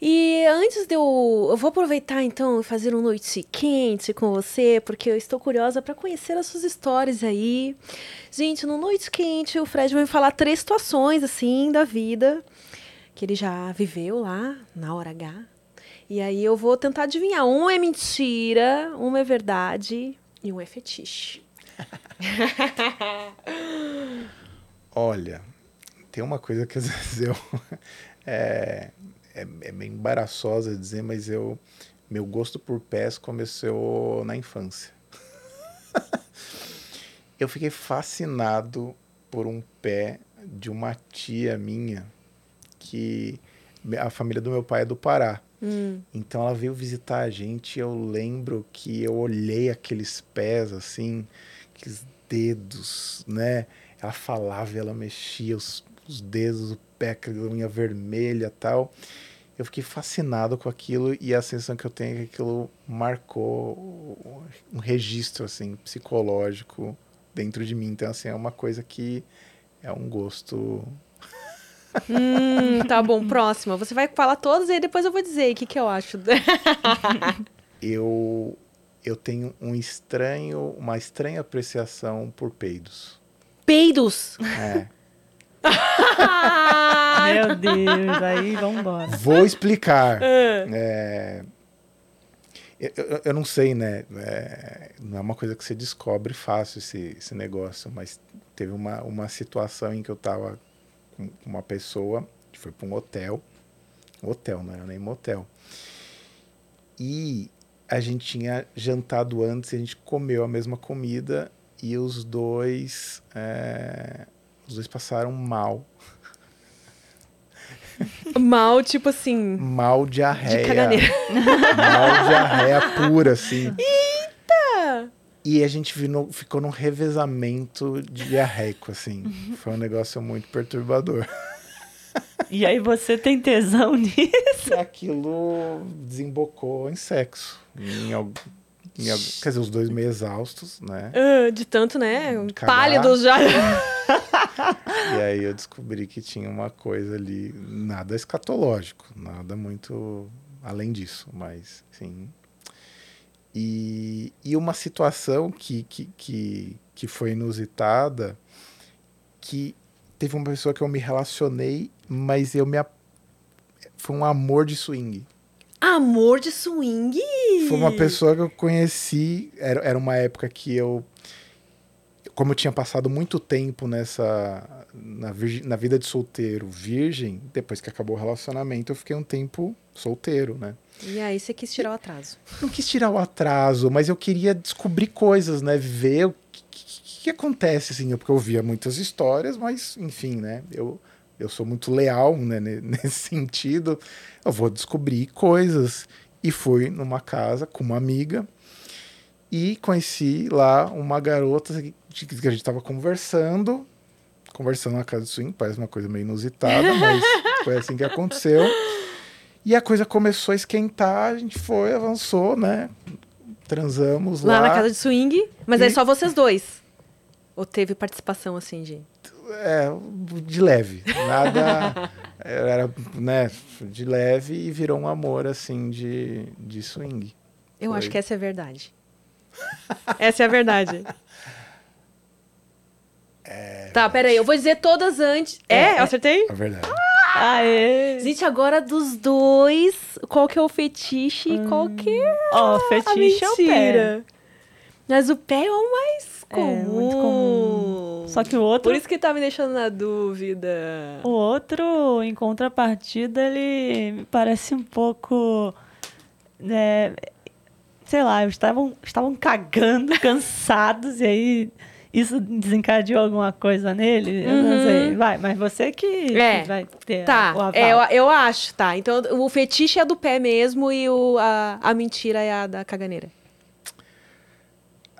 E antes de eu. Eu vou aproveitar então e fazer um noite quente com você, porque eu estou curiosa para conhecer as suas histórias aí. Gente, no Noite Quente, o Fred vai me falar três situações, assim, da vida que ele já viveu lá na hora H. E aí eu vou tentar adivinhar. Um é mentira, uma é verdade e um é fetiche. Olha, tem uma coisa que às vezes eu. É, é, é meio embaraçosa dizer, mas eu. Meu gosto por pés começou na infância. eu fiquei fascinado por um pé de uma tia minha que a família do meu pai é do Pará. Então ela veio visitar a gente eu lembro que eu olhei aqueles pés assim, aqueles dedos, né? Ela falava ela mexia os, os dedos, o pé, aquela unha vermelha tal. Eu fiquei fascinado com aquilo e a sensação que eu tenho é que aquilo marcou um registro assim psicológico dentro de mim. Então assim, é uma coisa que é um gosto Hum, tá bom, próxima. Você vai falar todas e aí depois eu vou dizer o que, que eu acho. eu eu tenho um estranho, uma estranha apreciação por peidos. Peidos! É. Meu Deus, aí vambora. Vou explicar. É, eu, eu- eu não sei, né? É, não é uma coisa que você descobre fácil esse, esse negócio, mas teve uma, uma situação em que eu tava com uma pessoa, gente foi para um hotel, hotel, não era nem motel, e a gente tinha jantado antes, a gente comeu a mesma comida e os dois, é, os dois passaram mal. Mal, tipo assim. Mal diarreia. De caganeira. Mal diarreia pura, assim. Eita! E a gente virou- ficou num revezamento diarreico, assim. Foi um negócio muito perturbador. E aí você tem tesão nisso? E aquilo desembocou em sexo. Em algum, quer dizer, os dois meio exaustos, né? ah, de tanto, né? Cagar. Pálidos já. E aí eu descobri que tinha uma coisa ali, nada escatológico, nada muito além disso, mas sim. E, e uma situação que, que, que, que foi inusitada, que teve uma pessoa que eu me relacionei, mas eu me. foi um amor de swing. Amor de swing! Foi uma pessoa que eu conheci. Era, era uma época que eu. Como eu tinha passado muito tempo nessa. Na, na vida de solteiro, virgem, depois que acabou o relacionamento, eu fiquei um tempo solteiro, né? E aí você quis tirar o atraso. Não quis tirar o atraso, mas eu queria descobrir coisas, né? Ver o que, que- que acontece, assim. Porque eu via muitas histórias, mas, enfim, né? Eu, eu sou muito leal né? ne- nesse sentido. Eu vou descobrir coisas. E fui numa casa com uma amiga e conheci lá uma garota que que a gente tava conversando. Conversando na casa do swing, parece uma coisa meio inusitada, mas foi assim que aconteceu. E a coisa começou a esquentar, a gente foi, avançou, né? Transamos Lá, lá. na casa de swing, mas aí E- só vocês dois. Ou teve participação assim de. É, de leve. Nada. era, né? De leve e virou um amor, assim, de, de swing. Eu Foi. acho que essa é a verdade. essa é a verdade. tá, peraí, eu vou dizer todas antes. É, eu acertei? É verdade. Aê! Gente, agora dos dois, qual que é o fetiche e qual que é Ó, a fetiche é o pé. mentira? Mas o pé é o mais É, comum. muito comum. Só que o outro, Por isso que tá me deixando na dúvida. o outro, em contrapartida, ele me parece um pouco. né, sei lá, estavam, estavam cagando, cansados, e aí isso desencadeou alguma coisa nele. Eu não Uhum. sei. Vai, mas você que, É. que vai ter Tá, o aval. é, eu, eu acho, tá. Então o fetiche é do pé mesmo e o, a, a mentira é a da caganeira.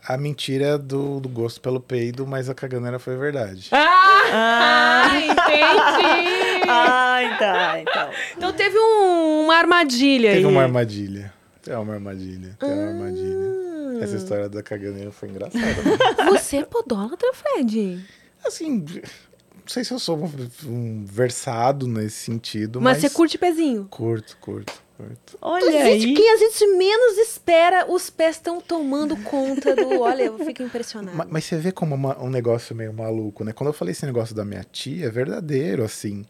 A mentira é do, do gosto pelo peido, mas a caganeira foi verdade. Ah, entendi! Ah, tá, então. Então teve um- uma armadilha Teve aí. uma armadilha. Tem uma armadilha. Tem uma armadilha. Essa história da caganeira foi engraçada. né? Você é podólatra, Fred? assim, não sei se eu sou um, um versado nesse sentido, Mas, mas... você curte pezinho. Curto, curto, curto. Olha Gente, aí. quem a gente menos espera, os pés estão tomando conta do. Olha, eu fico impressionada. Ma- Mas você vê como uma- um negócio meio maluco, né? Quando eu falei esse negócio da minha tia, é verdadeiro, assim.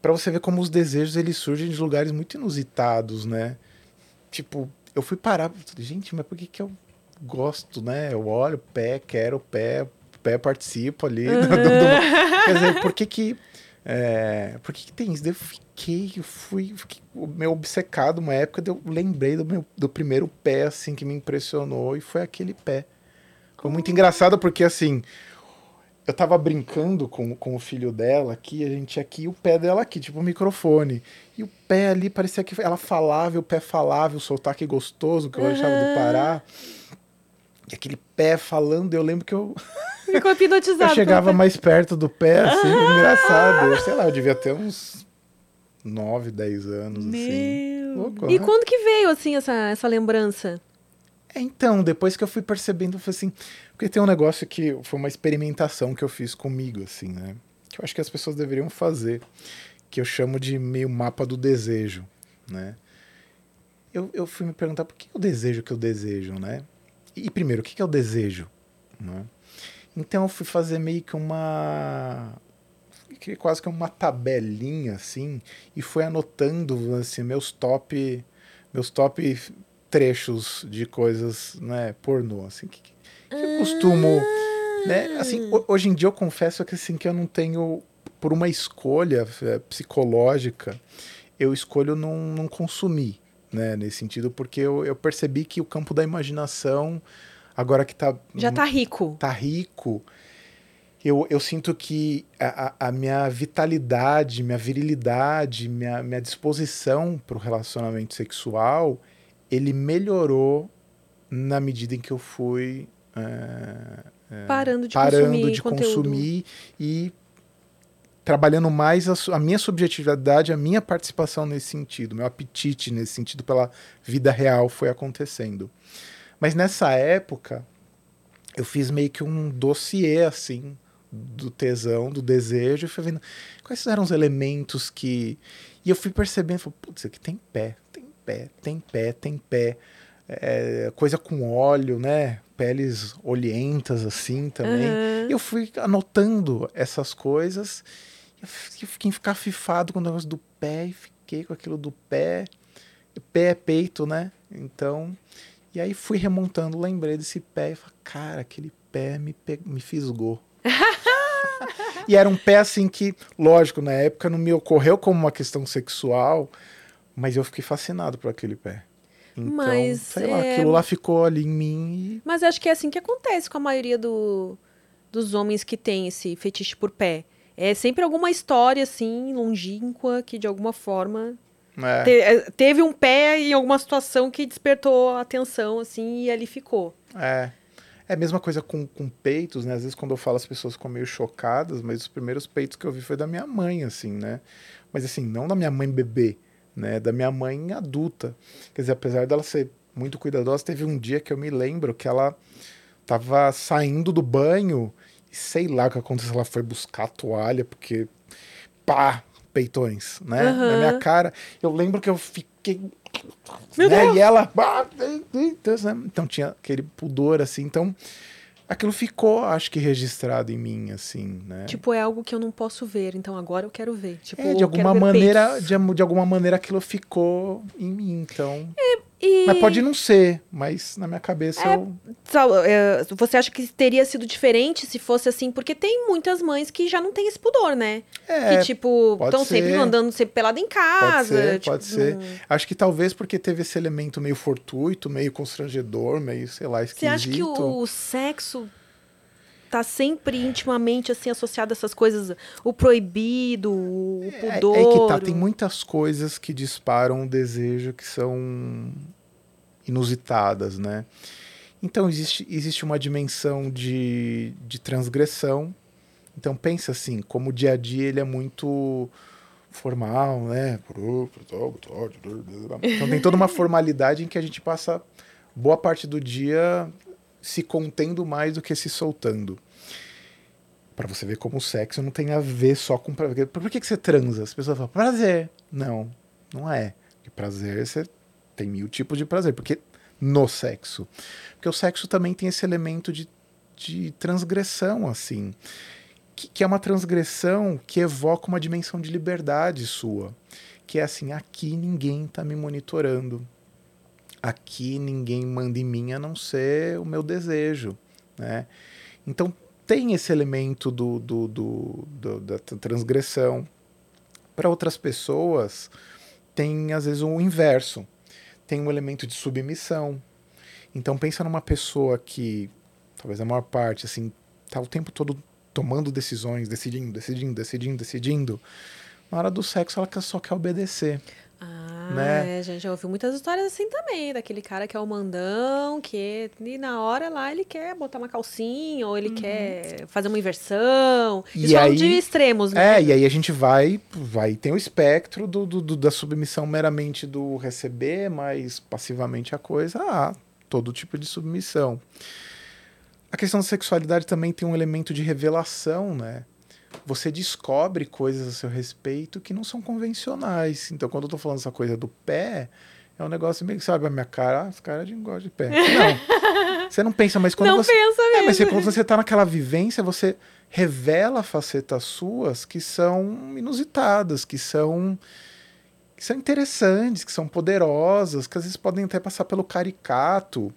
Pra você ver como os desejos, eles surgem de lugares muito inusitados, né? Tipo, eu fui parar, gente, mas por que que eu gosto, né? Eu olho o pé, quero o pé, o pé participo ali. do- do- do- Quer dizer, por que que... é, por que que tem isso? Eu fiquei, eu fui, fiquei meio obcecado uma época, eu lembrei do, meu, do primeiro pé, assim, que me impressionou, e foi aquele pé. Foi muito engraçado porque, assim, eu tava brincando com, com o filho dela aqui, a gente aqui, e o pé dela aqui, tipo o microfone. E o pé ali parecia que ela falava, e o pé falava, o sotaque gostoso que eu achava do Pará. E aquele pé falando, eu lembro que eu, Ficou hipnotizado. eu chegava mais perto do pé, assim, engraçado. Eu, sei lá, eu devia ter uns 9, 10 anos, assim. Meu. Louco, E né? quando que veio, assim, essa, essa lembrança? É, então, depois que eu fui percebendo, eu falei assim, porque tem um negócio que foi uma experimentação que eu fiz comigo, assim, né? Que eu acho que as pessoas deveriam fazer, que eu chamo de meio mapa do desejo, né? Eu, eu fui me perguntar por que eu desejo o que eu desejo, né? E primeiro, o que que é o desejo? Né? Então eu fui fazer meio que uma quase que uma tabelinha assim e fui anotando assim meus top meus top trechos de coisas né pornô assim que, que eu costumo né? Assim ho- hoje em dia eu confesso que assim que eu não tenho por uma escolha eh, psicológica eu escolho não, não consumir né? Nesse sentido porque eu, eu percebi que o campo da imaginação agora que tá Já tá rico. tá rico, eu, eu sinto que a, a- a minha vitalidade, minha virilidade, minha, minha disposição para o relacionamento sexual, ele melhorou na medida em que eu fui é, é, Parando de parando consumir de consumir e trabalhando mais a, a minha subjetividade, a minha participação nesse sentido, meu apetite nesse sentido pela vida real foi acontecendo. Mas nessa época, eu fiz meio que um dossiê, assim, do tesão, do desejo, e fui vendo quais eram os elementos que. E eu fui percebendo, falei, putz, aqui tem pé, tem pé, tem pé, tem pé. É, coisa com óleo, né? Peles olhentas, assim, também. E eu fui anotando essas coisas. e Eu fiquei ficar fifado com o negócio do pé e fi- fiquei com aquilo do pé. Pé é peito, né? Então. E aí fui remontando, lembrei desse pé e falei, cara, aquele pé me, pe... me fisgou. e era um pé assim que, lógico, na época não me ocorreu como uma questão sexual, mas eu fiquei fascinado por aquele pé. Então, Mas, sei lá, é, aquilo lá ficou ali em mim Mas acho que é assim que acontece com a maioria do- dos homens que tem esse fetiche por pé. É sempre alguma história, assim, longínqua, que de alguma forma e. É, te- é, teve um pé em alguma situação que despertou a atenção, assim, e ali ficou. é. É a mesma coisa com, com peitos, né? Às vezes quando eu falo as pessoas ficam meio chocadas, mas os primeiros peitos que eu vi foi da minha mãe, assim, né? Mas assim, não da minha mãe bebê, né? Da minha mãe adulta. Quer dizer, apesar dela ser muito cuidadosa, teve um dia que eu me lembro que ela tava saindo do banho e sei lá o que aconteceu, ela foi buscar a toalha, porque pá, peitões, né? Na Aham. minha cara. Eu lembro que eu fiquei Meu né? Deus! E ela. "Ah, Deus", né? Então tinha aquele pudor, assim. Então aquilo ficou, acho que, registrado em mim, assim, né? Tipo, é algo que eu não posso ver, então agora eu quero ver. Tipo, É, de alguma maneira, de, de alguma maneira aquilo ficou em mim, então. E- Mas pode não ser, mas na minha cabeça É, eu. É, Você acha que teria sido diferente se fosse assim? Porque tem muitas mães que já não têm esse pudor, né? É, que, tipo, estão sempre ser. andando sempre pelado em Pode casa. ser, tipo, pode ser. Acho que talvez porque teve esse elemento meio fortuito, meio constrangedor, meio, sei lá, esquisito. Você acha que o, o sexo tá sempre intimamente assim associado a essas coisas, o proibido, o É, pudor? é que tá, tem muitas coisas que disparam o desejo que são inusitadas, né? Então existe, existe uma dimensão de, de transgressão. Então pensa assim, como o dia a dia ele é muito formal, né? Então tem toda uma formalidade em que a gente passa boa parte do dia se contendo mais do que se soltando. Pra você ver como o sexo não tem a ver só com prazer. Por que, que você transa? As pessoas falam, prazer. Não, não é. Porque prazer, você tem mil tipos de prazer. Porque no sexo. Porque o sexo também tem esse elemento de, de transgressão, assim. Que, que é uma transgressão que evoca uma dimensão de liberdade sua. Que é assim, aqui ninguém tá me monitorando. Aqui ninguém manda em mim a não ser o meu desejo, né? Então tem esse elemento do, do, do- do- da transgressão. Para outras pessoas, tem às vezes o inverso. Tem um elemento de submissão. Então pensa numa pessoa que, talvez a maior parte, assim, tá o tempo todo tomando decisões, decidindo, decidindo, decidindo, decidindo. Na hora do sexo, ela só quer obedecer. Ah, né? é, gente, já ouviu muitas histórias assim também, daquele cara que é o mandão, que e na hora lá ele quer botar uma calcinha, ou ele quer fazer uma inversão. Uhum. E Isso falando aí- de extremos, né? É, e aí a gente vai, vai tem o espectro do, do- do- da submissão meramente do receber, mas passivamente a coisa, ah, todo tipo de submissão. A questão da sexualidade também tem um elemento de revelação, né? Você descobre coisas a seu respeito que não são convencionais. Então, quando eu tô falando essa coisa do pé, é um negócio meio que, sabe, a minha cara, ah, esse cara de gosta de pé. Não. Você não pensa, mas quando Não você. pensa É, mas você, mesmo. quando você tá naquela vivência, você revela facetas suas que são inusitadas, que são que são interessantes, que são poderosas, que às vezes podem até passar pelo caricato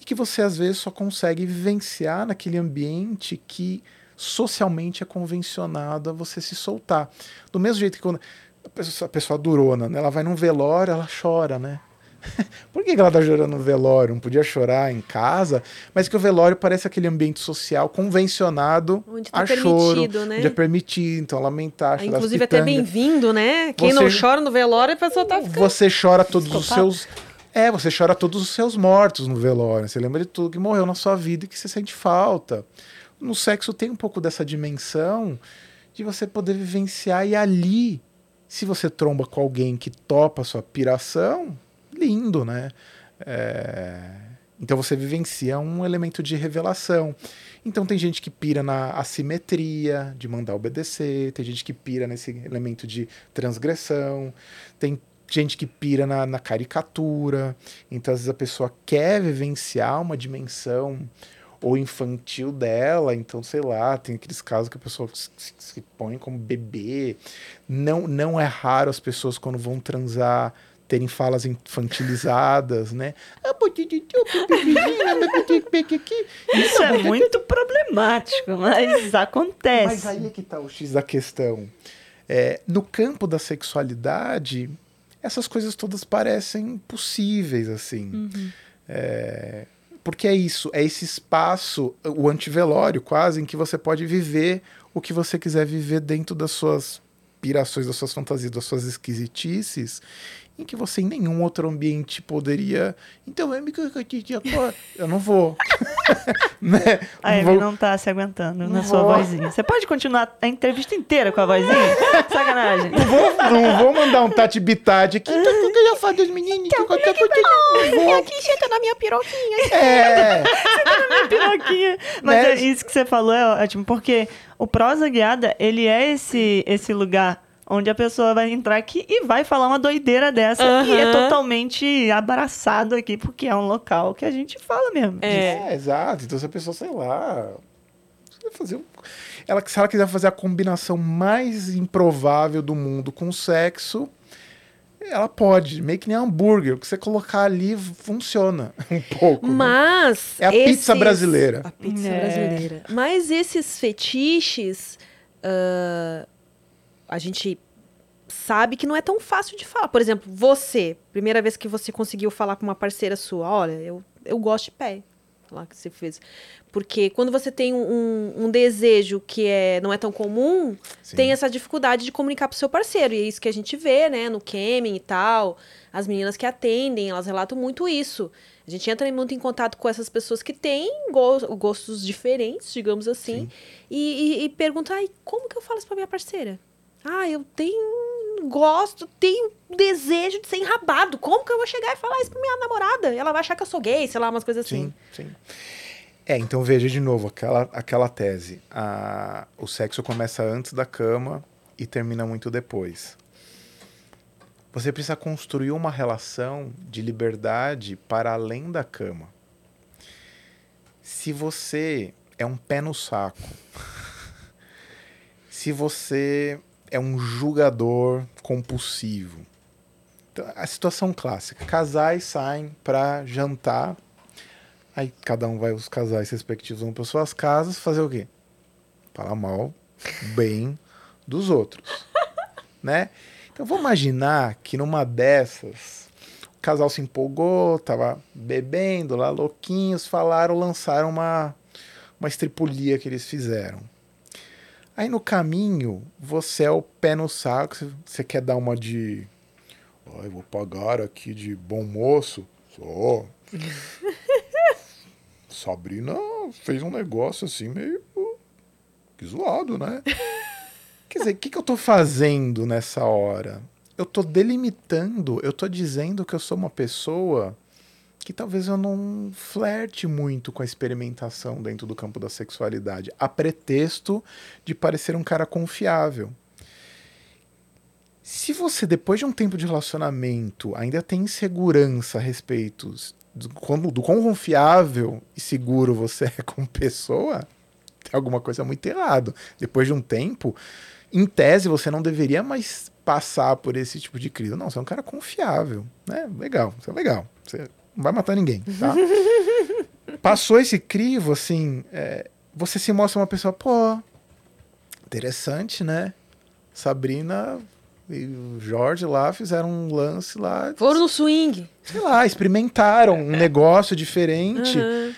e que você às vezes só consegue vivenciar naquele ambiente que socialmente é convencionado a você se soltar. Do mesmo jeito que quando a pessoa, a pessoa durona, né? ela vai num velório, ela chora, né? Por que ela tá chorando no velório? Não podia chorar em casa, mas que o velório parece aquele ambiente social convencionado Onde tá a choro, permitido, né? onde é permitido, então lamentar, Ah, chorar Inclusive, até pitangas. bem-vindo, né? Quem Você- não chora no velório, a pessoa tá ficando. Você chora todos os seus. É, você chora todos os seus mortos no velório. Você lembra de tudo que morreu na sua vida e que você sente falta. No sexo tem um pouco dessa dimensão de você poder vivenciar e ali, se você tromba com alguém que topa a sua piração, lindo, né? É, Então você vivencia um elemento de revelação. Então tem gente que pira na assimetria, de mandar obedecer, tem gente que pira nesse elemento de transgressão, tem gente que pira na, na caricatura. Então às vezes a pessoa quer vivenciar uma dimensão ou infantil dela, então sei lá, tem aqueles casos que a pessoa se, se- põe como bebê. Não, não é raro as pessoas quando vão transar terem falas infantilizadas, né? Ah, Isso é muito problemático, mas acontece. Mas aí é que tá o X da questão. É, no campo da sexualidade, essas coisas todas parecem possíveis, assim. É, porque é isso, é esse espaço, o antivelório quase, em que você pode viver o que você quiser viver dentro das suas pirações, das suas fantasias, das suas esquisitices, em que você em nenhum outro ambiente poderia. Então, é eu não vou. né? A Não Amy vou- não tá se aguentando na Não sua vou. vozinha. Você pode continuar a entrevista inteira com a vozinha? Sacanagem. vou, não vou mandar um tati bitade aqui. Então, o que eu ia falar dos meninos? Que qualquer coisa eu não vou. Aqui senta na minha piroquinha. É, Piroquinha. Mas Né? é isso que você falou é ótimo, porque o prosa guiada, ele é esse, esse lugar onde a pessoa vai entrar aqui e vai falar uma doideira dessa e é totalmente abraçado aqui, porque é um local que a gente fala mesmo. É. é, exato. Então, se a pessoa, sei lá. se ela fazer um- ela, se ela quiser fazer a combinação mais improvável do mundo com sexo, ela pode. Meio que nem hambúrguer. O que você colocar ali funciona um pouco. né? Mas. É a pizza brasileira. A pizza É. brasileira. Mas esses fetiches. ah, a gente sabe que não é tão fácil de falar. Por exemplo, você, primeira vez que você conseguiu falar com uma parceira sua, olha, eu, eu gosto de pé. Lá que você fez. Porque quando você tem um, um desejo que é, não é tão comum, Sim. tem essa dificuldade de comunicar pro seu parceiro. E é isso que a gente vê, né, no camming e tal. As meninas que atendem, elas relatam muito isso. A gente entra muito em contato com essas pessoas que têm go- gostos diferentes, digamos assim, e, e, e pergunta, ai, como que eu falo isso pra minha parceira? Ah, eu tenho gosto, tenho desejo de ser enrabado. Como que eu vou chegar e falar isso pra minha namorada? Ela vai achar que eu sou gay, sei lá, umas coisas assim. Sim, sim. É, então veja de novo aquela, aquela tese. A, o sexo começa antes da cama e termina muito depois. Você precisa construir uma relação de liberdade para além da cama. Se você é um pé no saco, se você é um julgador compulsivo, então, a situação clássica: casais saem para jantar Aí cada um vai, os casais respectivos vão para suas casas fazer o quê? Falar mal, bem dos outros, né? Então vamos imaginar que numa dessas o casal se empolgou, tava bebendo lá, louquinhos, falaram, lançaram uma, uma estripulia que eles fizeram. Aí no caminho, você é o pé no saco, você- quer dar uma de. Ai, vou pagar aqui de bom moço. Só. Sabrina fez um negócio assim meio que zoado, né? Quer dizer, o que, que eu tô fazendo nessa hora? Eu tô delimitando, eu tô dizendo que eu sou uma pessoa que talvez eu não flerte muito com a experimentação dentro do campo da sexualidade, a pretexto de parecer um cara confiável. Se você, depois de um tempo de relacionamento, ainda tem insegurança a respeito do, quão- do quão confiável e seguro você é como pessoa, tem alguma coisa muito errado. Depois de um tempo, em tese, você não deveria mais passar por esse tipo de crise. Não, você é um cara confiável, né? Legal, você é legal. Você não vai matar ninguém, tá? Passou esse crivo, assim, é, você se mostra uma pessoa, pô, interessante, né? Sabrina e o Jorge lá fizeram um lance lá, Foram no swing. sei lá, experimentaram um negócio diferente. Aham.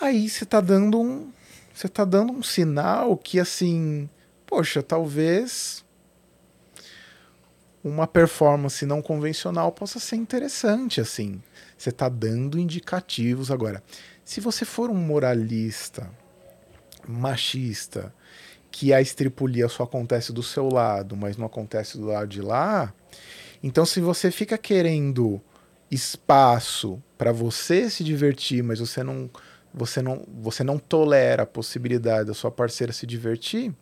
Aí você tá dando um. Você tá dando um sinal que assim. Poxa, talvez uma performance não convencional possa ser interessante, assim. Você tá dando indicativos agora. Se você for um moralista, machista, que a estripulia só acontece do seu lado, mas não acontece do lado de lá, então se você fica querendo espaço para você se divertir, mas você não você não você não tolera a possibilidade da sua parceira se divertir,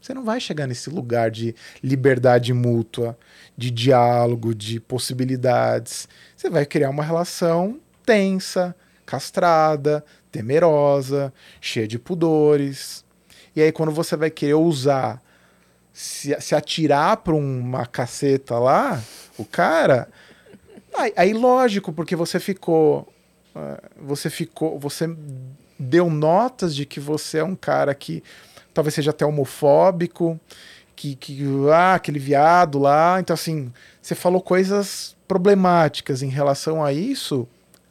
você não vai chegar nesse lugar de liberdade mútua, de diálogo, de possibilidades. Você vai criar uma relação tensa, castrada, temerosa, cheia de pudores. E aí, quando você vai querer usar, se, se atirar para uma caceta lá, o cara. Aí, aí, lógico, porque você ficou. ah, Você ficou. Você deu notas de que você é um cara que talvez seja até homofóbico, que, que ah, aquele viado lá. Então, assim, você falou coisas problemáticas em relação a isso.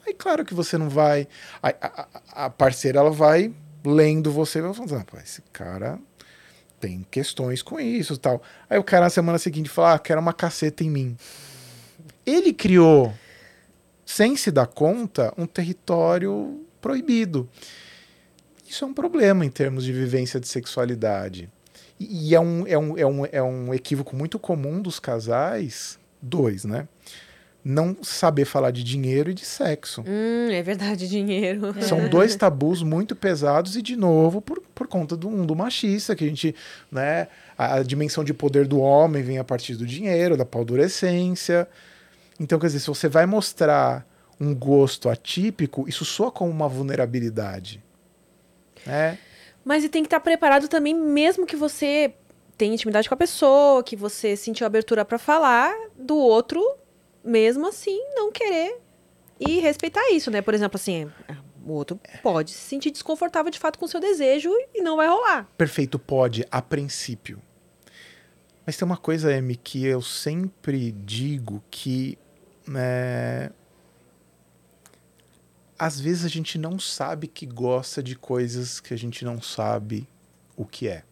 Aí, claro que você não vai. A, a- a parceira, ela vai lendo você e vai falando: ah, esse cara tem questões com isso tal. Aí o cara na semana seguinte fala: ah, quero uma caceta em mim. Ele criou, sem se dar conta, um território proibido. Isso é um problema em termos de vivência de sexualidade. E, e é, um, é, um, é, um, é um equívoco muito comum dos casais, dois, né? Não saber falar de dinheiro e de sexo. Hum, é verdade, dinheiro. São dois tabus muito pesados e, de novo, por, por conta do mundo machista, que a gente, né, a, a dimensão de poder do homem vem a partir do dinheiro, da paldurecência. Então, quer dizer, se você vai mostrar um gosto atípico, isso soa como uma vulnerabilidade. Né? Mas e tem que estar preparado também, mesmo que você tenha intimidade com a pessoa, que você sentiu abertura pra falar, do outro, mesmo assim, não querer e respeitar isso, né? Por exemplo, assim, o outro pode se sentir desconfortável de fato com o seu desejo e não vai rolar. Perfeito, pode, a princípio. Mas tem uma coisa, Amy, que eu sempre digo que né, às vezes a gente não sabe que gosta de coisas que a gente não sabe o que é.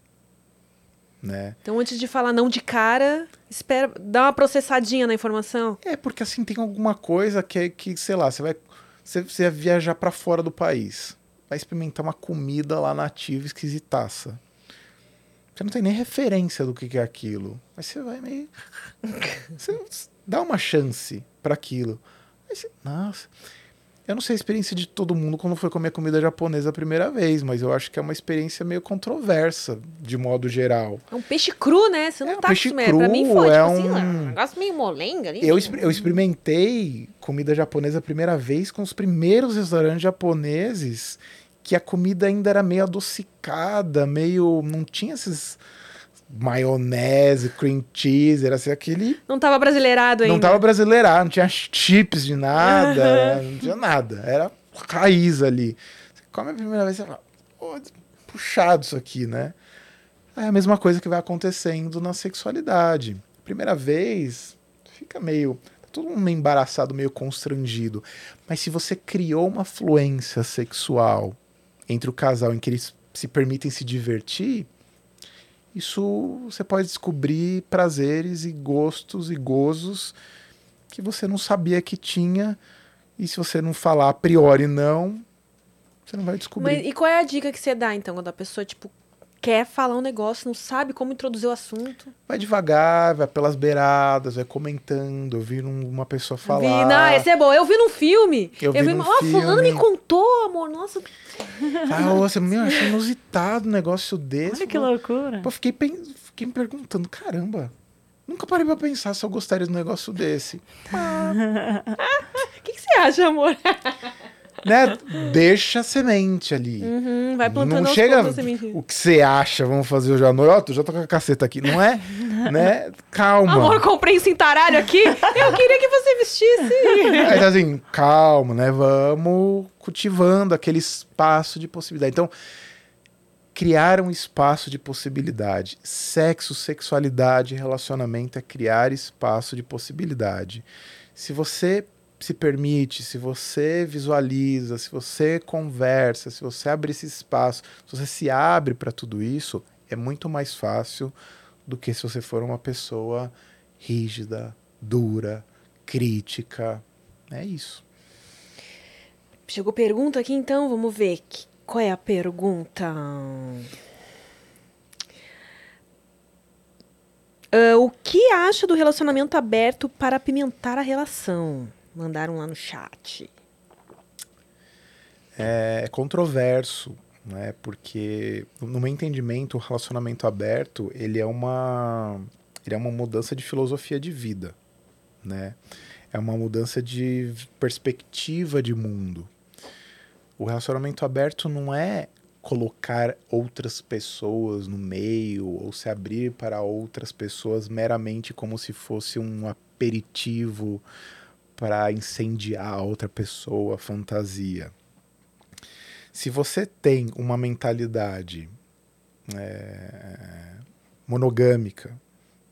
Né? Então, antes de falar não de cara, espera, dá uma processadinha na informação. É porque assim tem alguma coisa que é que, sei lá, você vai você, você vai viajar para fora do país, vai experimentar uma comida lá nativa esquisitaça. Você não tem nem referência do que é aquilo. Mas você vai meio você dá uma chance para aquilo. Aí você, nossa, eu não sei a experiência de todo mundo quando foi comer comida japonesa a primeira vez, mas eu acho que é uma experiência meio controversa, de modo geral. É um peixe cru, né? Você não É, um tá peixe acostumado. Pra mim cru, foi, é tipo assim, um- um negócio meio molenga ali. Eu, exper- eu experimentei comida japonesa a primeira vez com os primeiros restaurantes japoneses que a comida ainda era meio adocicada, meio. não tinha esses maionese, cream cheese, era assim, aquele. Não tava brasileirado ainda. Não tava brasileirado, não tinha chips de nada, não tinha nada. Era raiz ali. Você come a primeira vez e fala, "Pô, puxado isso aqui, né? É a mesma coisa que vai acontecendo na sexualidade. Primeira vez, fica meio. Tá todo mundo meio embaraçado, meio constrangido. Mas se você criou uma fluência sexual entre o casal em que eles se permitem se divertir, isso você pode descobrir prazeres e gostos e gozos que você não sabia que tinha. E se você não falar a priori não, você não vai descobrir. Mas, e qual é a dica que você dá, então, quando a pessoa, tipo, quer falar um negócio, não sabe como introduzir o assunto? Vai devagar, vai pelas beiradas, vai comentando, ouvir um- uma pessoa falar. Vi, não, esse é bom. Eu vi num filme. Eu vi num Ó, fulano me filme. contou, amor. Nossa, Ah, nossa, meu, achei inusitado um negócio desse. Olha que Pô, loucura. Pô, fiquei, pen- fiquei me perguntando, caramba, nunca parei pra pensar se eu gostaria de um negócio desse. o que, que você acha, amor? né? Deixa a semente ali. Uhum, vai plantando não chega o que você acha, vamos fazer hoje à noite. Tu já tô com a caceta aqui. Não é, né? Calma. Amor, comprei esse cintaralho aqui. Eu queria que você vestisse. Mas assim, calma, né? Vamos cultivando aquele espaço de possibilidade. Então, criar um espaço de possibilidade. Sexo, sexualidade, relacionamento é criar espaço de possibilidade. Se você se permite, se você visualiza, se você conversa, se você abre esse espaço, se você se abre para tudo isso, é muito mais fácil do que se você for uma pessoa rígida, dura, crítica. É isso. Chegou pergunta aqui, então, vamos ver. Qual é a pergunta? Ah, o que acha do relacionamento aberto para apimentar a relação? Mandaram lá no chat. É controverso, né? Porque no meu entendimento, o relacionamento aberto, ele é uma ele é uma mudança de filosofia de vida, né? É uma mudança de perspectiva de mundo. O relacionamento aberto não é colocar outras pessoas no meio ou se abrir para outras pessoas meramente como se fosse um aperitivo para incendiar a outra pessoa, fantasia. Se você tem uma mentalidade é, monogâmica,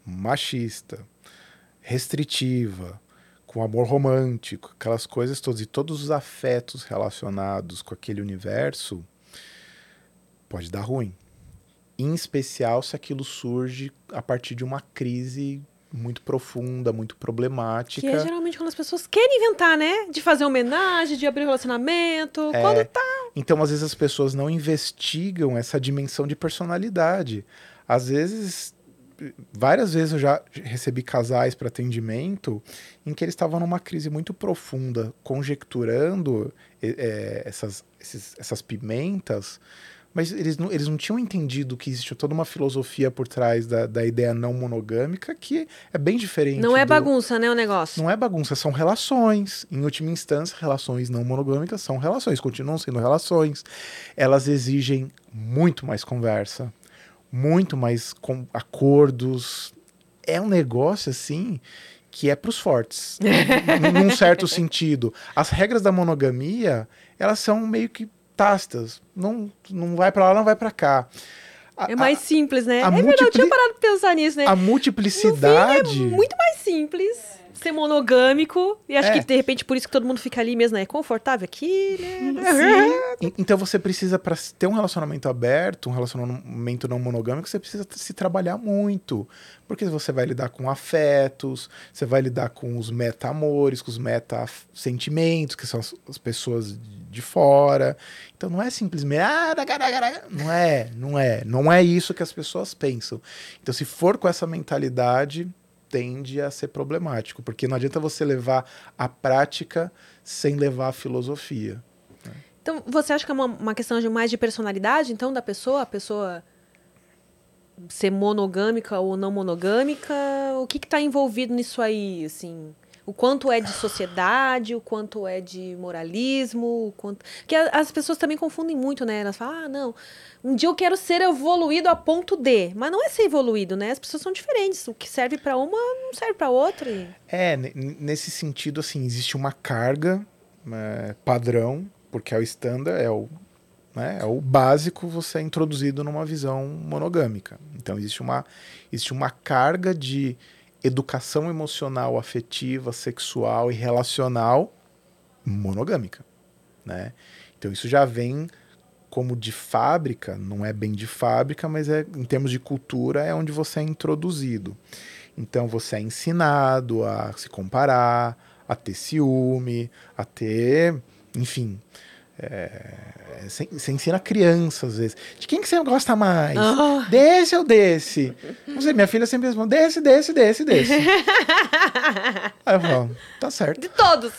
machista, restritiva, com amor romântico, aquelas coisas todas e todos os afetos relacionados com aquele universo, pode dar ruim. Em especial se aquilo surge a partir de uma crise muito profunda, muito problemática. Que é geralmente quando as pessoas querem inventar, né? De fazer homenagem, de abrir relacionamento. É. Quando tá. Então, às vezes, as pessoas não investigam essa dimensão de personalidade. Às vezes, várias vezes eu já recebi casais para atendimento em que eles estavam numa crise muito profunda, conjecturando é, essas, esses, essas pimentas, mas eles não, eles não tinham entendido que existe toda uma filosofia por trás da, da ideia não monogâmica que é bem diferente. Não é do- bagunça, né, o negócio? Não é bagunça, são relações. Em última instância, relações não monogâmicas são relações, continuam sendo relações. Elas exigem muito mais conversa, muito mais com acordos. É um negócio assim que é para os fortes, num- num certo sentido. As regras da monogamia, elas são meio que tácitas. Não, não vai para lá, não vai para cá. A- É mais a- simples, né? a é verdade, eu tinha multipli- parado pra pensar nisso, né? a multiplicidade. É muito mais simples ser monogâmico. E acho É. que, de repente, por isso que todo mundo fica ali mesmo, né? É confortável aqui, né? E- Então você precisa, para ter um relacionamento aberto, um relacionamento não monogâmico, você precisa se trabalhar muito. Porque você vai lidar com afetos, você vai lidar com os meta-amores, com os meta-sentimentos, que são as, as pessoas de fora. Então não é simplesmente. "Ah, da, da, da, da". Não é, não é. Não é isso que as pessoas pensam. Então, se for com essa mentalidade, tende a ser problemático. Porque não adianta você levar a prática sem levar a filosofia. Então, você acha que é uma, uma questão de mais de personalidade, então, da pessoa? A pessoa ser monogâmica ou não monogâmica? O que está envolvido nisso aí, assim? O quanto é de sociedade, o quanto é de moralismo, o quanto... Porque as pessoas também confundem muito, né? Elas falam, ah, não, um dia eu quero ser evoluído a ponto de. Mas não é ser evoluído, né? As pessoas são diferentes. O que serve para uma não serve para outra. e- É, ne- nesse sentido, assim, existe uma carga é, padrão, porque é o standard, é o, né, é o básico você é introduzido numa visão monogâmica. Então existe uma, existe uma carga de educação emocional, afetiva, sexual e relacional monogâmica, né? Então isso já vem como de fábrica, não é bem de fábrica, mas é em termos de cultura é onde você é introduzido. Então você é ensinado a se comparar, a ter ciúme, a ter, enfim, é, você, você ensina criança às vezes. De quem que você gosta mais? Ah. Desse ou desse? Não sei, minha filha sempre responde, desse, desse, desse, desse. Aí eu falo, tá certo. De todos.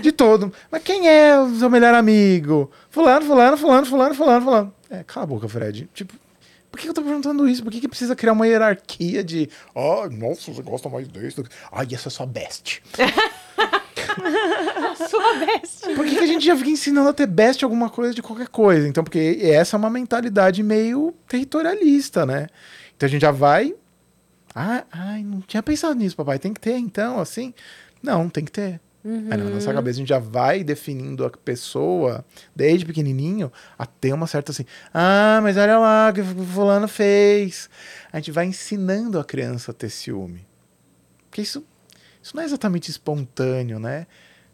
De todo. Mas quem é o seu melhor amigo? Fulano, fulano, fulano, fulano, fulano, fulano. É, cala a boca, Fred. Tipo, por que eu tô perguntando isso? Por que, que precisa criar uma hierarquia de. Ah, nossa, você gosta mais desse? Ai, essa é sua best. Sua best. Por que, que a gente já fica ensinando a ter best alguma coisa de qualquer coisa? Então, porque essa é uma mentalidade meio territorialista, né? Então a gente já vai. Ah, ai, não tinha pensado nisso, papai. Tem que ter, então, assim. Não, tem que ter. Aí na nossa cabeça a gente já vai definindo a pessoa, desde pequenininho, a ter uma certa assim. Ah, mas olha lá o que o fulano fez. A gente vai ensinando a criança a ter ciúme. Porque isso, isso não é exatamente espontâneo, né?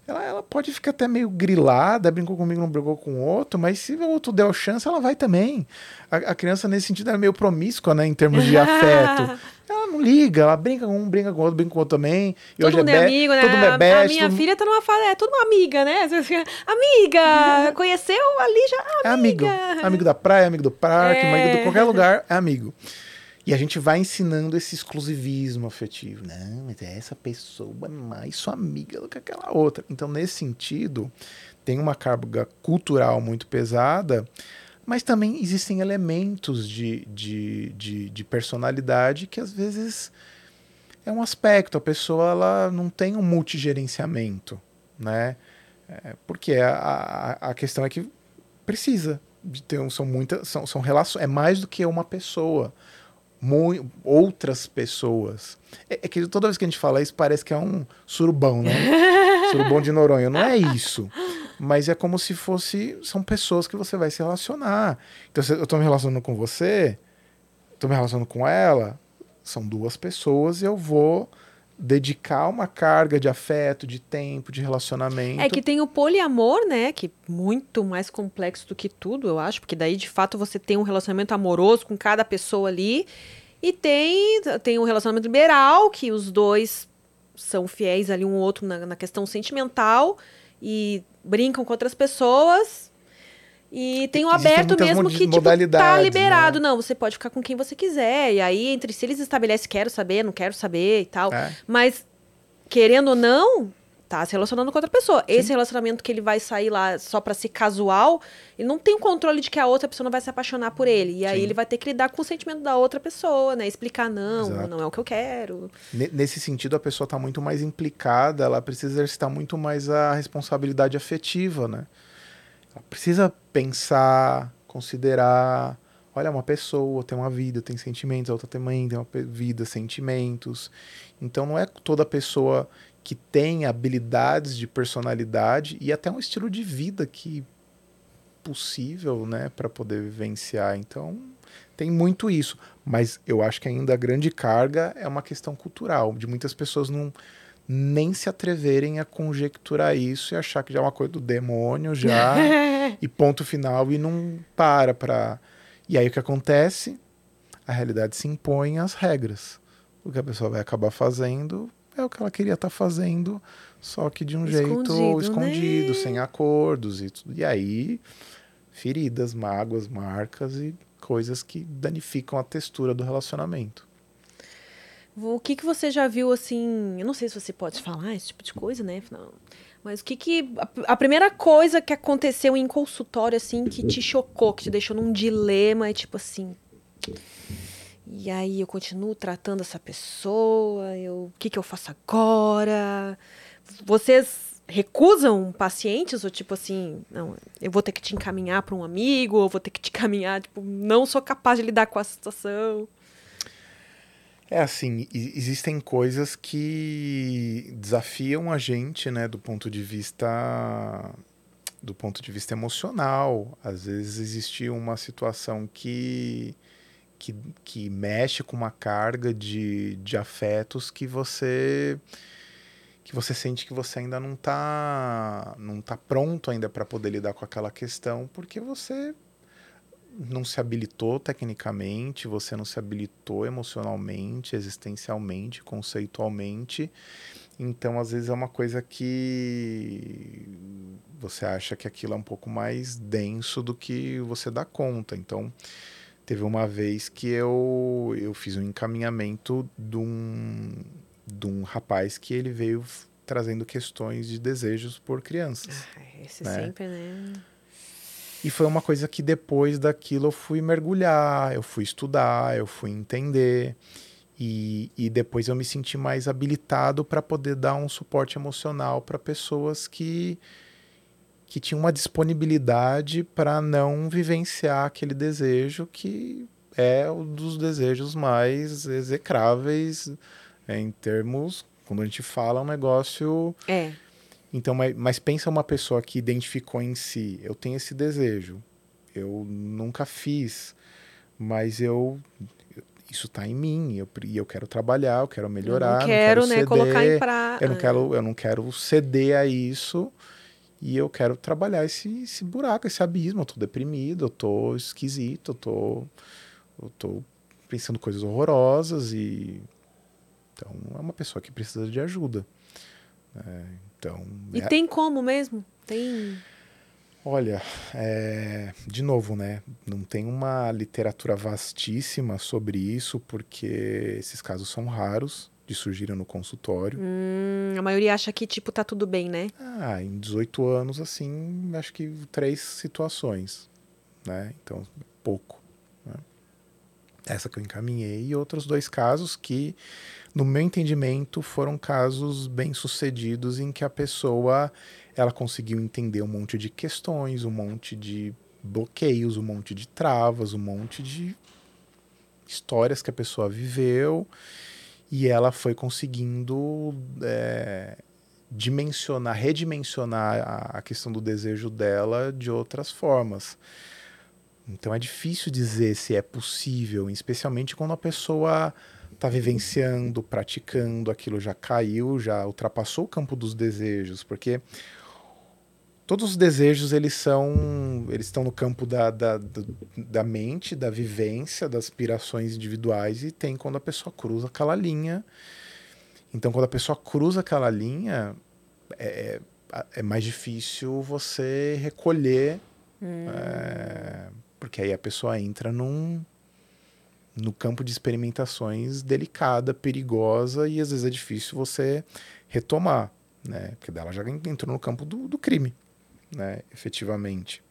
Ela, ela pode ficar até meio grilada, brincou comigo, não brigou com o outro, mas se o outro der chance, ela vai também. A, a criança, nesse sentido, é meio promíscua, né? Em termos de afeto. Ela não liga, ela brinca com um, brinca com o outro, brinca com o outro também. E Todo hoje mundo é, be- amigo, né? Todo mundo é A- best. a minha todo- filha tá numa fase, é tudo uma amiga, né? Amiga! Conheceu ali já? É amigo. Amiga! Amigo da praia, amigo do parque, É. amigo de qualquer lugar, é amigo. E a gente vai ensinando esse exclusivismo afetivo. Não, mas essa pessoa é mais sua amiga do que aquela outra. Então, nesse sentido, tem uma carga cultural muito pesada, mas também existem elementos de, de, de, de personalidade que às vezes é um aspecto. A pessoa ela não tem um multigerenciamento, né? É, porque a, a, a questão é que precisa de ter um, são muitas são, são relações é mais do que uma pessoa outras pessoas. É, é que toda vez que a gente fala isso parece que é um surubão né? Surubão de Noronha. Não é isso. Mas é como se fosse são pessoas que você vai se relacionar. Então se eu tô me relacionando com você tô me relacionando com ela são duas pessoas e eu vou dedicar uma carga de afeto, de tempo, de relacionamento. É que tem o poliamor, né? Que é muito mais complexo do que tudo, eu acho. Porque daí, de fato, você tem um relacionamento amoroso com cada pessoa ali. E tem, tem o relacionamento liberal, que os dois são fiéis ali um ao outro na, na questão sentimental. E brincam com outras pessoas. E tem o aberto mesmo que, tipo, tá modalidades, liberado. né? Não, você pode ficar com quem você quiser. E aí, entre si, eles estabelecem quero saber, não quero saber e tal. É. Mas, querendo ou não, tá se relacionando com outra pessoa. Esse relacionamento que ele vai sair lá só pra ser casual, ele não tem o controle de que a outra pessoa não vai se apaixonar por ele. E aí Sim. ele vai ter que lidar com o sentimento da outra pessoa, né? Explicar, não, Exato. não é o que eu quero. Ne- Nesse sentido, a pessoa está muito mais implicada, ela precisa exercitar muito mais a responsabilidade afetiva, né? Precisa pensar, considerar. Olha, uma pessoa tem uma vida, tem sentimentos, a outra também tem uma vida, sentimentos. Então, não é toda pessoa que tem habilidades de personalidade e até um estilo de vida que possível, né, para poder vivenciar. Então, tem muito isso. Mas eu acho que ainda a grande carga é uma questão cultural, de muitas pessoas não nem se atreverem a conjecturar isso e achar que já é uma coisa do demônio já e ponto final e não para para e aí o que acontece? A realidade se impõe às regras. O que a pessoa vai acabar fazendo é o que ela queria estar fazendo só que de um jeito Escondido, escondido né? sem acordos e tudo. E aí feridas mágoas marcas e coisas que danificam a textura do relacionamento O que, que você já viu, assim... Eu não sei se você pode falar esse tipo de coisa, né? Não. Mas o que que... A, a primeira coisa que aconteceu em consultório, assim, que te chocou, que te deixou num dilema, é tipo assim... E aí eu continuo tratando essa pessoa, eu, o que, que eu faço agora? Vocês recusam pacientes ou tipo assim, não, eu vou ter que te encaminhar para um amigo, ou vou ter que te encaminhar, tipo, não sou capaz de lidar com a situação. É assim, existem coisas que desafiam a gente, né, do ponto de vista do ponto de vista emocional. Às vezes existe uma situação que que, que mexe com uma carga de, de afetos que você que você sente que você ainda não está não tá pronto ainda para poder lidar com aquela questão, porque você não se habilitou tecnicamente, você não se habilitou emocionalmente, existencialmente, conceitualmente. Então, às vezes é uma coisa que você acha que aquilo é um pouco mais denso do que você dá conta. Então, teve uma vez que eu, eu fiz um encaminhamento de um, de um rapaz que ele veio trazendo questões de desejos por crianças. Esse né? sempre, né? E foi uma coisa que depois daquilo eu fui mergulhar, eu fui estudar, eu fui entender. E, e depois eu me senti mais habilitado para poder dar um suporte emocional para pessoas que, que tinham uma disponibilidade para não vivenciar aquele desejo que é um dos desejos mais execráveis é, em termos. Quando a gente fala, é um negócio É. então, mas, mas pensa uma pessoa que identificou em si, eu tenho esse desejo, eu nunca fiz, mas eu isso está em mim, eu, e eu quero trabalhar, eu quero melhorar, eu não quero, né, ceder, colocar em pra... eu não quero, eu não quero ceder a isso e eu quero trabalhar esse, esse buraco, esse abismo. Eu tô deprimido, eu tô esquisito, eu tô, eu tô pensando coisas horrorosas e então é uma pessoa que precisa de ajuda. É, então E é- tem como mesmo? Tem. Olha, é, de novo, né? Não tem uma literatura vastíssima sobre isso, porque esses casos são raros de surgirem no consultório. Hum, a maioria acha que, tipo, tá tudo bem, né? Ah, em 18 anos, assim, acho que três situações, né? Então, pouco. né? Essa que eu encaminhei e outros dois casos que, no meu entendimento, foram casos bem sucedidos em que a pessoa ela conseguiu entender um monte de questões, um monte de bloqueios, um monte de travas, um monte de histórias que a pessoa viveu e ela foi conseguindo é, dimensionar, redimensionar a, a questão do desejo dela de outras formas. Então é difícil dizer se é possível, especialmente quando a pessoa está vivenciando, praticando, aquilo já caiu, já ultrapassou o campo dos desejos, porque todos os desejos eles são eles estão no campo da, da, da mente da vivência das aspirações individuais e tem quando a pessoa cruza aquela linha então quando a pessoa cruza aquela linha é, é, é mais difícil você recolher hum. é, porque aí a pessoa entra num no campo de experimentações delicada, perigosa e às vezes é difícil você retomar, né? Porque dela já entrou no campo do, do crime né, efetivamente.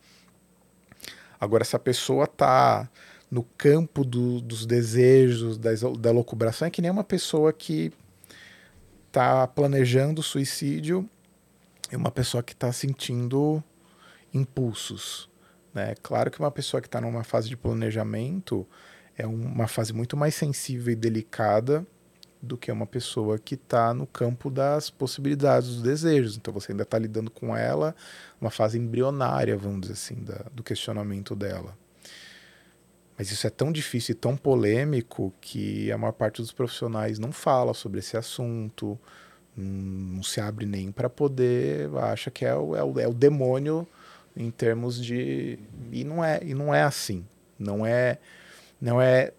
Agora, se a pessoa está no campo do, dos desejos, das, da locubração, é que nem uma pessoa que está planejando suicídio e uma pessoa que está sentindo impulsos. Né? Claro que uma pessoa que está numa fase de planejamento é uma fase muito mais sensível e delicada do que uma pessoa que está no campo das possibilidades, dos desejos. Então você ainda está lidando com ela, uma fase embrionária, vamos dizer assim, da, do questionamento dela. Mas isso é tão difícil e tão polêmico que a maior parte dos profissionais não fala sobre esse assunto, não se abre nem para poder, acha que é o, é, o, é o demônio em termos de. E não é, e não é assim. Não é, não é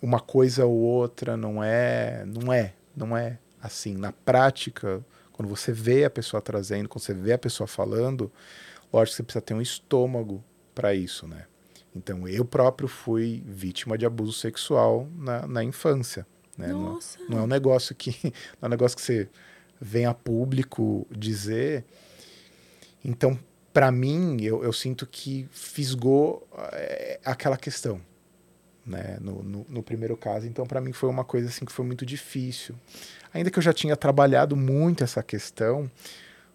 uma coisa ou outra, não é, não é, não é assim. Na prática, quando você vê a pessoa trazendo, quando você vê a pessoa falando, lógico que você precisa ter um estômago para isso, né? Então, eu próprio fui vítima de abuso sexual na, na infância. Né? Não, não, é um negócio que não é um negócio que você vem a público dizer. Então, para mim, eu, eu, sinto que fisgou é, aquela questão né, no, no, no primeiro caso. Então, para mim, foi uma coisa assim que foi muito difícil. Ainda que eu já tinha trabalhado muito essa questão,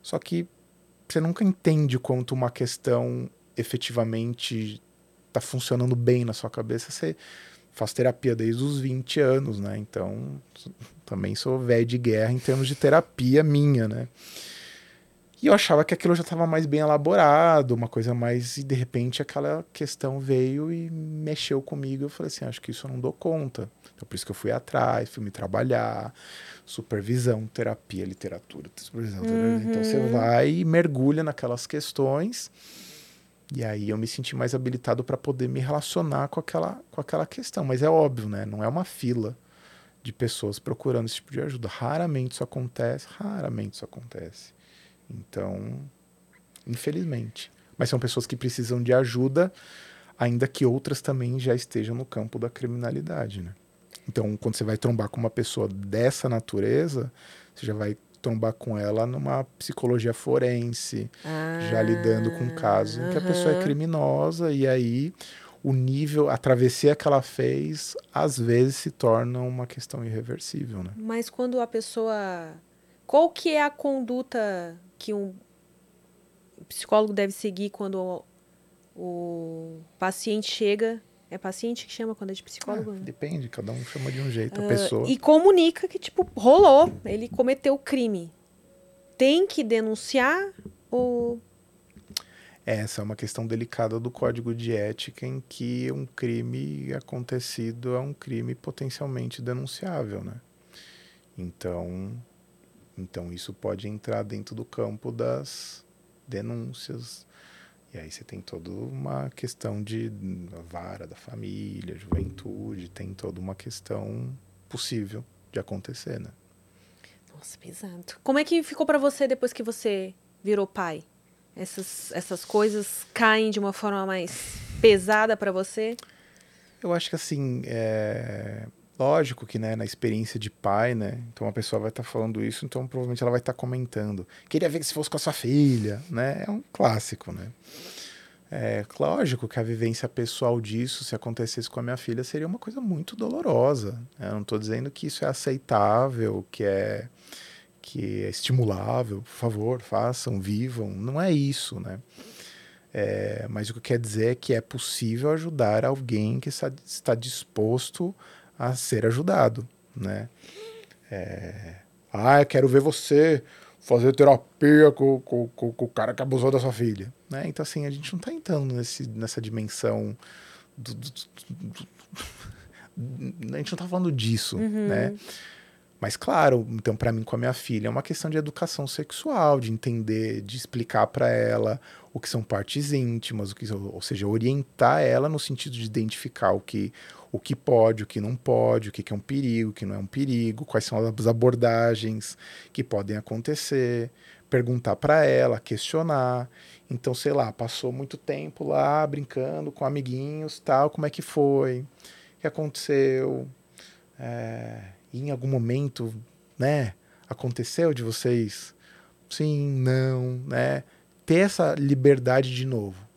só que você nunca entende quanto uma questão efetivamente está funcionando bem na sua cabeça. Você faz terapia desde os 20 anos, né? Então, também sou velho de guerra em termos de terapia minha, né? E eu achava que aquilo já estava mais bem elaborado, uma coisa mais. E de repente aquela questão veio e mexeu comigo. Eu falei assim: acho que isso eu não dou conta. Então por isso que eu fui atrás, fui me trabalhar, supervisão, terapia, literatura, supervisão. Uhum. Então você vai e mergulha naquelas questões. E aí eu me senti mais habilitado para poder me relacionar com aquela, com aquela questão. Mas é óbvio, né? Não é uma fila de pessoas procurando esse tipo de ajuda. Raramente isso acontece, raramente isso acontece. Então, infelizmente. Mas são pessoas que precisam de ajuda, ainda que outras também já estejam no campo da criminalidade, né? Então, quando você vai trombar com uma pessoa dessa natureza, você já vai trombar com ela numa psicologia forense, ah, já lidando com casos em que a pessoa é criminosa e aí o nível, a travessia que ela fez, às vezes se torna uma questão irreversível, né? Mas quando a pessoa qual que é a conduta que um psicólogo deve seguir quando o, o paciente chega. É paciente que chama quando é de psicólogo? É, depende, cada um chama de um jeito, uh, a pessoa. E comunica que, tipo, rolou, ele cometeu o crime. Tem que denunciar ou. Essa é uma questão delicada do código de ética em que um crime acontecido é um crime potencialmente denunciável, né? Então, então isso pode entrar dentro do campo das denúncias. E aí você tem toda uma questão de vara da família, juventude, tem toda uma questão possível de acontecer, né? Nossa, pesado. Como é que ficou para você depois que você virou pai? Essas, essas coisas caem de uma forma mais pesada para você? Eu acho que assim, é... Lógico que, né, na experiência de pai, né, então uma pessoa vai estar tá falando isso, então provavelmente ela vai estar tá comentando. Queria ver se fosse com a sua filha, né, é um clássico, né. É lógico que a vivência pessoal disso, se acontecesse com a minha filha, seria uma coisa muito dolorosa. Né? Eu não estou dizendo que isso é aceitável, que é que é estimulável, por favor, façam, vivam. Não é isso, né? É, mas o que quer dizer é que é possível ajudar alguém que está, está disposto a ser ajudado, né? É, ah, eu quero ver você fazer terapia com, com, com, com o cara que abusou da sua filha. Né? Então, assim, a gente não está entrando nesse, nessa dimensão do, do, do, a gente não está falando disso, Uhum. né? Mas claro, então para mim com a minha filha é uma questão de educação sexual, de entender, de explicar para ela o que são partes íntimas, o que, ou seja, orientar ela no sentido de identificar o que o que pode, o que não pode, o que é um perigo, o que não é um perigo, quais são as abordagens que podem acontecer, perguntar para ela, questionar. Então, sei lá, passou muito tempo lá brincando com amiguinhos, tal, como é que foi? O que aconteceu? É, em algum momento, né, aconteceu de vocês? Sim, não, né? Ter essa liberdade de novo.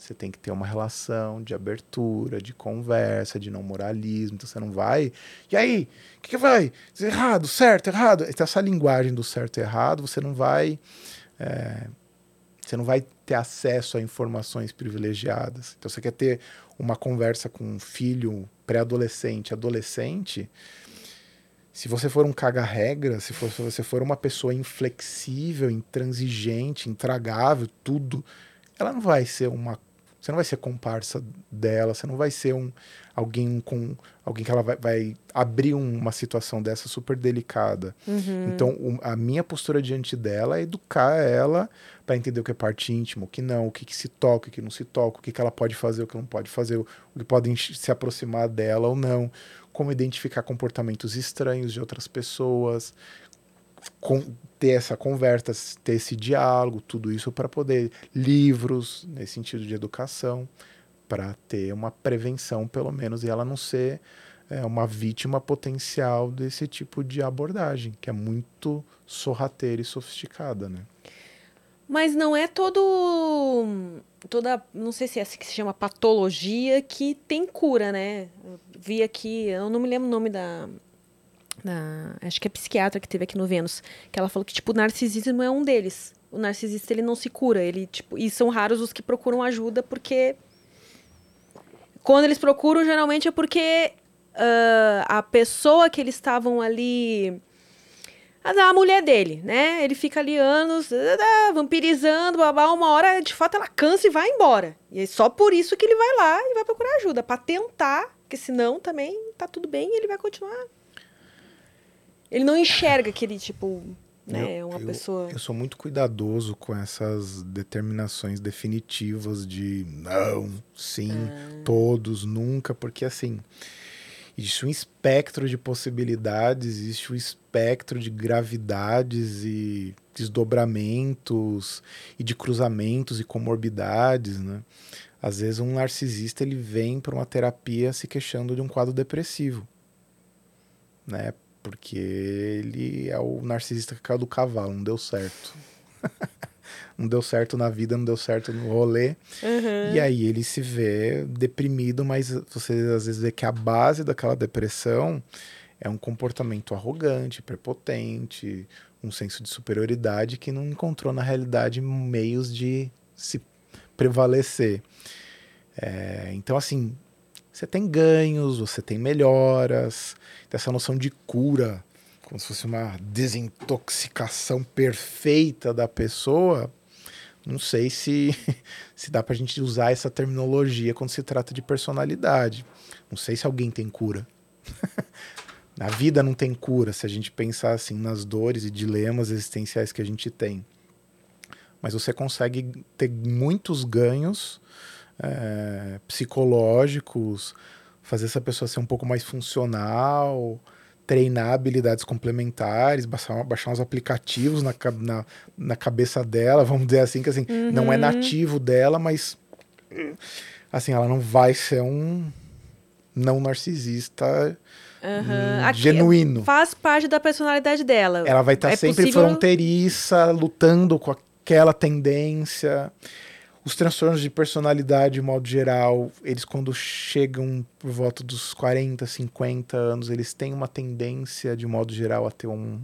Você tem que ter uma relação de abertura, de conversa, de não moralismo. Então você não vai. E aí? O que, que vai? Errado, certo, errado. Então, essa linguagem do certo e errado, você não vai. é, você não vai ter acesso a informações privilegiadas. Então, você quer ter uma conversa com um filho pré-adolescente, adolescente. Se você for um caga-regra, se, se você for uma pessoa inflexível, intransigente, intragável, tudo, ela não vai ser uma. Você não vai ser comparsa dela, você não vai ser um alguém com alguém que ela vai, vai abrir um- uma situação dessa super delicada. Então, o- a minha postura diante dela é educar ela para entender o que é parte íntima, o que não, o que, que se toca, o que não se toca, o que, que ela pode fazer, o que não pode fazer, o, o que podem se aproximar dela ou não, como identificar comportamentos estranhos de outras pessoas, com- ter essa conversa, ter esse diálogo, tudo isso para poder livros nesse sentido de educação, para ter uma prevenção pelo menos e ela não ser é, uma vítima potencial desse tipo de abordagem, que é muito sorrateira e sofisticada, né? Mas não é todo. Toda. Não sei se é assim que se chama patologia que tem cura, né? Vi aqui, eu não me lembro o nome da. Da- acho que é psiquiatra que teve aqui no Vênus. Que ela falou que, tipo, o narcisismo é um deles. O narcisista, ele não se cura. Ele, tipo, e são raros os que procuram ajuda, porque. Quando eles procuram, geralmente é porque ah, a pessoa que eles estavam ali a, mulher dele, né? Ele fica ali anos da, da, vampirizando, babá, uma hora de fato ela cansa e vai embora. E é só por isso que ele vai lá e vai procurar ajuda, pra tentar, porque senão também tá tudo bem e ele vai continuar. Ele não enxerga que ele, tipo, né, é uma eu, pessoa. Eu sou muito cuidadoso com essas determinações definitivas de não, sim, Ah. todos, nunca, porque assim. Existe um espectro de possibilidades, existe um espectro de gravidades e desdobramentos e de cruzamentos e comorbidades, né? Às vezes um narcisista ele vem para uma terapia se queixando de um quadro depressivo, né? Porque ele é o narcisista que caiu do cavalo, não deu certo. não deu certo na vida, não deu certo no rolê. E aí ele se vê deprimido, mas você às vezes vê que a base daquela depressão é um comportamento arrogante, prepotente, um senso de superioridade que não encontrou na realidade meios de se prevalecer. É, então, assim, você tem ganhos, você tem melhoras, essa noção de cura, como se fosse uma desintoxicação perfeita da pessoa, não sei se, se dá pra gente usar essa terminologia quando se trata de personalidade. Não sei se alguém tem cura. Na vida não tem cura se a gente pensar assim nas dores e dilemas existenciais que a gente tem. Mas você consegue ter muitos ganhos é, psicológicos, fazer essa pessoa ser um pouco mais funcional, treinar habilidades complementares, baixar, baixar uns aplicativos na, na, na cabeça dela, vamos dizer assim, que assim, não é nativo dela, mas assim, ela não vai ser um não narcisista hum, Aqui, genuíno. Faz parte da personalidade dela. Ela vai estar É sempre possível- fronteiriça, lutando com aquela tendência. Os transtornos de personalidade, de modo geral, eles quando chegam por volta dos 40, 50 anos, eles têm uma tendência, de modo geral, a ter um,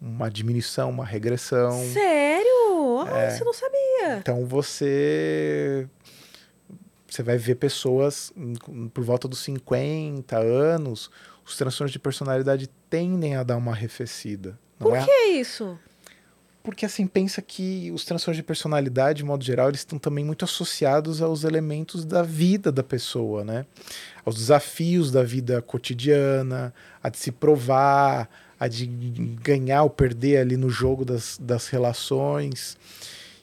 uma diminuição, uma regressão. Sério? Ah, É. você não sabia. Então você você vai ver pessoas por volta dos 50 anos, os transtornos de personalidade tendem a dar uma arrefecida. Não Por é? que isso? Porque assim, pensa que os transtornos de personalidade, de modo geral, eles estão também muito associados aos elementos da vida da pessoa, né? Aos desafios da vida cotidiana, a de se provar, a de ganhar ou perder ali no jogo das, das relações.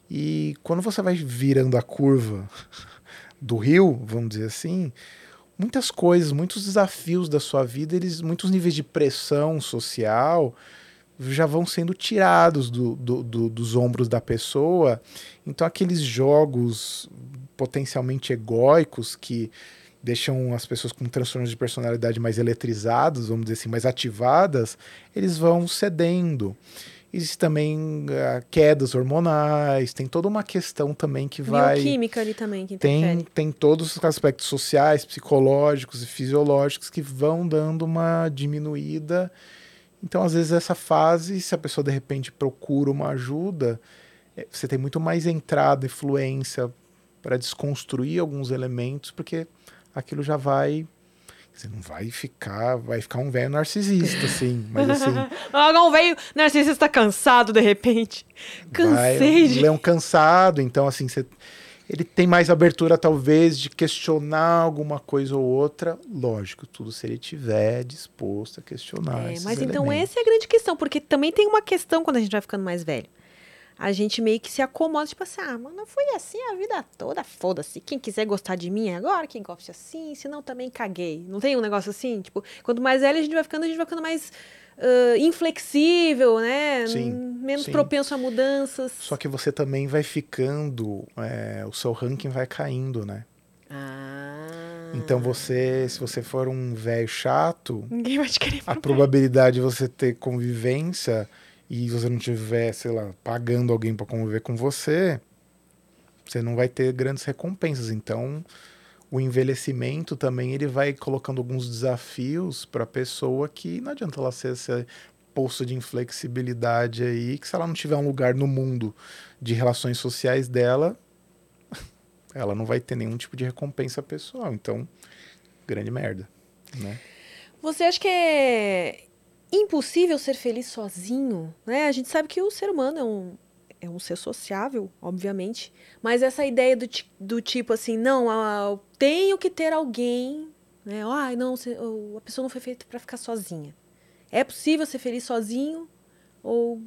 E quando você vai virando a curva do rio, vamos dizer assim, muitas coisas, muitos desafios da sua vida, eles, muitos níveis de pressão social já vão sendo tirados do, do, do, dos ombros da pessoa. Então, aqueles jogos potencialmente egóicos que deixam as pessoas com transtornos de personalidade mais eletrizados, vamos dizer assim, mais ativadas, eles vão cedendo. Existem também uh, quedas hormonais, tem toda uma questão também que vai. Bioquímica ali também que interfere. Tem, tem todos os aspectos sociais, psicológicos e fisiológicos que vão dando uma diminuída. Então, às vezes, essa fase, se a pessoa de repente procura uma ajuda, é, você tem muito mais entrada, influência para desconstruir alguns elementos, porque aquilo já vai. Você não vai ficar, vai ficar um velho narcisista, assim, mas assim. Ah, um velho narcisista cansado de repente. Cansei vai, de. Leão cansado, então assim, você, ele tem mais abertura talvez de questionar alguma coisa ou outra, lógico, tudo se ele tiver disposto a questionar. É, mas então elementos. essa é a grande questão, porque também tem uma questão quando a gente vai ficando mais velho. A gente meio que se acomoda, tipo assim, ah, mano, foi assim a vida toda, foda-se. Quem quiser gostar de mim é agora, quem gosta assim, senão também caguei. Não tem um negócio assim? Tipo, quanto mais velho a gente vai ficando, a gente vai ficando mais ah, inflexível, né? Sim, Menos sim. propenso a mudanças. Só que você também vai ficando, é, o seu ranking vai caindo, né? Ah. Então você, se você for um velho chato, Ninguém vai te querer. a pro probabilidade de você ter convivência e você não tiver, sei lá, pagando alguém para conviver com você, você não vai ter grandes recompensas. Então, o envelhecimento também ele vai colocando alguns desafios para a pessoa que não adianta ela ser esse poço de inflexibilidade aí, que se ela não tiver um lugar no mundo de relações sociais dela, ela não vai ter nenhum tipo de recompensa pessoal. Então, grande merda, né? Você acha que impossível ser feliz sozinho? Né? A gente sabe que o ser humano é um, é um ser sociável, obviamente. Mas essa ideia do, do tipo assim, não, ah, eu tenho que ter alguém, né? Ai, não, a pessoa não foi feita para ficar sozinha. É possível ser feliz sozinho? Ou.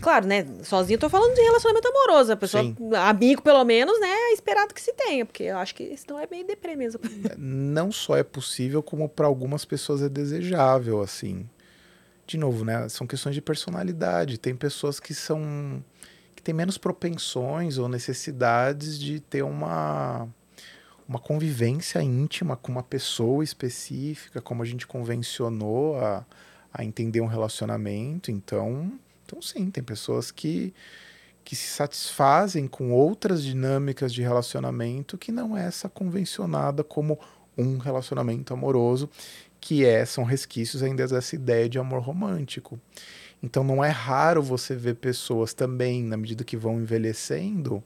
Claro, né? Sozinho eu tô falando de relacionamento amoroso. A pessoa, Sim. amigo pelo menos, né? É esperado que se tenha, porque eu acho que senão é meio deprê mesmo. não só é possível, como para algumas pessoas é desejável, assim. De novo, né? São questões de personalidade. Tem pessoas que são que têm menos propensões ou necessidades de ter uma uma convivência íntima com uma pessoa específica, como a gente convencionou a, a entender um relacionamento. Então, então sim, tem pessoas que que se satisfazem com outras dinâmicas de relacionamento que não é essa convencionada como um relacionamento amoroso, que é são resquícios ainda dessa ideia de amor romântico. Então não é raro você ver pessoas também, na medida que vão envelhecendo,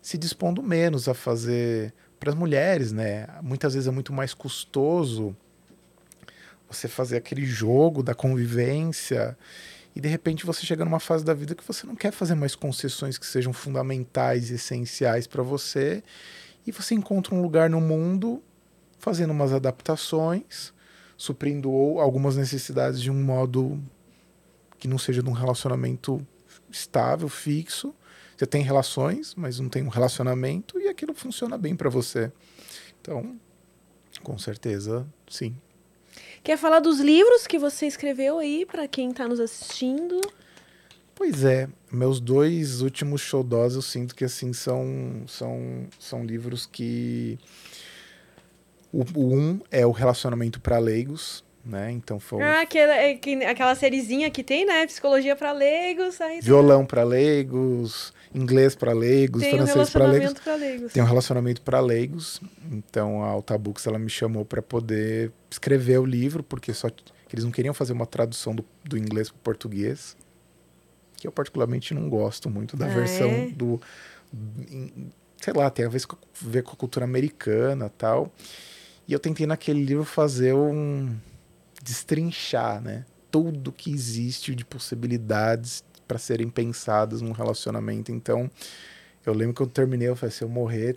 se dispondo menos a fazer para as mulheres, né? Muitas vezes é muito mais custoso você fazer aquele jogo da convivência e de repente você chega numa fase da vida que você não quer fazer mais concessões que sejam fundamentais e essenciais para você e você encontra um lugar no mundo fazendo umas adaptações, suprindo algumas necessidades de um modo que não seja de um relacionamento estável, fixo. Você tem relações, mas não tem um relacionamento e aquilo funciona bem para você. Então, com certeza, sim. Quer falar dos livros que você escreveu aí para quem está nos assistindo? Pois é, meus dois últimos showdós eu sinto que assim são são, são livros que o, o um é o relacionamento para leigos, né? Então foi Ah, que, é- que- aquela sériezinha que tem, né? Psicologia para leigos. Aí violão para leigos, inglês para leigos, tem um francês para leigos. relacionamento para leigos. Tem um relacionamento para leigos. Então a Altabooks ela me chamou para poder escrever o livro, porque só eles não queriam fazer uma tradução do, do inglês para português. que eu particularmente não gosto muito da Ah, versão é? do. sei lá, tem a ver com, ver com a cultura americana tal. E eu tentei naquele livro fazer um. destrinchar, né? Tudo que existe de possibilidades para serem pensadas num relacionamento. Então, eu lembro que eu terminei, eu falei, se eu morrer,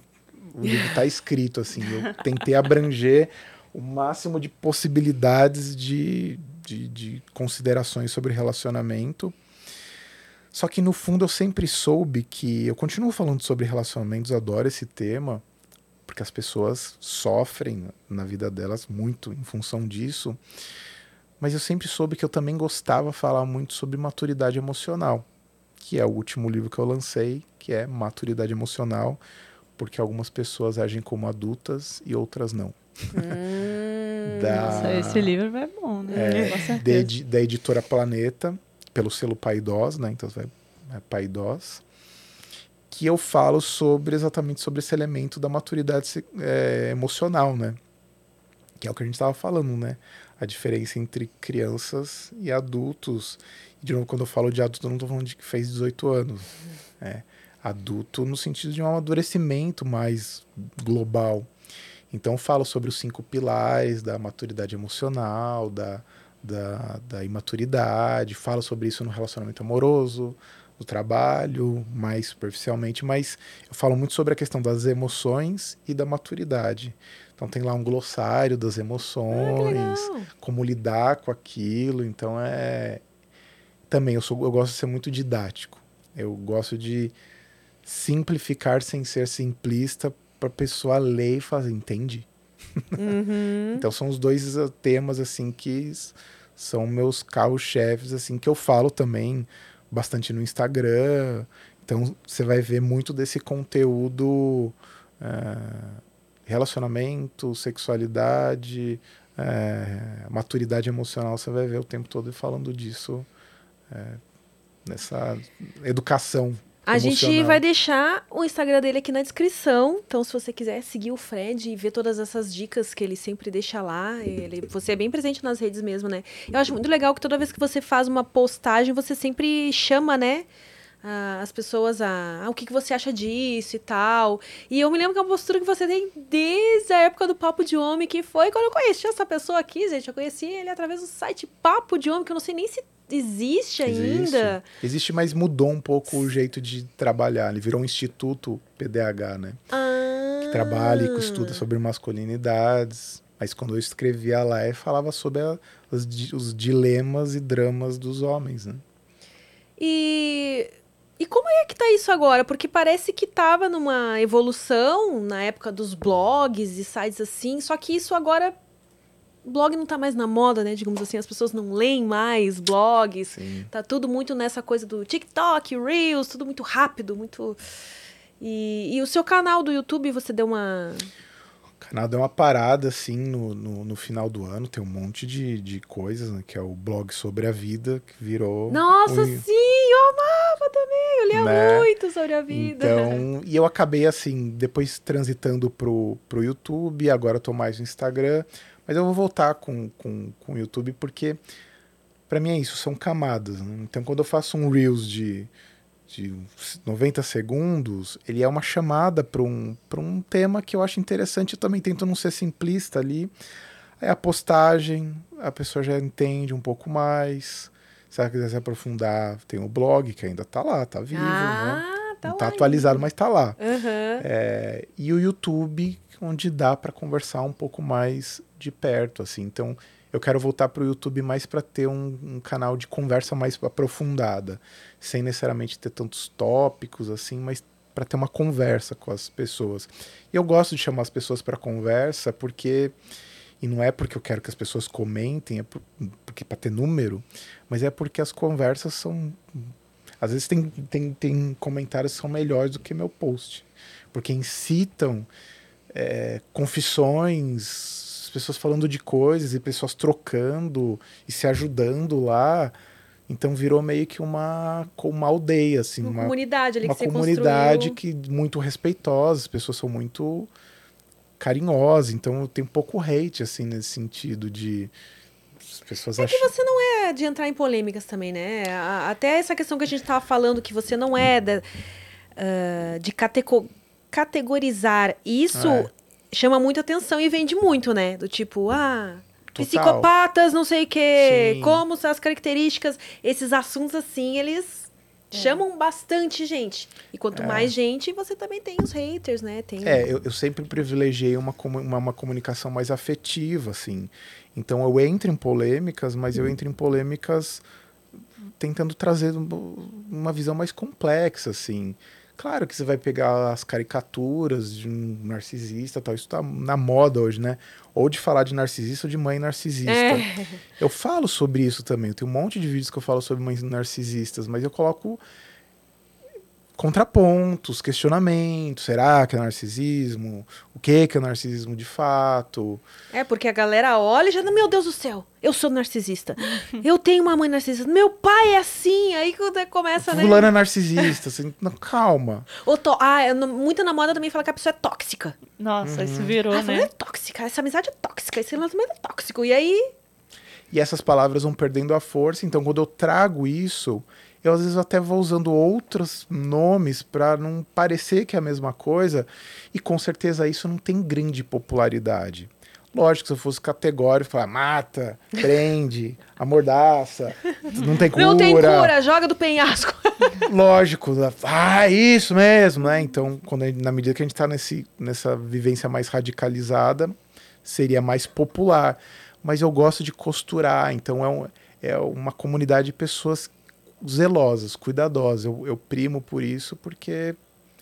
o livro tá escrito, assim. Eu tentei abranger o máximo de possibilidades de, de, de considerações sobre relacionamento. Só que no fundo eu sempre soube que eu continuo falando sobre relacionamentos, adoro esse tema, porque as pessoas sofrem na vida delas muito em função disso. Mas eu sempre soube que eu também gostava de falar muito sobre maturidade emocional, que é o último livro que eu lancei, que é Maturidade Emocional, porque algumas pessoas agem como adultas e outras não. Hum, Da- Nossa, esse livro é bom, né? É, Com da, certeza. edi- da editora Planeta, pelo selo Paidós, né? Então vai é Paidós, que eu falo sobre exatamente sobre esse elemento da maturidade é, emocional, né? É o que a gente estava falando, né? A diferença entre crianças e adultos. De novo, quando eu falo de adulto, eu não estou falando de que fez 18 anos. É, adulto no sentido de um amadurecimento mais global. Então, falo sobre os cinco pilares da maturidade emocional, da, da, da imaturidade, falo sobre isso no relacionamento amoroso, no trabalho, mais superficialmente, mas eu falo muito sobre a questão das emoções e da maturidade. Então, tem lá um glossário das Ah, emoções, legal. como lidar com aquilo. Então é também eu sou eu gosto de ser muito didático. Eu gosto de simplificar sem ser simplista para a pessoa ler e fazer, entende? Uhum. Então são os dois uh, temas assim que são meus carros-chefes assim que eu falo também bastante no Instagram. Então você vai ver muito desse conteúdo ah, relacionamento, sexualidade, eh, maturidade emocional. Você vai ver o tempo todo falando disso eh, nessa educação. A gente emocional. vai deixar o Instagram dele aqui na descrição. Então, se você quiser seguir o Fred e ver todas essas dicas que ele sempre deixa lá, ele, você é bem presente nas redes mesmo, né? Eu acho muito legal que toda vez que você faz uma postagem, você sempre chama, né? Ah, As pessoas a. ah, o que, que você acha disso e tal. E eu me lembro que é uma postura que você tem desde a época do Papo de Homem, que foi quando eu conheci essa pessoa aqui, gente. Eu conheci ele através do site Papo de Homem, que eu não sei nem se existe ainda. Existe, mas mudou um pouco o jeito de trabalhar. Ele virou um instituto PDH, né? Ah. que trabalha e que estuda sobre masculinidades. Mas quando eu escrevia lá, eu falava sobre a- os, os dilemas e dramas dos homens, né? E, e como é que tá isso agora? Porque parece que tava numa evolução na época dos blogs e sites assim, só que isso agora. Blog não tá mais na moda, né? Digamos assim, as pessoas não leem mais blogs. Sim. Tá tudo muito nessa coisa do TikTok, Reels, tudo muito rápido, muito. E, e o seu canal do YouTube, você deu uma. Canal deu uma parada, assim, no, no, no final do ano. Tem um monte de, de coisas, né? Que é o blog sobre a vida, que virou... Nossa, um- sim! Eu amava também! Eu lia Né? muito sobre a vida. Então, e eu acabei assim, depois transitando pro, pro YouTube, agora eu tô mais no Instagram, mas eu vou voltar com, com, com o YouTube porque para mim é isso, são camadas. né? Então, quando eu faço um Reels de, de 90 segundos, ele é uma chamada para um, pra um tema que eu acho interessante. Eu também tento não ser simplista ali. Aí a postagem, a pessoa já entende um pouco mais. Se ela quiser se aprofundar, tem o blog que ainda tá lá, tá vivo, né? ah, tá Não lá tá atualizado, ainda. mas tá lá. Aham. É, e o YouTube, onde dá para conversar um pouco mais de perto, assim. Então, eu quero voltar para o YouTube mais para ter um, um canal de conversa mais aprofundada, sem necessariamente ter tantos tópicos, assim, mas para ter uma conversa com as pessoas. E eu gosto de chamar as pessoas para conversa porque e não é porque eu quero que as pessoas comentem, é por- porque para ter número, mas é porque as conversas são às vezes tem, tem, tem comentários que são melhores do que meu post. Porque incitam é, confissões, pessoas falando de coisas e pessoas trocando e se ajudando lá. Então virou meio que uma, uma aldeia, assim, Uma, uma, comunidade ali uma que você comunidade construiu. que muito respeitosa, as pessoas são muito carinhosas, então eu tenho pouco hate assim nesse sentido de as pessoas É que acham você não é de entrar em polêmicas também, né? Até essa questão que a gente tava falando, que você não é da- ah, de catego- categorizar. Isso É. chama muita atenção e vende muito, né? Do tipo, ah, Total. psicopatas, não sei o quê, Sim. como são as características. Esses assuntos, assim, eles chamam bastante gente. E quanto mais gente, você também tem os haters, né? Tem... É, eu, eu sempre privilegiei uma, uma, uma comunicação mais afetiva, assim. Então eu entro em polêmicas, mas eu entro em polêmicas tentando trazer um- uma visão mais complexa, assim. Claro que você vai pegar as caricaturas de um narcisista, tal, isso tá na moda hoje, né? Ou de falar de narcisista ou de mãe narcisista. É. Eu falo sobre isso também. Eu tenho um monte de vídeos que eu falo sobre mães narcisistas, mas eu coloco contrapontos, questionamentos. Será que é narcisismo? O que que é narcisismo de fato? É, porque a galera olha e já, meu Deus do céu, eu sou narcisista. Eu tenho uma mãe narcisista. Meu pai é assim. Aí quando começa, né? Fulano é narcisista. Assim, não, calma. Ou to- Ah, é no- muita na moda também fala que a pessoa é tóxica. Nossa, isso Uhum. virou, Ah, fulano né? é tóxica. Essa amizade é tóxica. Esse relacionamento é tóxico. E aí, E essas palavras vão perdendo a força. Então, quando eu trago isso, eu às vezes até vou usando outros nomes para não parecer que é a mesma coisa. E com certeza isso não tem grande popularidade. Lógico, se eu fosse categórico, falar mata, prende, amordaça, não tem cura. não tem cura, joga do penhasco. Lógico, ah, isso mesmo, né? Então, quando gente- na medida que a gente está nessa vivência mais radicalizada, seria mais popular. Mas eu gosto de costurar, então é, um- é uma comunidade de pessoas zelosas, cuidadosas. Eu, eu primo por isso porque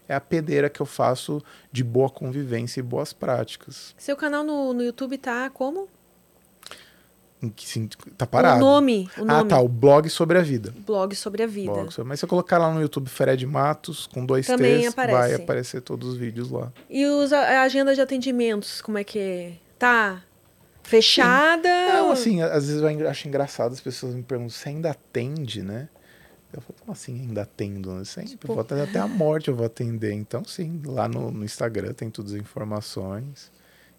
é a peneira que eu faço de boa convivência e boas práticas. Seu canal no, no YouTube tá como? Sim, tá parado. O nome. O nome. Ah, tá, o blog sobre a vida. Blog sobre a vida. Blog sobre- Mas se eu colocar lá no YouTube Fred Matos, com dois Também T's, aparece. vai aparecer todos os vídeos lá. E os, a, agenda de atendimentos, como é que é? Tá fechada? Não, assim, às vezes eu acho engraçado as pessoas me perguntam, você ainda atende, né? Eu falo, como assim ainda atendo? né? Sempre, Tipo- vou atender até a morte eu vou atender. Então, sim, lá no, no Instagram tem todas as informações.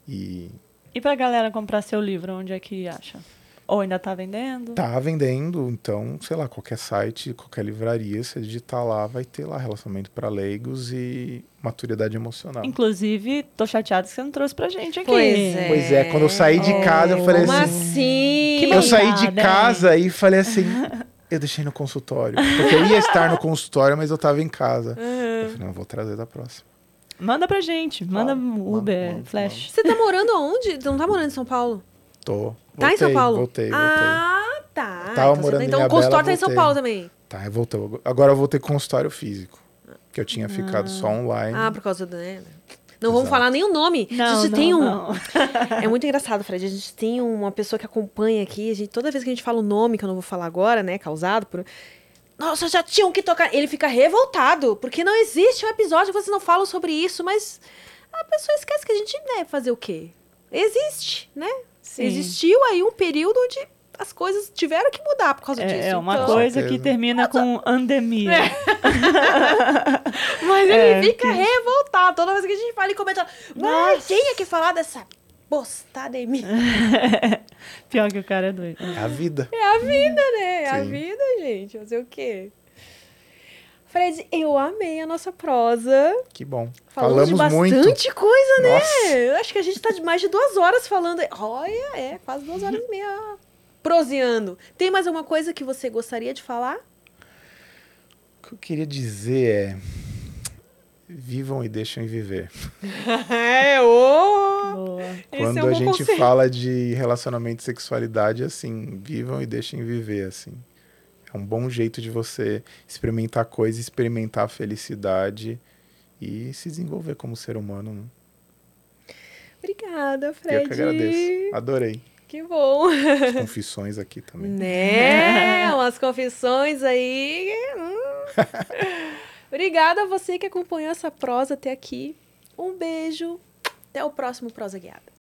E E pra galera comprar seu livro, onde é que acha? Ou ainda tá vendendo? tá vendendo, então, sei lá, qualquer site, qualquer livraria, você digitar lá, vai ter lá relacionamento para leigos e maturidade emocional. Inclusive, tô chateado que você não trouxe pra gente aqui. Pois é. Pois é, quando eu saí de casa, eu falei Como assim, assim? Que Eu saí de casa e falei assim, eu deixei no consultório. Porque eu ia estar no consultório, mas eu tava em casa. Eu falei, não, vou trazer da próxima. Manda pra gente. Manda Ah, Uber, manda, Flash. Você tá morando aonde? Não tá morando em São Paulo? Tô. Tá em São Voltei, Paulo? Voltei, voltei. Ah, tá. Tava então você morando tá- em então o consultório tá em São voltei. Paulo também. Tá, eu voltei. Agora eu vou ter consultório físico. Que eu tinha ficado só online. Ah, por causa do. Né? Não vamos falar nem o nome. Não, a gente não, tem um. não. É muito engraçado, Fred. A gente tem uma pessoa que acompanha aqui. A gente, toda vez que a gente fala o nome, que eu não vou falar agora, né? Causado por. Nossa, já tinham que tocar. Ele fica revoltado, porque não existe um episódio que vocês não falam sobre isso, mas a pessoa esquece que a gente deve fazer o quê? Existe, né? Sim. Existiu aí um período onde as coisas tiveram que mudar por causa disso. É, é uma Então- coisa que termina com andemia. Mas É, ele fica que- revoltado toda vez que a gente fala e comenta. Mas tinha que falar dessa postada em mim. Pior que o cara é doido. É a vida. É a vida, né? É a Sim. vida, gente. Fazer o quê? Fred, eu amei a nossa prosa. Que bom. Falamos, Falamos, de muito. bastante coisa, né? Nossa. Eu acho que a gente tá de mais de duas horas falando. Olha, é, quase duas horas e meia proseando. Tem mais alguma coisa que você gostaria de falar? O que eu queria dizer é. Vivam e deixem viver. É, ô! Quando é um a gente conselho. fala de relacionamento e sexualidade, assim, vivam e deixem viver, assim. É um bom jeito de você experimentar coisas, experimentar a felicidade e se desenvolver como ser humano. Né? Obrigada, Fred. Eu que agradeço. Adorei. Que bom. As confissões aqui também. Né? Umas confissões aí. hum. Obrigada a você que acompanhou essa prosa até aqui. Um beijo. Até o próximo Prosa Guiada.